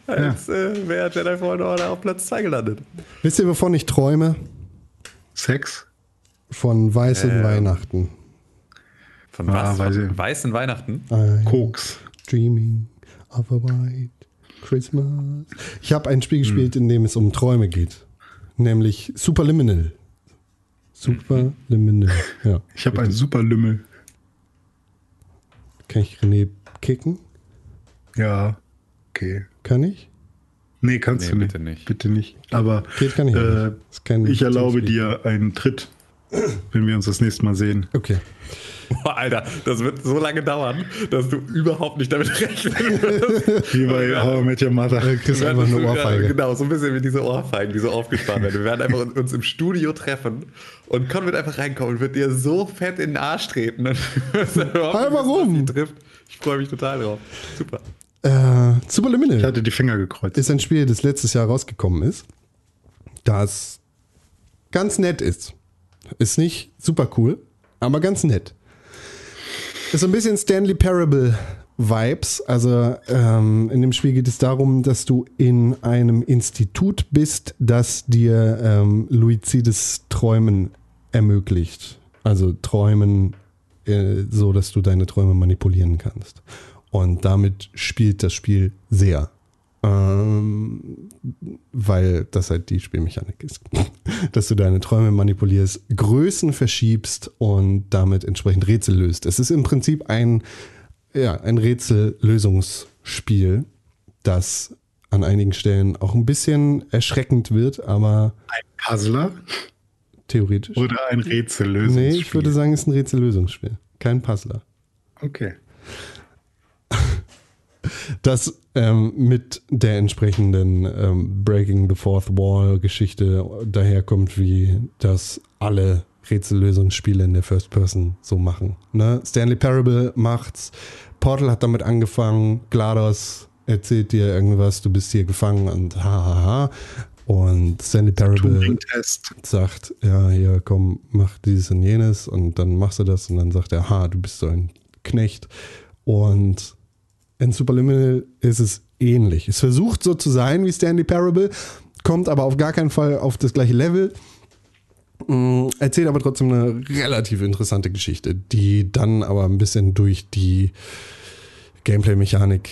als äh, wäre Jedi Fallen Order auf Platz 2 gelandet. Wisst ihr, wovon ich träume? Sex? Von weißen Ähm. Weihnachten. Von Ah, was? weiß Von weißen Weihnachten? I'm Koks. dreaming of a white Christmas. Ich habe ein Spiel gespielt, in dem es um Träume geht. Nämlich Superliminal. Superliminal. Ja. Ich habe einen super Lümmel. Kann ich René kicken? Ja, okay. Kann ich? Nee, kannst Nee, du nicht. bitte nicht. Bitte nicht. Aber Geht kann ich äh, kein ich erlaube dir einen Tritt, wenn wir uns das nächste Mal sehen. Okay. Boah, Alter, das wird so lange dauern, dass du überhaupt nicht damit rechnen wirst. Wie bei How I Met Your Mother. Äh, kriegst Wir einfach eine Ohrfeige. Ja, genau, so ein bisschen wie diese Ohrfeigen, die so aufgespart werden. Wir werden einfach uns im Studio treffen und Con wird einfach reinkommen und wird dir so fett in den Arsch treten. Du wissen, warum? was dich trifft. Ich freue mich total drauf. Super. Äh, Ich Superliminal hatte die Finger gekreuzt. ist ein Spiel, das letztes Jahr rausgekommen ist, das ganz nett ist. Ist nicht super cool, aber ganz nett. Ist so ein bisschen Stanley Parable Vibes. Also ähm, in dem Spiel geht es darum, dass du in einem Institut bist, das dir ähm, luizides Träumen ermöglicht. Also Träumen äh, so, dass du deine Träume manipulieren kannst. Und damit spielt das Spiel sehr. Ähm, weil das halt die Spielmechanik ist. Dass du deine Träume manipulierst, Größen verschiebst und damit entsprechend Rätsel löst. Es ist im Prinzip ein, ja, ein Rätsellösungsspiel, das an einigen Stellen auch ein bisschen erschreckend wird, aber Puzzler theoretisch. oder ein Rätsellösungsspiel? Nee, ich würde sagen, es ist ein Rätsellösungsspiel. Kein Puzzler. Okay. Das ähm, mit der entsprechenden ähm, Breaking the Fourth Wall Geschichte daherkommt, wie das alle Rätsellösungsspiele in der First Person so machen. Ne? Stanley Parable macht's, Portal hat damit angefangen, GLaDOS erzählt dir irgendwas, du bist hier gefangen und hahaha. Und Stanley Parable sagt, ja, hier komm, mach dieses und jenes und dann machst du das und dann sagt er, ha, du bist so ein Knecht. Und in Superliminal ist es ähnlich. Es versucht so zu sein wie Stanley Parable, kommt aber auf gar keinen Fall auf das gleiche Level. Mm, Erzählt aber trotzdem eine relativ interessante Geschichte, die dann aber ein bisschen durch die Gameplay-Mechanik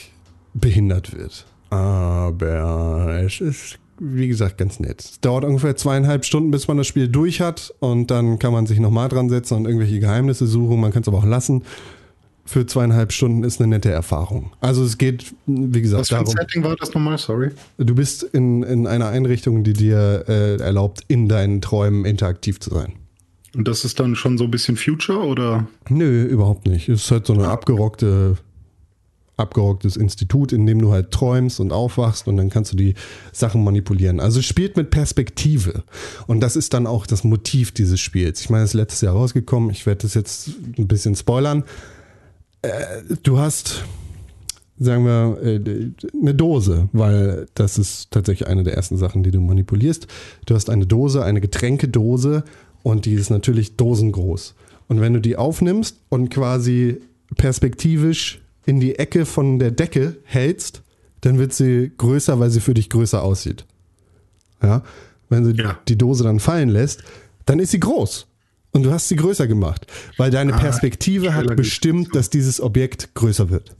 behindert wird. Aber es ist, wie gesagt, ganz nett. Es dauert ungefähr zweieinhalb Stunden, bis man das Spiel durch hat und dann kann man sich nochmal dran setzen und irgendwelche Geheimnisse suchen. Man kann es aber auch lassen. Für zweieinhalb Stunden ist eine nette Erfahrung. Also es geht, wie gesagt, Was für ein darum, Setting war das nochmal? Sorry. du bist in, in einer Einrichtung, die dir äh, erlaubt, in deinen Träumen interaktiv zu sein. Und das ist dann schon so ein bisschen Future oder? Nö, überhaupt nicht. Es ist halt so eine abgerockte, abgerocktes Institut, in dem du halt träumst und aufwachst und dann kannst du die Sachen manipulieren. Also es spielt mit Perspektive. Und das ist dann auch das Motiv dieses Spiels. Ich meine, es ist letztes Jahr rausgekommen. Ich werde das jetzt ein bisschen spoilern. Äh, du hast, sagen wir, äh, eine Dose, weil das ist tatsächlich eine der ersten Sachen, die du manipulierst. Du hast eine Dose, eine Getränkedose und die ist natürlich dosengroß. Und wenn du die aufnimmst und quasi perspektivisch in die Ecke von der Decke hältst, dann wird sie größer, weil sie für dich größer aussieht. Ja, wenn du Ja. die Dose dann fallen lässt, dann ist sie groß. Und du hast sie größer gemacht, weil deine Perspektive hat bestimmt, dass dieses Objekt größer wird.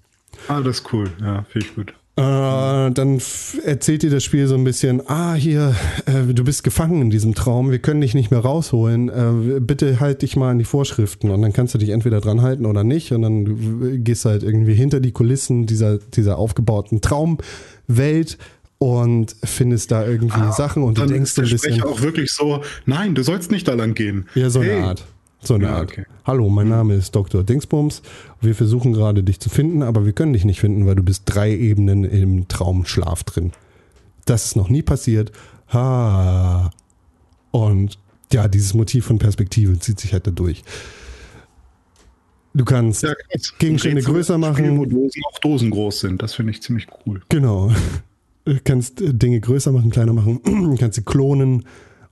Ah, das ist cool. Ja, finde ich gut. Äh, dann erzählt dir das Spiel so ein bisschen, ah, hier, äh, du bist gefangen in diesem Traum, wir können dich nicht mehr rausholen, äh, bitte halt dich mal an die Vorschriften und dann kannst du dich entweder dran halten oder nicht und dann du gehst halt irgendwie hinter die Kulissen dieser, dieser aufgebauten Traumwelt und findest da irgendwie Sachen und du denkst ein bisschen, Sprecher auch wirklich so, nein, du sollst nicht da lang gehen. ja, so eine Hey. Art. So eine Ja, Art. okay. Hallo, mein Name ist Dr. Dingsbums. Wir versuchen gerade dich zu finden, aber wir können dich nicht finden, weil du bist drei Ebenen im Traumschlaf drin. Das ist noch nie passiert. Ha. Und ja, dieses Motiv von Perspektive zieht sich halt da durch. Du kannst Ja. Gegenstände größer machen. Wo Dosen auch Dosen groß sind. Das finde ich ziemlich cool. Genau. Du kannst äh, Dinge größer machen, kleiner machen, kannst sie klonen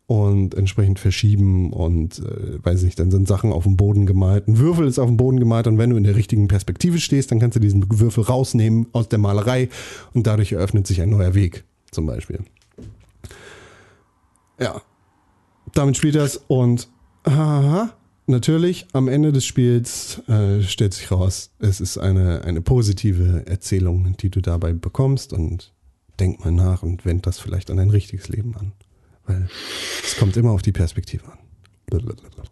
und entsprechend verschieben und äh, weiß nicht, dann sind Sachen auf dem Boden gemalt. Ein Würfel ist auf dem Boden gemalt und wenn du in der richtigen Perspektive stehst, dann kannst du diesen Würfel rausnehmen aus der Malerei und dadurch eröffnet sich ein neuer Weg, zum Beispiel. Ja. Damit spielt das und haha, natürlich am Ende des Spiels äh, stellt sich raus, es ist eine, eine positive Erzählung, die du dabei bekommst und denk mal nach und wend das vielleicht an dein richtiges Leben an. Weil es kommt immer auf die Perspektive an. Blablabla.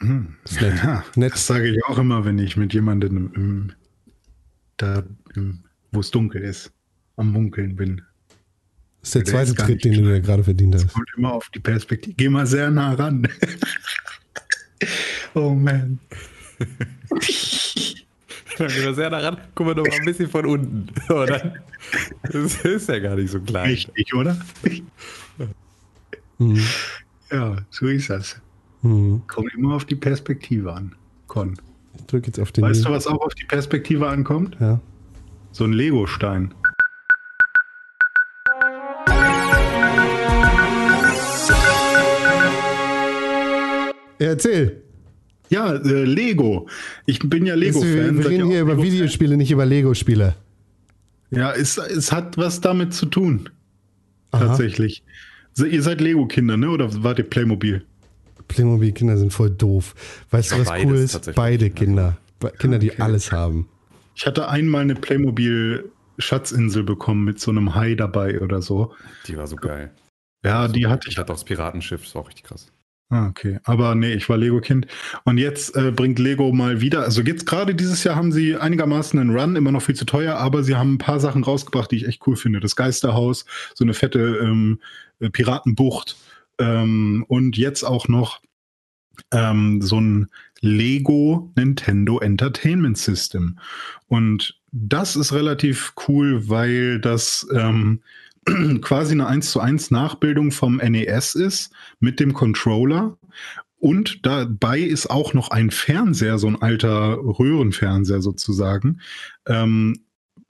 Nett. Ja, nett. das sage ich auch immer, wenn ich mit jemandem im, da, wo es dunkel ist, am Munkeln bin. Das ist der der zweite Tritt, den du dir gerade verdient hast. Kommt immer auf die Perspektive. Geh mal sehr nah ran. oh man. Dann gehen wir sehr daran, gucken wir doch mal ein bisschen von unten. Dann, das ist ja gar nicht so klein. Richtig, oder? Mhm. Ja, so ist das. Mhm. Kommt immer auf die Perspektive an. Con. Ich drück jetzt auf den. Weißt du, was auch auf die Perspektive ankommt? Ja. So ein Lego-Stein. Ja, Erzähl. Ja, äh, Lego. Ich bin ja Wir Lego-Fan. wir ihr reden hier über? Videospiele, nicht über Lego-Spiele. Ja, es, es hat was damit zu tun. Aha. Tatsächlich. So, ihr seid Lego-Kinder, ne? Oder wart ihr Playmobil? Playmobil-Kinder sind voll doof. Weißt du, was beides cool ist? Beide Kinder. Kinder, die Okay. alles haben. Ich hatte einmal eine Playmobil-Schatzinsel bekommen mit so einem Hai dabei oder so. Die war so geil. Ja, die hatte Ich ich. hatte auch das Piratenschiff, das war auch richtig krass. Ah, okay. Aber nee, ich war Lego-Kind. Und jetzt äh, bringt Lego mal wieder, also jetzt gerade dieses Jahr haben sie einigermaßen einen Run, immer noch viel zu teuer, aber sie haben ein paar Sachen rausgebracht, die ich echt cool finde. Das Geisterhaus, so eine fette ähm, äh, Piratenbucht ähm, und jetzt auch noch ähm, so ein Lego Nintendo Entertainment System. Und das ist relativ cool, weil das ähm, quasi eine 1 zu 1 Nachbildung vom NES ist mit dem Controller. Und dabei ist auch noch ein Fernseher, so ein alter Röhrenfernseher sozusagen. Ähm,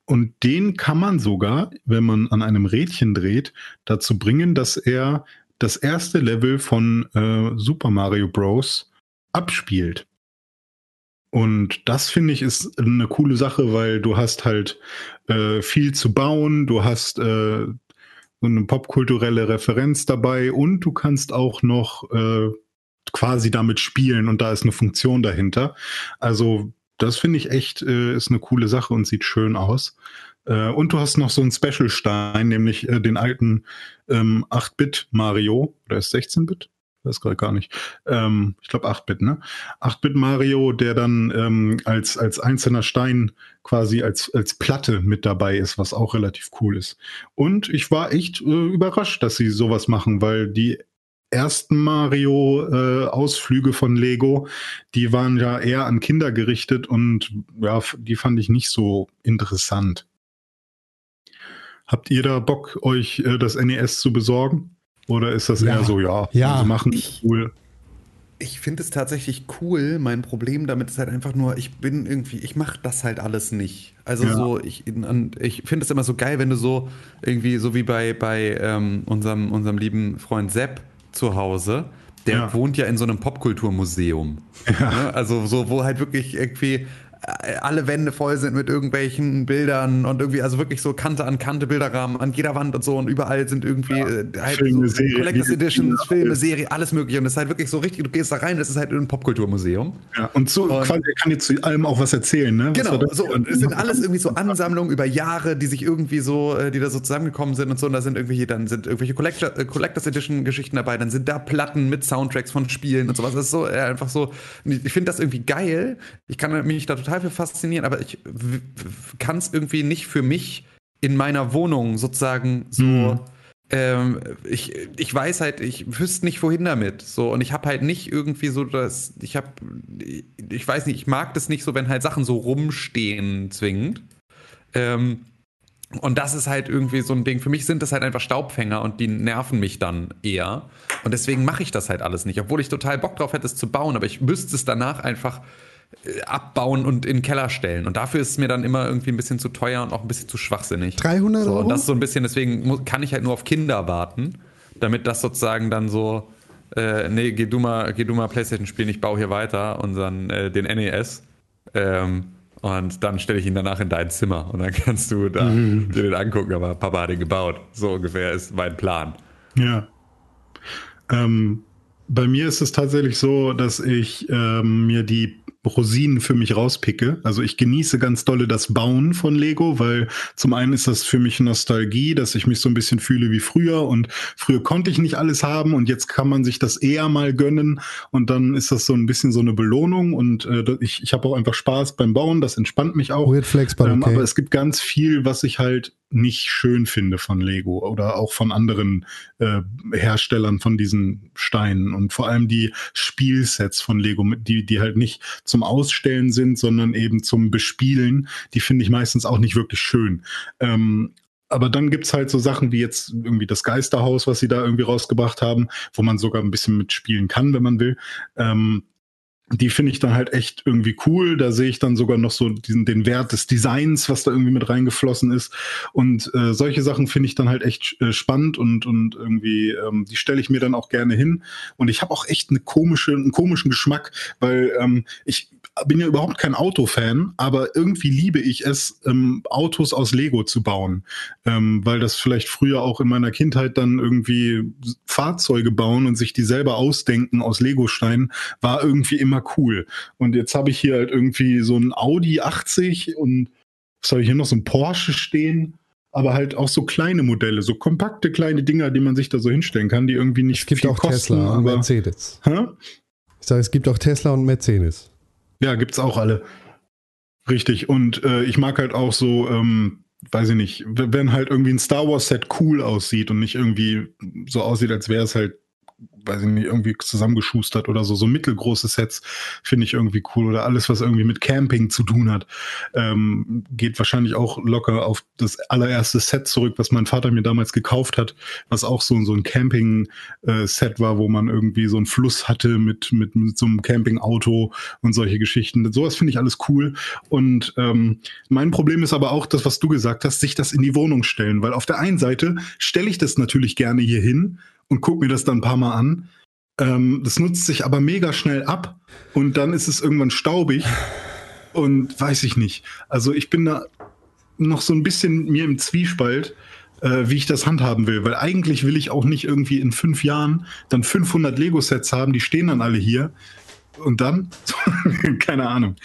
und den kann man sogar, wenn man an einem Rädchen dreht, dazu bringen, dass er das erste Level von äh, Super Mario Bros. abspielt. Und das finde ich ist eine coole Sache, weil du hast halt äh, viel zu bauen, du hast äh, so eine popkulturelle Referenz dabei und du kannst auch noch äh, quasi damit spielen und da ist eine Funktion dahinter. Also das finde ich echt äh, ist eine coole Sache und sieht schön aus. Äh, und du hast noch so einen Special-Stein, nämlich äh, den alten ähm, 8-Bit Mario oder ist 16-Bit? Weiß gerade gar nicht. Ähm, ich glaube 8-Bit, ne? 8-Bit Mario, der dann ähm, als, als einzelner Stein quasi als, als Platte mit dabei ist, was auch relativ cool ist. Und ich war echt äh, überrascht, dass sie sowas machen, weil die ersten Mario-Ausflüge von Lego, die waren ja eher an Kinder gerichtet und ja, die fand ich nicht so interessant. Habt ihr da Bock, euch äh, das NES zu besorgen? Oder ist das Ja. eher so, ja, Ja. sie machen cool? Ich finde es tatsächlich cool. Mein Problem damit ist halt einfach nur, ich bin irgendwie, ich mache das halt alles nicht. Also Ja. so, ich, ich finde es immer so geil, wenn du so irgendwie, so wie bei, bei ähm, unserem, unserem lieben Freund Sepp zu Hause, der Ja. wohnt ja in so einem Popkulturmuseum. Ne? Also so, wo halt wirklich irgendwie alle Wände voll sind mit irgendwelchen Bildern und irgendwie, also wirklich so Kante an Kante Bilderrahmen an jeder Wand und so und überall sind irgendwie äh, halt Filme, so Serien, Collectors Editions, Filme. Serie, alles mögliche und es ist halt wirklich so richtig, du gehst da rein, das ist halt ein Popkulturmuseum. Ja, und so quasi, er kann jetzt zu allem auch was erzählen, ne? Was Genau, so, und es sind alles irgendwie so Ansammlungen über Jahre, die sich irgendwie so, äh, die da so zusammengekommen sind und so. Und da sind irgendwelche, dann sind irgendwelche Collector, äh, Collectors Edition Geschichten dabei, dann sind da Platten mit Soundtracks von Spielen und sowas. Das ist so äh, einfach so. Ich finde das irgendwie geil. Ich kann mich da total für faszinieren, aber ich kann es irgendwie nicht für mich in meiner Wohnung sozusagen so. Mhm. Ähm, ich, ich weiß halt, ich wüsste nicht, wohin damit. So, und ich habe halt nicht irgendwie so das, ich habe, ich weiß nicht, ich mag das nicht so, wenn halt Sachen so rumstehen zwingend. Ähm, und das ist halt irgendwie so ein Ding. Für mich sind das halt einfach Staubfänger und die nerven mich dann eher. Und deswegen mache ich das halt alles nicht, obwohl ich total Bock drauf hätte, es zu bauen, aber ich müsste es danach einfach abbauen und in den Keller stellen. Und dafür ist es mir dann immer irgendwie ein bisschen zu teuer und auch ein bisschen zu schwachsinnig. 300 so, Euro? Und das ist so ein bisschen, deswegen kann ich halt nur auf Kinder warten, damit das sozusagen dann so, äh, nee, geh du mal, geh du mal Playstation spielen, ich baue hier weiter und dann äh, den NES. Ähm, und dann stelle ich ihn danach in dein Zimmer und dann kannst du da dir den angucken, aber Papa hat ihn gebaut. So ungefähr ist mein Plan. Ja. Ähm, bei mir ist es tatsächlich so, dass ich ähm, mir die Rosinen für mich rauspicke. Also ich genieße ganz dolle das Bauen von Lego, weil zum einen ist das für mich Nostalgie, dass ich mich so ein bisschen fühle wie früher und früher konnte ich nicht alles haben und jetzt kann man sich das eher mal gönnen und dann ist das so ein bisschen so eine Belohnung und äh, ich, ich habe auch einfach Spaß beim Bauen, das entspannt mich auch. Weird Flex, but Ähm, okay. aber es gibt ganz viel, was ich halt nicht schön finde von Lego oder auch von anderen äh, Herstellern von diesen Steinen und vor allem die Spielsets von Lego, die, die halt nicht zum Ausstellen sind, sondern eben zum Bespielen, die finde ich meistens auch nicht wirklich schön. Ähm, aber dann gibt's halt so Sachen wie jetzt irgendwie das Geisterhaus, was sie da irgendwie rausgebracht haben, wo man sogar ein bisschen mitspielen kann, wenn man will. Ähm, die finde ich dann halt echt irgendwie cool. Da sehe ich dann sogar noch so diesen, den Wert des Designs, was da irgendwie mit reingeflossen ist. Und äh, solche Sachen finde ich dann halt echt äh, spannend und, und irgendwie, ähm, die stelle ich mir dann auch gerne hin. Und ich habe auch echt eine komische, einen komischen Geschmack, weil ähm, ich bin ja überhaupt kein Autofan, aber irgendwie liebe ich es, ähm, Autos aus Lego zu bauen. Ähm, weil das vielleicht früher auch in meiner Kindheit dann irgendwie Fahrzeuge bauen und sich die selber ausdenken aus Lego-Steinen war irgendwie immer cool. Und jetzt habe ich hier halt irgendwie so ein Audi 80 und was habe ich hier noch so ein Porsche stehen? Aber halt auch so kleine Modelle, so kompakte kleine Dinger, die man sich da so hinstellen kann, die irgendwie nicht Es gibt viel auch kosten. Tesla und Mercedes. Hä? Ich sage, es gibt auch Tesla und Mercedes. Ja, gibt's auch alle. Richtig. Und äh, ich mag halt auch so, ähm, weiß ich nicht, wenn halt irgendwie ein Star Wars Set cool aussieht und nicht irgendwie so aussieht, als wäre es halt, weiß ich nicht, irgendwie zusammengeschustert oder so. So mittelgroße Sets finde ich irgendwie cool. Oder alles, was irgendwie mit Camping zu tun hat, ähm, geht wahrscheinlich auch locker auf das allererste Set zurück, was mein Vater mir damals gekauft hat, was auch so, so ein Camping-Set war, wo man irgendwie so einen Fluss hatte mit, mit, mit so einem Campingauto und solche Geschichten. Sowas finde ich alles cool. Und ähm, mein Problem ist aber auch das, was du gesagt hast, sich das in die Wohnung stellen. Weil auf der einen Seite stelle ich das natürlich gerne hier hin und gucke mir das dann ein paar Mal an. Ähm, das nutzt sich aber mega schnell ab und dann ist es irgendwann staubig und weiß ich nicht. Also ich bin da noch so ein bisschen mir im Zwiespalt, äh, wie ich das handhaben will. Weil eigentlich will ich auch nicht irgendwie in fünf Jahren dann 500 Lego-Sets haben, die stehen dann alle hier. Und dann? Keine Ahnung.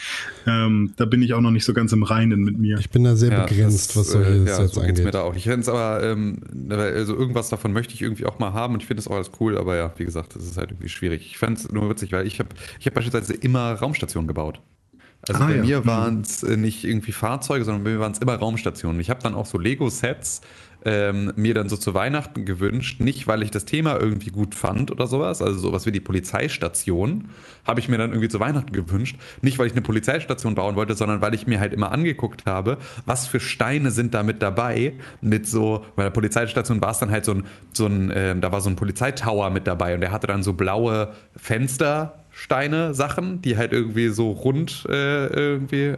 Ähm, da bin ich auch noch nicht so ganz im Reinen mit mir. Ich bin da sehr Ja, begrenzt, das, was solche äh, ja, Sets so geht's mir angeht. da auch. Ich finde es aber, ähm, also irgendwas davon möchte ich irgendwie auch mal haben und ich finde es auch alles cool, aber ja, wie gesagt, das ist halt irgendwie schwierig. Ich fand es nur witzig, weil ich habe ich hab beispielsweise immer Raumstationen gebaut. Also Ah, bei ja. mir Mhm. waren es äh, nicht irgendwie Fahrzeuge, sondern bei mir waren es immer Raumstationen. Ich habe dann auch so Lego-Sets ähm, mir dann so zu Weihnachten gewünscht, nicht weil ich das Thema irgendwie gut fand oder sowas, also sowas wie die Polizeistation, habe ich mir dann irgendwie zu Weihnachten gewünscht, nicht weil ich eine Polizeistation bauen wollte, sondern weil ich mir halt immer angeguckt habe, was für Steine sind da mit dabei, mit so, bei der Polizeistation war es dann halt so ein, so ein ähm, da war so ein Polizeitower mit dabei und der hatte dann so blaue Fenstersteine, Sachen, die halt irgendwie so rund äh, irgendwie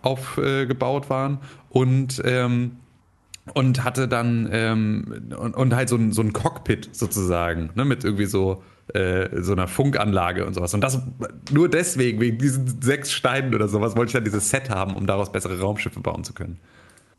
aufgebaut waren und ähm, und hatte dann ähm, und, und halt so ein, so ein Cockpit sozusagen, ne, mit irgendwie so äh, so einer Funkanlage und sowas. Und das nur deswegen, wegen diesen sechs Steinen oder sowas, wollte ich dann dieses Set haben, um daraus bessere Raumschiffe bauen zu können.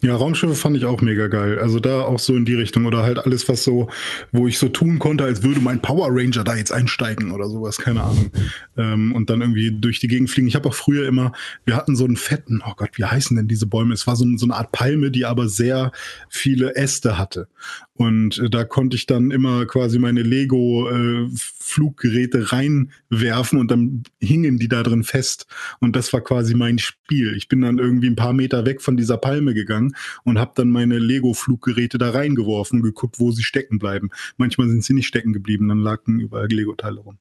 Ja, Raumschiffe fand ich auch mega geil. Also da auch so in die Richtung oder halt alles, was so, wo ich so tun konnte, als würde mein Power Ranger da jetzt einsteigen oder sowas, keine Ahnung. ähm, und dann irgendwie durch die Gegend fliegen. Ich habe auch früher immer, wir hatten so einen fetten, oh Gott, wie heißen denn diese Bäume? Es war so, so eine Art Palme, die aber sehr viele Äste hatte. Und äh, da konnte ich dann immer quasi meine Lego-Fluggeräte reinwerfen und dann hingen die da drin fest. Und das war quasi mein Spiel. Ich bin dann irgendwie ein paar Meter weg von dieser Palme gegangen und habe dann meine Lego-Fluggeräte da reingeworfen und geguckt, wo sie stecken bleiben. Manchmal sind sie nicht stecken geblieben, dann lagen überall Lego-Teile rum.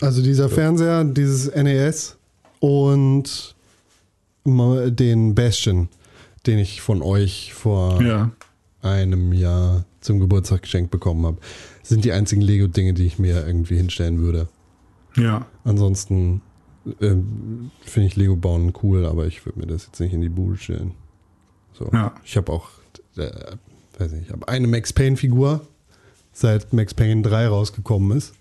Also dieser Fernseher, dieses NES und den Bastion, den ich von euch vor Ja. Einem Jahr zum Geburtstag geschenkt bekommen habe, sind die einzigen Lego-Dinge, die ich mir irgendwie hinstellen würde. Ja. Ansonsten ähm, finde ich Lego bauen cool, aber ich würde mir das jetzt nicht in die Bude stellen. So. Ja. Ich habe auch, äh, weiß nicht, ich habe eine Max Payne-Figur, seit Max Payne 3 rausgekommen ist,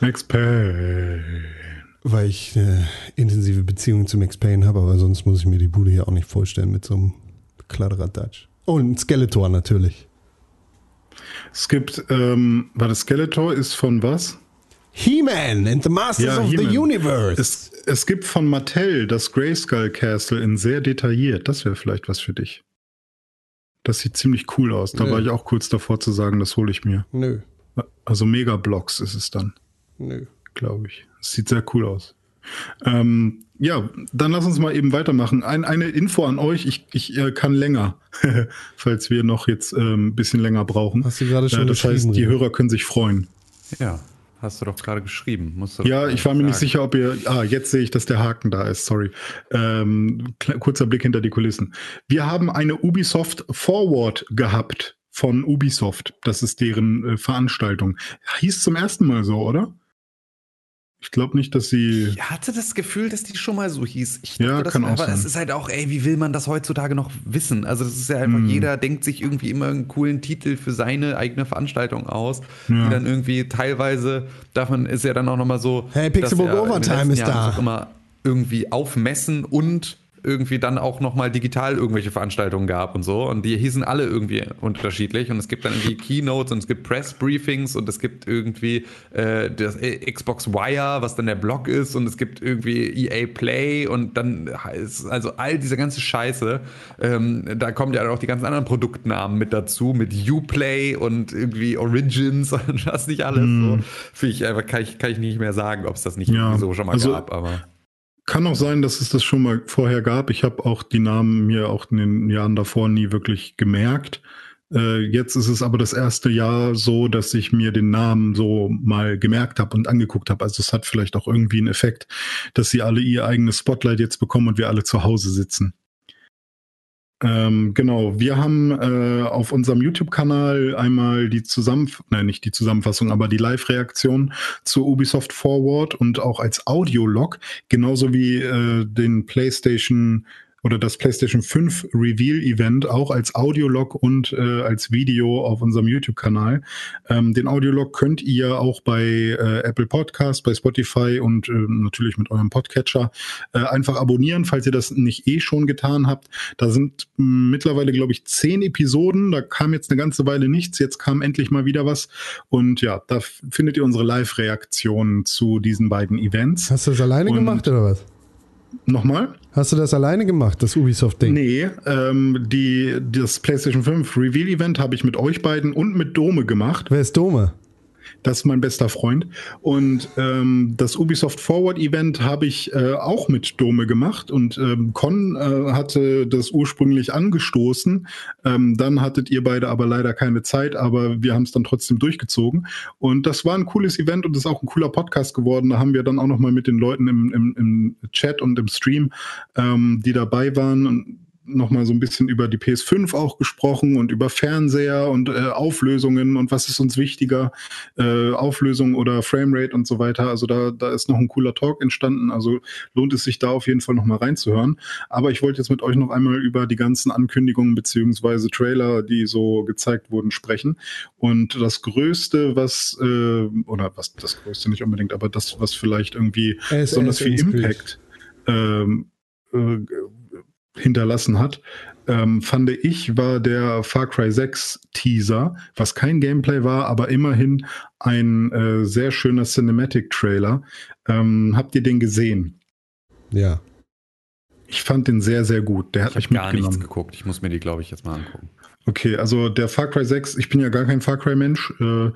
Max Payne. weil ich eine intensive Beziehung zu Max Payne habe, aber sonst muss ich mir die Bude hier auch nicht vorstellen mit so einem Kladderadatsch. Oh, und ein Skeletor natürlich. Es gibt, ähm, war das Skeletor ist von was? He-Man and the Masters of the. Universe. Es, es gibt von Mattel das Grayskull Castle in sehr detailliert. Das wäre vielleicht was für dich. Das sieht ziemlich cool aus. Da Ja. war ich auch kurz davor zu sagen, das hole ich mir. nö, Also Megablocks ist es dann, nö. glaube ich. Es sieht sehr cool aus. Ähm, ja, dann lass uns mal eben weitermachen. Ein, eine Info an euch. Ich, ich äh, kann länger, falls wir noch jetzt ähm, ein bisschen länger brauchen. Hast du gerade schon äh, Das heißt, geschrieben, die? Hörer können sich freuen. Ja, hast du doch gerade geschrieben. Musst du Ja, ich war mir nicht sagen. sicher, ob ihr. Ah, jetzt sehe ich, dass der Haken da ist. Sorry. Ähm, kurzer Blick hinter die Kulissen. Wir haben eine Ubisoft Forward gehabt von Ubisoft. Das ist deren äh, Veranstaltung. Hieß zum ersten Mal so, oder? Ich glaube nicht, dass sie. Ich hatte das Gefühl, dass die schon mal so hieß. Ich Ja, das, kann auch aber sein. es ist halt auch, ey, wie will man das heutzutage noch wissen? Also, das ist ja einfach, Mm. jeder denkt sich irgendwie immer einen coolen Titel für seine eigene Veranstaltung aus, Ja. die dann irgendwie teilweise, davon ist ja dann auch nochmal so. Hey, Pixelbook ja Overtime ist Jahren da. immer irgendwie aufmessen und irgendwie dann auch nochmal digital irgendwelche Veranstaltungen gab und so. Und die hießen alle irgendwie unterschiedlich. Und es gibt dann irgendwie Keynotes und es gibt Press-Briefings und es gibt irgendwie äh, das äh, Xbox Wire, was dann der Blog ist. Und es gibt irgendwie EA Play und dann ist also all diese ganze Scheiße. Ähm, da kommen ja auch die ganzen anderen Produktnamen mit dazu, mit Uplay und irgendwie Origins und was nicht alles. So. Finde ich einfach, kann ich, kann ich nicht mehr sagen, ob es das nicht Ja, so schon mal also- gab. Aber Kann auch sein, dass es das schon mal vorher gab. Ich habe auch die Namen mir auch in den Jahren davor nie wirklich gemerkt. Äh, jetzt ist es aber das erste Jahr so, dass ich mir den Namen so mal gemerkt habe und angeguckt habe. Also es hat vielleicht auch irgendwie einen Effekt, dass sie alle ihr eigenes Spotlight jetzt bekommen und wir alle zu Hause sitzen. Ähm, genau, wir haben äh, auf unserem YouTube-Kanal einmal die Zusammenfassung, nein, nicht die Zusammenfassung, aber die Live-Reaktion zu Ubisoft Forward und auch als Audiolog, genauso wie äh, den PlayStation oder das PlayStation 5 Reveal Event auch als Audiolog und äh, als Video auf unserem YouTube-Kanal. Ähm, den Audiolog könnt ihr auch bei äh, Apple Podcast, bei Spotify und äh, natürlich mit eurem Podcatcher äh, einfach abonnieren, falls ihr das nicht eh schon getan habt. Da sind mittlerweile, glaube ich, zehn Episoden. Da kam jetzt eine ganze Weile nichts. Jetzt kam endlich mal wieder was. Und ja, da findet ihr unsere Live-Reaktionen zu diesen beiden Events. Hast du das alleine Und- gemacht oder was? Nochmal? Hast du das alleine gemacht, das Ubisoft-Ding? Nee, ähm, die, das PlayStation 5 Reveal-Event habe ich mit euch beiden und mit Dome gemacht. Wer ist Dome? Das ist mein bester Freund. Und ähm, das Ubisoft Forward Event habe ich äh, auch mit Dome gemacht. Und ähm, Con äh, hatte das ursprünglich angestoßen. Ähm, dann hattet ihr beide aber leider keine Zeit, aber wir haben es dann trotzdem durchgezogen. Und das war ein cooles Event und ist auch ein cooler Podcast geworden. Da haben wir dann auch noch mal mit den Leuten im, im, im Chat und im Stream, ähm, die dabei waren, und nochmal so ein bisschen über die PS5 auch gesprochen und über Fernseher und äh, Auflösungen und was ist uns wichtiger, äh, Auflösung oder Framerate und so weiter. Also da, da ist noch ein cooler Talk entstanden. Also lohnt es sich da auf jeden Fall nochmal reinzuhören. Aber ich wollte jetzt mit euch noch einmal über die ganzen Ankündigungen beziehungsweise Trailer, die so gezeigt wurden, sprechen. Und das Größte, was, äh, oder was das Größte nicht unbedingt, aber das, was vielleicht irgendwie besonders viel. Impact ähm, äh, hinterlassen hat, ähm, fand ich, war der Far Cry 6 Teaser, was kein Gameplay war, aber immerhin ein äh, sehr schöner Cinematic-Trailer. Ähm, habt ihr den gesehen? Ja. Ich fand den sehr, sehr gut. Der hat Ich mich habe gar nichts geguckt. Ich muss mir die, glaube ich, jetzt mal angucken. Okay, also der Far Cry 6, ich bin ja gar kein Far Cry-Mensch. Äh,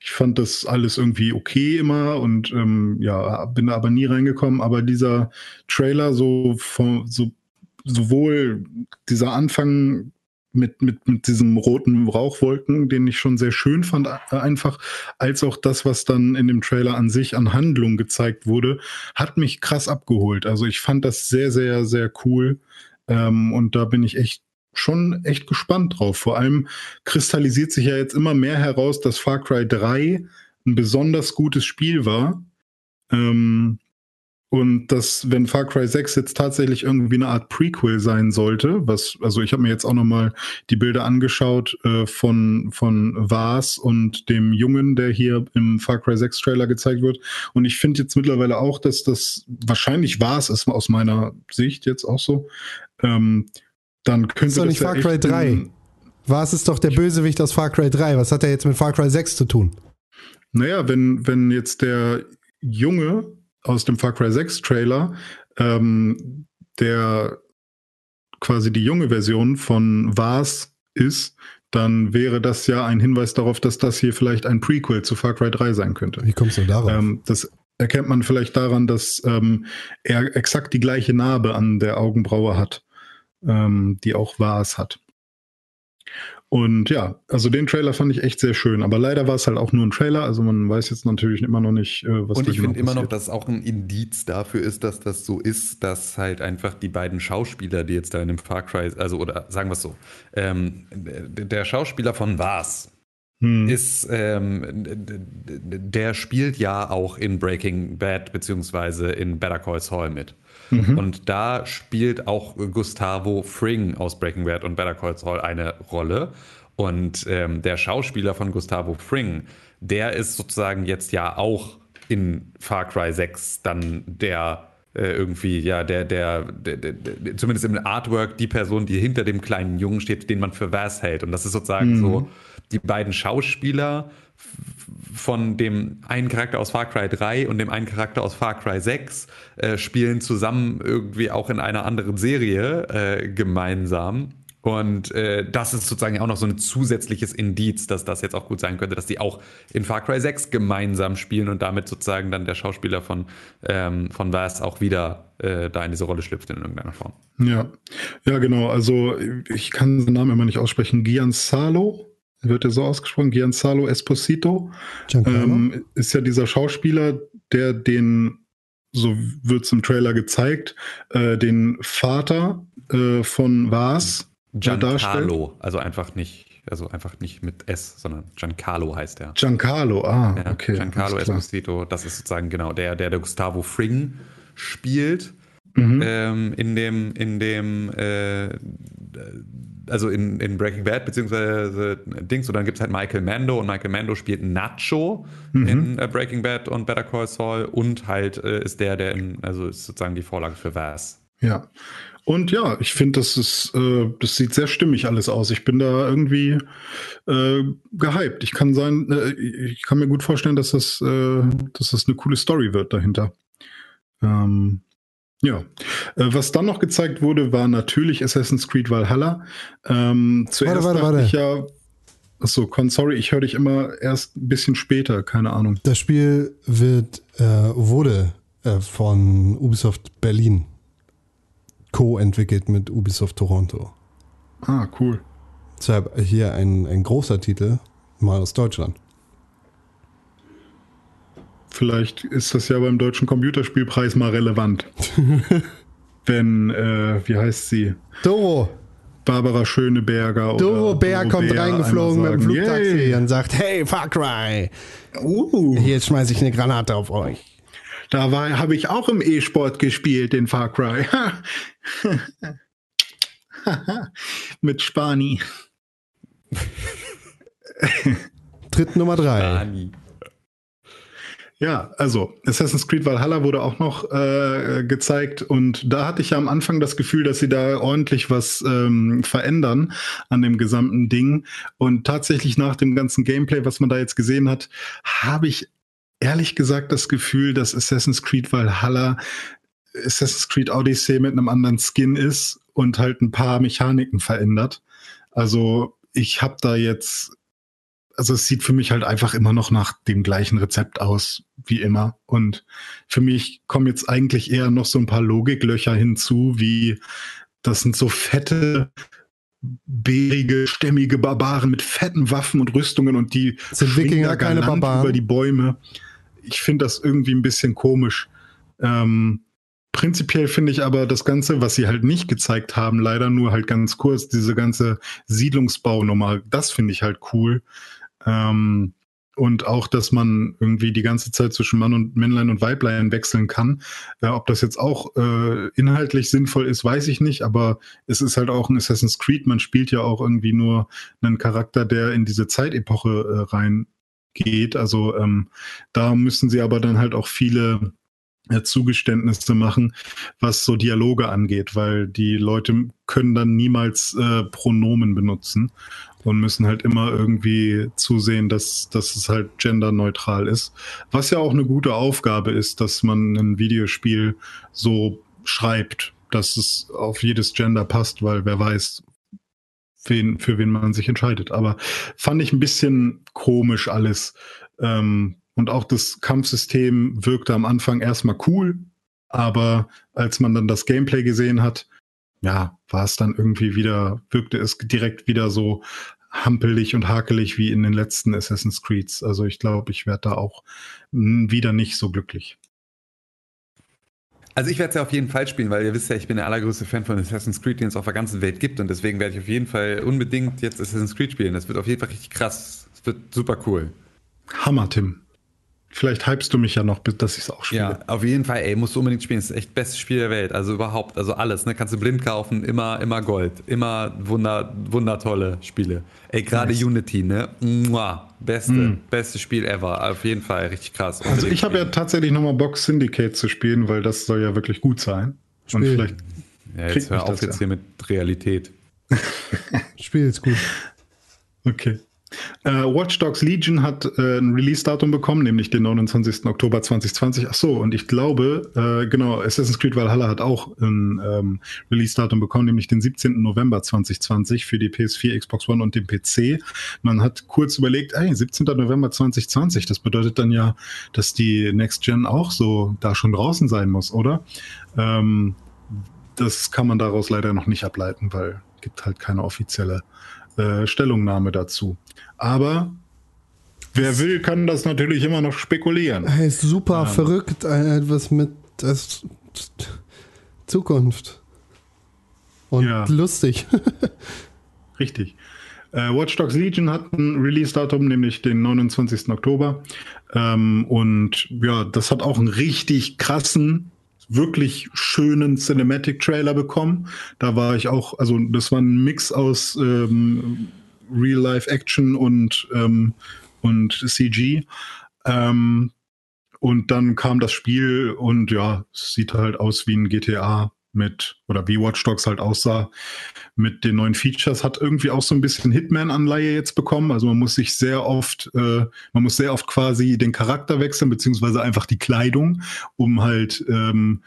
ich fand das alles irgendwie okay immer und ähm, ja, bin da aber nie reingekommen. Aber dieser Trailer, so, von, so sowohl dieser Anfang mit, mit, mit diesem roten Rauchwolken, den ich schon sehr schön fand, einfach, als auch das, was dann in dem Trailer an sich an Handlung gezeigt wurde, hat mich krass abgeholt. Also ich fand das sehr, sehr, sehr cool. Ähm, und da bin ich echt schon echt gespannt drauf. Vor allem kristallisiert sich ja jetzt immer mehr heraus, dass Far Cry 3 ein besonders gutes Spiel war. Ähm, und dass, wenn Far Cry 6 jetzt tatsächlich irgendwie eine Art Prequel sein sollte, was, also ich habe mir jetzt auch nochmal die Bilder angeschaut äh, von, von Vars und dem Jungen, der hier im Far Cry 6 Trailer gezeigt wird. Und ich finde jetzt mittlerweile auch, dass das wahrscheinlich Vars ist aus meiner Sicht jetzt auch so. Ähm, dann könnte Ist doch das nicht Far Cry 3. ein- Was ist doch der Bösewicht aus Far Cry 3? Was hat er jetzt mit Far Cry 6 zu tun? Naja, wenn, wenn jetzt der Junge aus dem Far Cry 6 Trailer, ähm, der quasi die junge Version von Vars ist, dann wäre das ja ein Hinweis darauf, dass das hier vielleicht ein Prequel zu Far Cry 3 sein könnte. Wie kommst du darauf? Ähm, das erkennt man vielleicht daran, dass ähm, er exakt die gleiche Narbe an der Augenbraue hat, ähm, die auch Vars hat. Und ja, also den Trailer fand ich echt sehr schön, aber leider war es halt auch nur ein Trailer, also man weiß jetzt natürlich immer noch nicht, äh, was Und ich genau finde immer noch, dass auch ein Indiz dafür ist, dass das so ist, dass halt einfach die beiden Schauspieler, die jetzt da in dem Far Cry, also oder sagen wir es so, ähm, der Schauspieler von Was Hm. ist, ähm, der spielt ja auch in Breaking Bad beziehungsweise in Better Call Saul mit. Mhm. Und da spielt auch Gustavo Fring aus Breaking Bad und Better Call Saul eine Rolle. Und ähm, der Schauspieler von Gustavo Fring, der ist sozusagen jetzt ja auch in Far Cry 6 dann der äh, irgendwie, ja, der, der, der, der, der, zumindest im Artwork, die Person, die hinter dem kleinen Jungen steht, den man für was hält. Und das ist sozusagen so die beiden Schauspieler von dem einen Charakter aus Far Cry 3 und dem einen Charakter aus Far Cry 6 äh, spielen zusammen irgendwie auch in einer anderen Serie äh, gemeinsam. Und äh, das ist sozusagen auch noch so ein zusätzliches Indiz, dass das jetzt auch gut sein könnte, dass die auch in Far Cry 6 gemeinsam spielen und damit sozusagen dann der Schauspieler von, ähm, von Vast auch wieder äh, da in diese Rolle schlüpft in irgendeiner Form. Ja, ja, genau. Also ich kann den Namen immer nicht aussprechen. Gianzalo, wird er so ausgesprochen? Gianzalo Esposito Giancarlo? ähm, ist ja dieser Schauspieler, der den, so wird es im Trailer gezeigt, äh, den Vater äh, von Vars darstellt. Giancarlo, also einfach nicht, also einfach nicht mit S, sondern Giancarlo heißt er. Giancarlo, ah, Ja, okay. Giancarlo. Esposito, das ist sozusagen genau der, der, der Gustavo Fring spielt. Mhm. Ähm, in dem, in dem, äh, also in, in Breaking Bad, beziehungsweise Dings, und dann gibt es halt Michael Mando und Michael Mando spielt Nacho Mhm. in äh, Breaking Bad und Better Call Saul und halt äh, ist der, der in, also ist sozusagen die Vorlage für Was. Ja. Und ja, ich finde, das ist, äh, das sieht sehr stimmig alles aus. Ich bin da irgendwie äh, gehypt. Ich kann sein, äh, ich kann mir gut vorstellen, dass das, äh, dass das eine coole Story wird dahinter. Ähm, ja. Äh, was dann noch gezeigt wurde, war natürlich Assassin's Creed Valhalla. Ähm, zuerst warte, dachte warte. ich ja, achso, Con, sorry, ich höre dich immer erst ein bisschen später, keine Ahnung. Das Spiel wird, äh, wurde äh, von Ubisoft Berlin co-entwickelt mit Ubisoft Toronto. Ah, cool. Deshalb hier ein, ein großer Titel, mal aus Deutschland. Vielleicht ist das ja beim Deutschen Computerspielpreis mal relevant. wenn, äh, wie heißt sie? Doro. Barbara Schöneberger Doro Bär kommt Bär reingeflogen mit dem Flugtaxi "Yay." und sagt, hey, Far Cry, Uh, hier schmeiße ich eine Granate auf euch. da war, habe ich auch im E-Sport gespielt, den Far Cry. Mit Spani. Tritt Nummer drei. Dani. Ja, also Assassin's Creed Valhalla wurde auch noch äh, gezeigt und da hatte ich ja am Anfang das Gefühl, dass sie da ordentlich was ähm, verändern an dem gesamten Ding. Und tatsächlich nach dem ganzen Gameplay, was man da jetzt gesehen hat, habe ich ehrlich gesagt das Gefühl, dass Assassin's Creed Valhalla Assassin's Creed Odyssey mit einem anderen Skin ist und halt ein paar Mechaniken verändert. Also ich habe da jetzt also es sieht für mich halt einfach immer noch nach dem gleichen Rezept aus, wie immer. Und für mich kommen jetzt eigentlich eher noch so ein paar Logiklöcher hinzu, wie das sind so fette, bärige, stämmige Barbaren mit fetten Waffen und Rüstungen und die Sind Wikinger keine Barbaren? über die Bäume. Ich finde das irgendwie ein bisschen komisch. Ähm, prinzipiell finde ich aber das Ganze, was sie halt nicht gezeigt haben, leider nur halt ganz kurz, diese ganze Siedlungsbaunummer, das finde ich halt cool. Ähm, und auch, dass man irgendwie die ganze Zeit zwischen Mann und Männlein und Weiblein wechseln kann. Äh, ob das jetzt auch äh, inhaltlich sinnvoll ist, weiß ich nicht, aber es ist halt auch ein Assassin's Creed. Man spielt ja auch irgendwie nur einen Charakter, der in diese Zeitepoche äh, reingeht. Also ähm, da müssen sie aber dann halt auch viele äh, Zugeständnisse machen, was so Dialoge angeht, weil die Leute können dann niemals äh, Pronomen benutzen und müssen halt immer irgendwie zusehen, dass, dass es halt genderneutral ist. Was ja auch eine gute Aufgabe ist, dass man ein Videospiel so schreibt, dass es auf jedes Gender passt, weil wer weiß, wen, für wen man sich entscheidet. Aber fand ich ein bisschen komisch alles. Ähm, und auch das Kampfsystem wirkte am Anfang erstmal cool, aber als man dann das Gameplay gesehen hat, ja, war es dann irgendwie wieder, wirkte es direkt wieder so hampelig und hakelig wie in den letzten Assassin's Creeds. Also ich glaube, ich werde da auch mh, wieder nicht so glücklich. Also ich werde es ja auf jeden Fall spielen, weil ihr wisst ja, ich bin der allergrößte Fan von Assassin's Creed, den es auf der ganzen Welt gibt und deswegen werde ich auf jeden Fall unbedingt jetzt Assassin's Creed spielen. Das wird auf jeden Fall richtig krass. Das wird super cool. Hammer, Tim. Vielleicht hypst du mich ja noch, bis- dass ich es auch spiele. Ja, auf jeden Fall, ey, musst du unbedingt spielen. Das ist echt das beste Spiel der Welt. Also überhaupt, also alles, ne? Kannst du blind kaufen, immer, immer Gold. Immer wunder, wundertolle Spiele. Ey, gerade Unity, ne? Mua, beste, beste Spiel ever. Auf jeden Fall, richtig krass. Also ich habe ja tatsächlich nochmal Bock, Syndicate zu spielen, weil das soll ja wirklich gut sein. Und Spiel. vielleicht ja, kriegt jetzt hör auf das jetzt ja. hier mit Realität. Spiel ist gut. Okay. Äh, Watch Dogs Legion hat äh, ein Release-Datum bekommen, nämlich den 29. Oktober 2020. Ach so, und ich glaube, äh, genau, Assassin's Creed Valhalla hat auch ein ähm, Release-Datum bekommen, nämlich den 17. November 2020 für die PS4, Xbox One und den PC. Man hat kurz überlegt, ey, 17. November 2020, das bedeutet dann ja, dass die Next Gen auch so da schon draußen sein muss, oder? Ähm, das kann man daraus leider noch nicht ableiten, weil gibt halt keine offizielle äh, Stellungnahme dazu. Aber wer will, kann das natürlich immer noch spekulieren. Hey, ist super verrückt, äh, etwas mit das, Zukunft. Und Ja. lustig. Richtig. Äh, Watch Dogs Legion hat ein Release-Datum, nämlich den 29. Oktober. Ähm, und ja, das hat auch einen richtig krassen, wirklich schönen Cinematic-Trailer bekommen. Da war ich auch, also das war ein Mix aus ähm, Real-Life-Action und, ähm, und CG. Ähm, und dann kam das Spiel und ja, es sieht halt aus wie ein GTA mit, oder wie Watch Dogs halt aussah, mit den neuen Features, hat irgendwie auch so ein bisschen Hitman-Anleihe jetzt bekommen. Also man muss sich sehr oft, äh, man muss sehr oft quasi den Charakter wechseln, beziehungsweise einfach die Kleidung, um halt, ähm,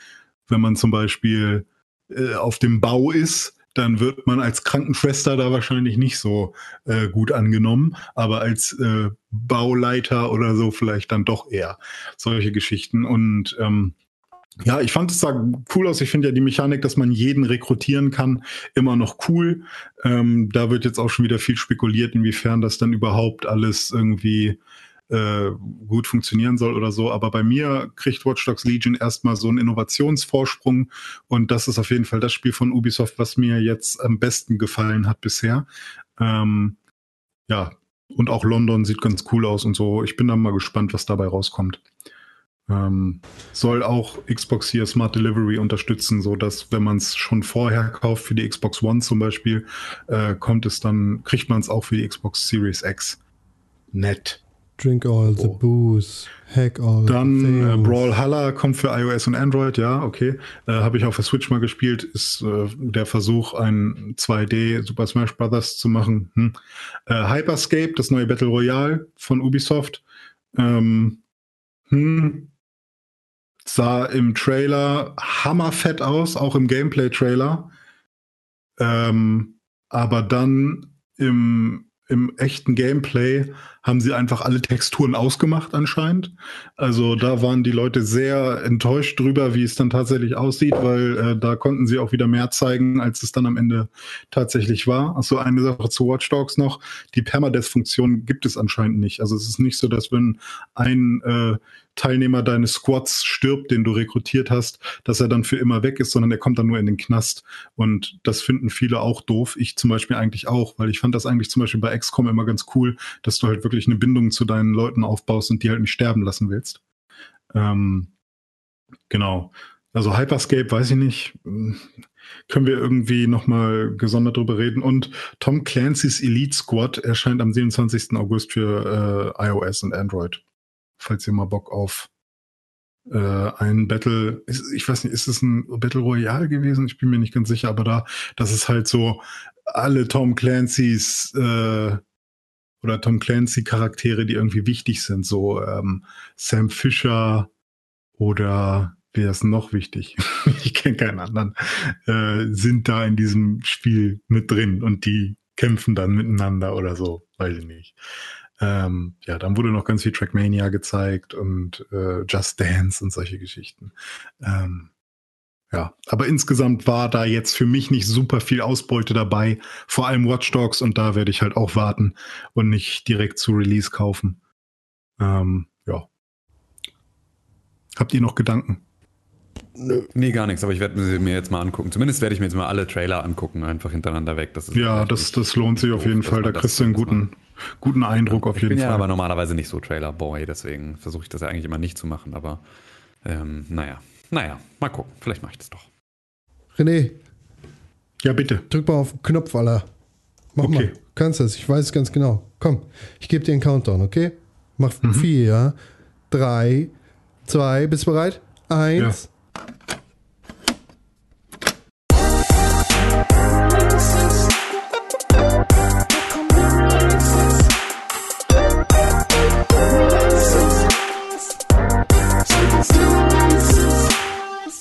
wenn man zum Beispiel äh, auf dem Bau ist, dann wird man als Krankenschwester da wahrscheinlich nicht so äh, gut angenommen, aber als äh, Bauleiter oder so vielleicht dann doch eher solche Geschichten. Und ähm, ja, ich fand es sah cool aus. Ich finde ja die Mechanik, dass man jeden rekrutieren kann, immer noch cool. Ähm, da wird jetzt auch schon wieder viel spekuliert, inwiefern das dann überhaupt alles irgendwie äh, gut funktionieren soll oder so. Aber bei mir kriegt Watch Dogs Legion erstmal so einen Innovationsvorsprung und das ist auf jeden Fall das Spiel von Ubisoft, was mir jetzt am besten gefallen hat bisher. Ähm, ja, und auch London sieht ganz cool aus und so. Ich bin dann mal gespannt, was dabei rauskommt. Ähm, soll auch Xbox hier Smart Delivery unterstützen, so dass wenn man es schon vorher kauft für die Xbox One zum Beispiel, äh, kommt es dann, kriegt man es auch für die Xbox Series X. Nett. Drink all the Oh. booze, hack all Dann the äh. Brawlhalla kommt für iOS und Android, ja, okay. Äh, Habe ich auf der Switch mal gespielt. Ist äh, der Versuch, ein 2D Super Smash Bros. zu machen. Hm. Äh, Hyperscape, das neue Battle Royale von Ubisoft. Ähm, hm. Sah im Trailer hammerfett aus, auch im Gameplay-Trailer. Ähm, aber dann im, im echten Gameplay haben sie einfach alle Texturen ausgemacht anscheinend. Also da waren die Leute sehr enttäuscht drüber, wie es dann tatsächlich aussieht, weil äh, da konnten sie auch wieder mehr zeigen, als es dann am Ende tatsächlich war. Achso, eine Sache zu Watch Dogs noch. Die Permadeath-Funktion gibt es anscheinend nicht. Also es ist nicht so, dass wenn ein äh, Teilnehmer deines Squads stirbt, den du rekrutiert hast, dass er dann für immer weg ist, sondern er kommt dann nur in den Knast. Und das finden viele auch doof. Ich zum Beispiel eigentlich auch, weil ich fand das eigentlich zum Beispiel bei XCOM immer ganz cool, dass du halt wirklich eine Bindung zu deinen Leuten aufbaust und die halt nicht sterben lassen willst. Ähm, genau. Also Hyperscape, weiß ich nicht. Können wir irgendwie nochmal gesondert drüber reden. Und Tom Clancy's Elite Squad erscheint am 27. August für äh, iOS und Android falls ihr mal Bock auf äh, ein Battle, ist, ich weiß nicht, ist es ein Battle Royale gewesen? Ich bin mir nicht ganz sicher, aber da, das ist halt so alle Tom Clancy's äh, oder Tom Clancy Charaktere, die irgendwie wichtig sind, so ähm, Sam Fisher oder wer ist noch wichtig? ich kenne keinen anderen, äh, sind da in diesem Spiel mit drin und die kämpfen dann miteinander oder so, weiß ich nicht. Ähm, ja, dann wurde noch ganz viel Trackmania gezeigt und äh, Just Dance und solche Geschichten. Ähm, ja, aber insgesamt war da jetzt für mich nicht super viel Ausbeute dabei, vor allem Watch Dogs und da werde ich halt auch warten und nicht direkt zu Release kaufen. Ähm, ja. Habt ihr noch Gedanken? Nee, gar nichts, aber ich werde sie mir jetzt mal angucken. Zumindest werde ich mir jetzt mal alle Trailer angucken, einfach hintereinander weg. Das ist Ja, das, das lohnt sich auf doof, jeden dass Fall. Da kriegst du einen guten, guten Eindruck auf Ich jeden bin ja Fall. aber normalerweise nicht so Trailer-Boy, deswegen versuche ich das ja eigentlich immer nicht zu machen, aber ähm, naja. Naja, mal gucken. Vielleicht mache ich das doch. René, ja, bitte. drück mal auf den Knopf, Alter. Mach Okay. mal. Kannst das, ich weiß es ganz genau. Komm, ich gebe dir einen Countdown, okay? Mach vier, drei, zwei, bist du bereit? Eins.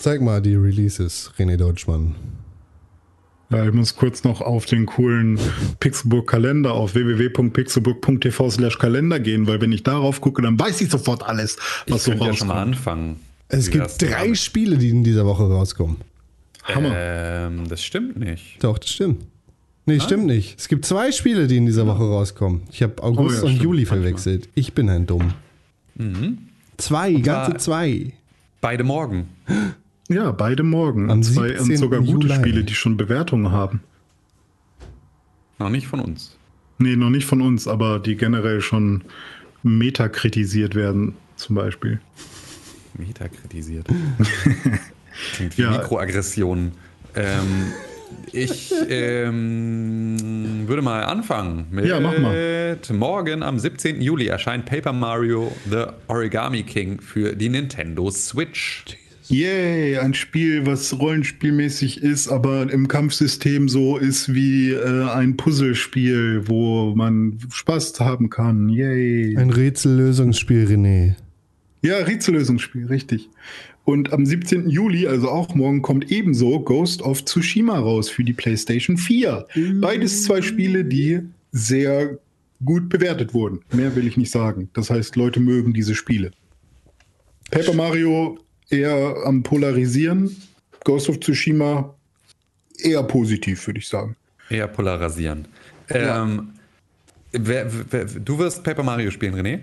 Zeig mal die Releases, René Deutschmann. Ja, ich muss kurz noch auf den coolen Pixelburg Kalender auf www.pixelburg.tv slash Kalender gehen, weil wenn ich darauf gucke, dann weiß ich sofort alles, was ich so könnte ja schon mal rauskommt. anfangen. Es gibt drei damit? Spiele, die in dieser Woche rauskommen. Hammer. Ähm, das stimmt nicht. Doch, das stimmt. Nee, stimmt nicht. Es gibt zwei Spiele, die in dieser Woche rauskommen. Ich habe August ja, und stimmt. Juli verwechselt. Ich bin ein Dumm. Zwei, ganze zwar- zwei. Beide morgen. Ja, beide morgen. Am und, zwei, und 17. sogar gute Juli. Spiele, die schon Bewertungen haben. Noch nicht von uns. Nee, noch nicht von uns, aber die generell schon metakritisiert werden, zum Beispiel. Meta kritisiert. Klingt wie Ja. Mikroaggressionen. Ähm, ich ähm, würde mal anfangen mit Ja, mach morgen am 17. Juli erscheint Paper Mario The Origami King für die Nintendo Switch. Yay, ein Spiel, was rollenspielmäßig ist, aber im Kampfsystem so ist wie äh, ein Puzzlespiel, wo man Spaß haben kann. Yay. Ein Rätsellösungsspiel, René. Ja, Rätsellösungsspiel, richtig. Und am 17. Juli, also auch morgen, kommt ebenso Ghost of Tsushima raus für die PlayStation 4. Beides zwei Spiele, die sehr gut bewertet wurden. Mehr will ich nicht sagen. Das heißt, Leute mögen diese Spiele. Paper Mario eher am Polarisieren. Ghost of Tsushima eher positiv, würde ich sagen. Eher polarisieren. Ähm, wer, wer, du wirst Paper Mario spielen, René?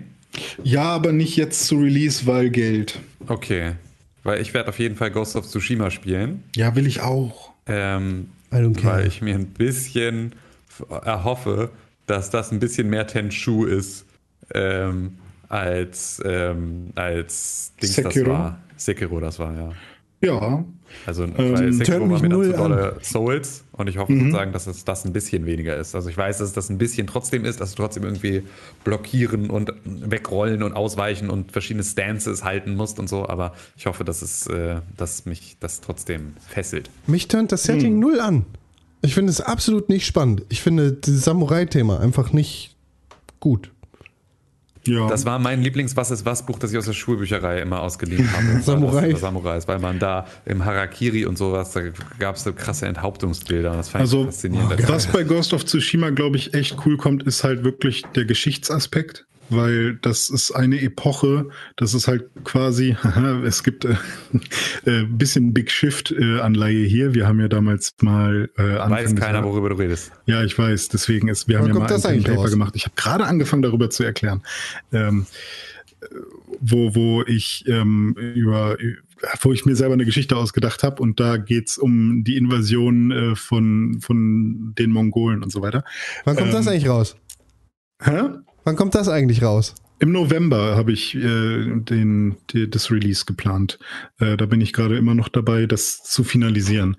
Ja, aber nicht jetzt zu Release, weil Geld. Okay. Weil ich werde auf jeden Fall Ghost of Tsushima spielen. Ja, will ich auch. Ähm, I don't care. weil ich mir ein bisschen erhoffe, dass das ein bisschen mehr Tenchu ist ähm, als, ähm, als Dings das Sekiro? war. Sekiro, das war, ja. Ja, Also, Ähm, weil Sekiro war mir dann zu dolle Souls und ich Mhm. hoffe sozusagen, dass es das ein bisschen weniger ist. Also ich weiß, dass es das ein bisschen trotzdem ist, dass du trotzdem irgendwie blockieren und wegrollen und ausweichen und verschiedene Stances halten musst und so, aber ich hoffe, dass es, äh, dass mich das trotzdem fesselt. Mich tönt das Setting Hm. null an. Ich finde es absolut nicht spannend. Ich finde dieses Samurai-Thema einfach nicht gut. Ja. Das war mein Lieblings-Was ist was Buch, das ich aus der Schulbücherei immer ausgeliehen habe. Samurai. Das, Samurais, weil man da im Harakiri und sowas, da gab es so krasse Enthauptungsbilder. Das fand ich Also, faszinierend. was bei Ghost of Tsushima, glaube ich, echt cool kommt, ist halt wirklich der Geschichtsaspekt. Weil das ist eine Epoche, das ist halt quasi, haha, es gibt äh, äh, bisschen Big Shift-Anleihe hier. Wir haben ja damals mal äh, Anfang Weiß keiner, Jahres- worüber du redest. Ja, ich weiß. Deswegen ist, wir haben Wann ja kommt mal das ein Paper raus? gemacht. Ich habe gerade angefangen, darüber zu erklären, ähm, äh, wo wo ich ähm, über wo ich mir selber eine Geschichte ausgedacht habe und da geht's um die Invasion äh, von von den Mongolen und so weiter. Wann kommt das Ähm, eigentlich raus? Hä? Wann kommt das eigentlich raus? Im November habe ich äh, den, die, das Release geplant. Äh, da bin ich gerade immer noch dabei, das zu finalisieren.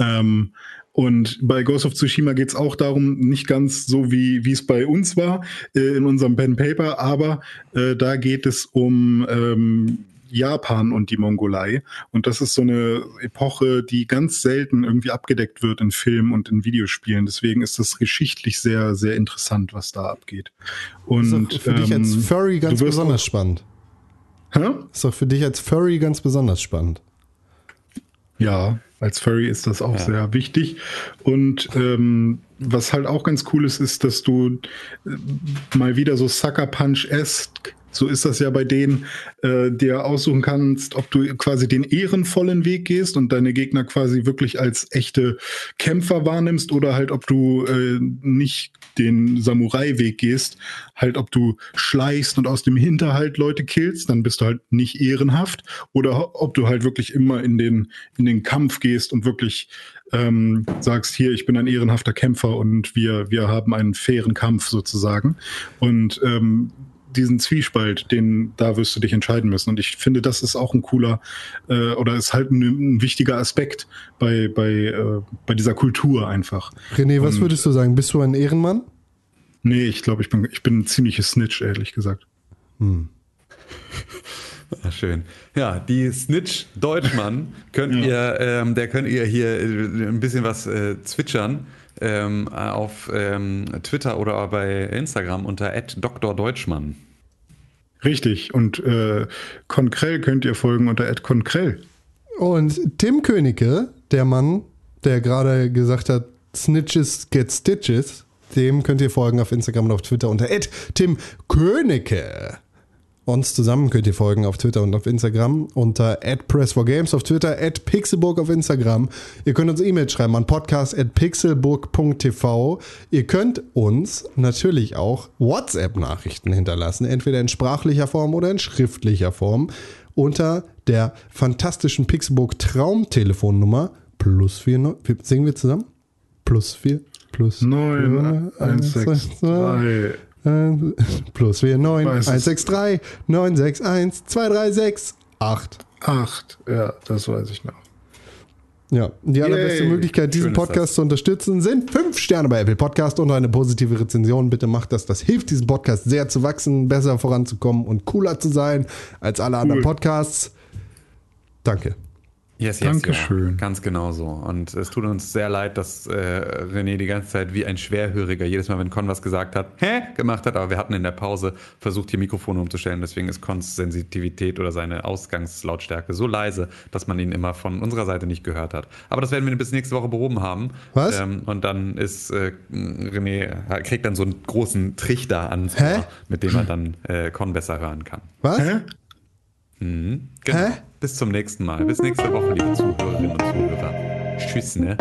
Ähm, und bei Ghost of Tsushima geht es auch darum, nicht ganz so wie es bei uns war äh, in unserem Pen Paper, aber äh, da geht es um ähm, Japan und die Mongolei. Und das ist so eine Epoche, die ganz selten irgendwie abgedeckt wird in Filmen und in Videospielen. Deswegen ist das geschichtlich sehr, sehr interessant, was da abgeht. Das ist Und doch für dich als ähm, Furry ganz besonders spannend. Hä? Ist doch für dich als Furry ganz besonders spannend. Ja, als Furry ist das auch sehr wichtig. Und ähm, was halt auch ganz cool ist, ist, dass du äh, mal wieder so Sucker Punch-esque, so ist das ja bei denen, äh, dir aussuchen kannst, ob du quasi den ehrenvollen Weg gehst und deine Gegner quasi wirklich als echte Kämpfer wahrnimmst oder halt, ob du äh, nicht den Samurai-Weg gehst, halt, ob du schleichst und aus dem Hinterhalt Leute killst, dann bist du halt nicht ehrenhaft oder ob du halt wirklich immer in den, in den Kampf gehst und wirklich ähm, sagst, hier, ich bin ein ehrenhafter Kämpfer und wir, wir haben einen fairen Kampf sozusagen. Und ähm, diesen Zwiespalt, den da wirst du dich entscheiden müssen. Und ich finde, das ist auch ein cooler äh, oder ist halt ein, ein wichtiger Aspekt bei, bei, äh, bei dieser Kultur einfach. René, was Und- würdest du sagen? Bist du ein Ehrenmann? Nee, ich glaube, ich bin, ich bin ein ziemliches Snitch, ehrlich gesagt. Ah, schön. Ja, die Snitch Deutschmann könnt ihr, ähm, der könnt ihr hier äh, ein bisschen was äh, zwitschern ähm, auf ähm, Twitter oder bei Instagram unter Dr. Deutschmann. Richtig. Und äh, Konkrell könnt ihr folgen unter Konkrell. Und Tim Königke, der Mann, der gerade gesagt hat, Snitches get Stitches, dem könnt ihr folgen auf Instagram und auf Twitter unter Tim Königke. Uns zusammen könnt ihr folgen auf Twitter und auf Instagram unter @press4games auf Twitter @pixelburg auf Instagram. Ihr könnt uns E-Mail schreiben an podcast@pixelburg.tv. Ihr könnt uns natürlich auch WhatsApp-Nachrichten hinterlassen, entweder in sprachlicher Form oder in schriftlicher Form unter der fantastischen Pixelburg Traumtelefonnummer plus 4 singen wir zusammen? Plus 4 plus 9, 1, 6, 3. äh, plus 4, 9, Weiß es. 1, 6, 3, 9, 6, 1, 2, 3, 6, 8. 8. Ja, das weiß ich noch. Ja, die allerbeste Yay. Möglichkeit, diesen Schön ist Podcast zu unterstützen, sind 5 Sterne bei Apple Podcast und eine positive Rezension. Bitte macht das. Das hilft diesem Podcast sehr zu wachsen, besser voranzukommen und cooler zu sein als alle anderen Podcasts. Danke. Yes, yes, Dankeschön. Ja, ganz genau so. Und es tut uns sehr leid, dass äh, René die ganze Zeit wie ein Schwerhöriger jedes Mal, wenn Con was gesagt hat, hä, gemacht hat. Aber wir hatten in der Pause versucht, hier Mikrofone umzustellen. Deswegen ist Cons Sensitivität oder seine Ausgangslautstärke so leise, dass man ihn immer von unserer Seite nicht gehört hat. Aber das werden wir bis nächste Woche behoben haben. Was? Ähm, und dann ist äh, René, kriegt dann so einen großen Trichter? Ohr, mit dem er dann äh, Con besser hören kann. Was? Hä? Genau. Hä? Bis zum nächsten Mal. Bis nächste Woche, liebe Zuhörerinnen und Zuhörer. Tschüss, ne?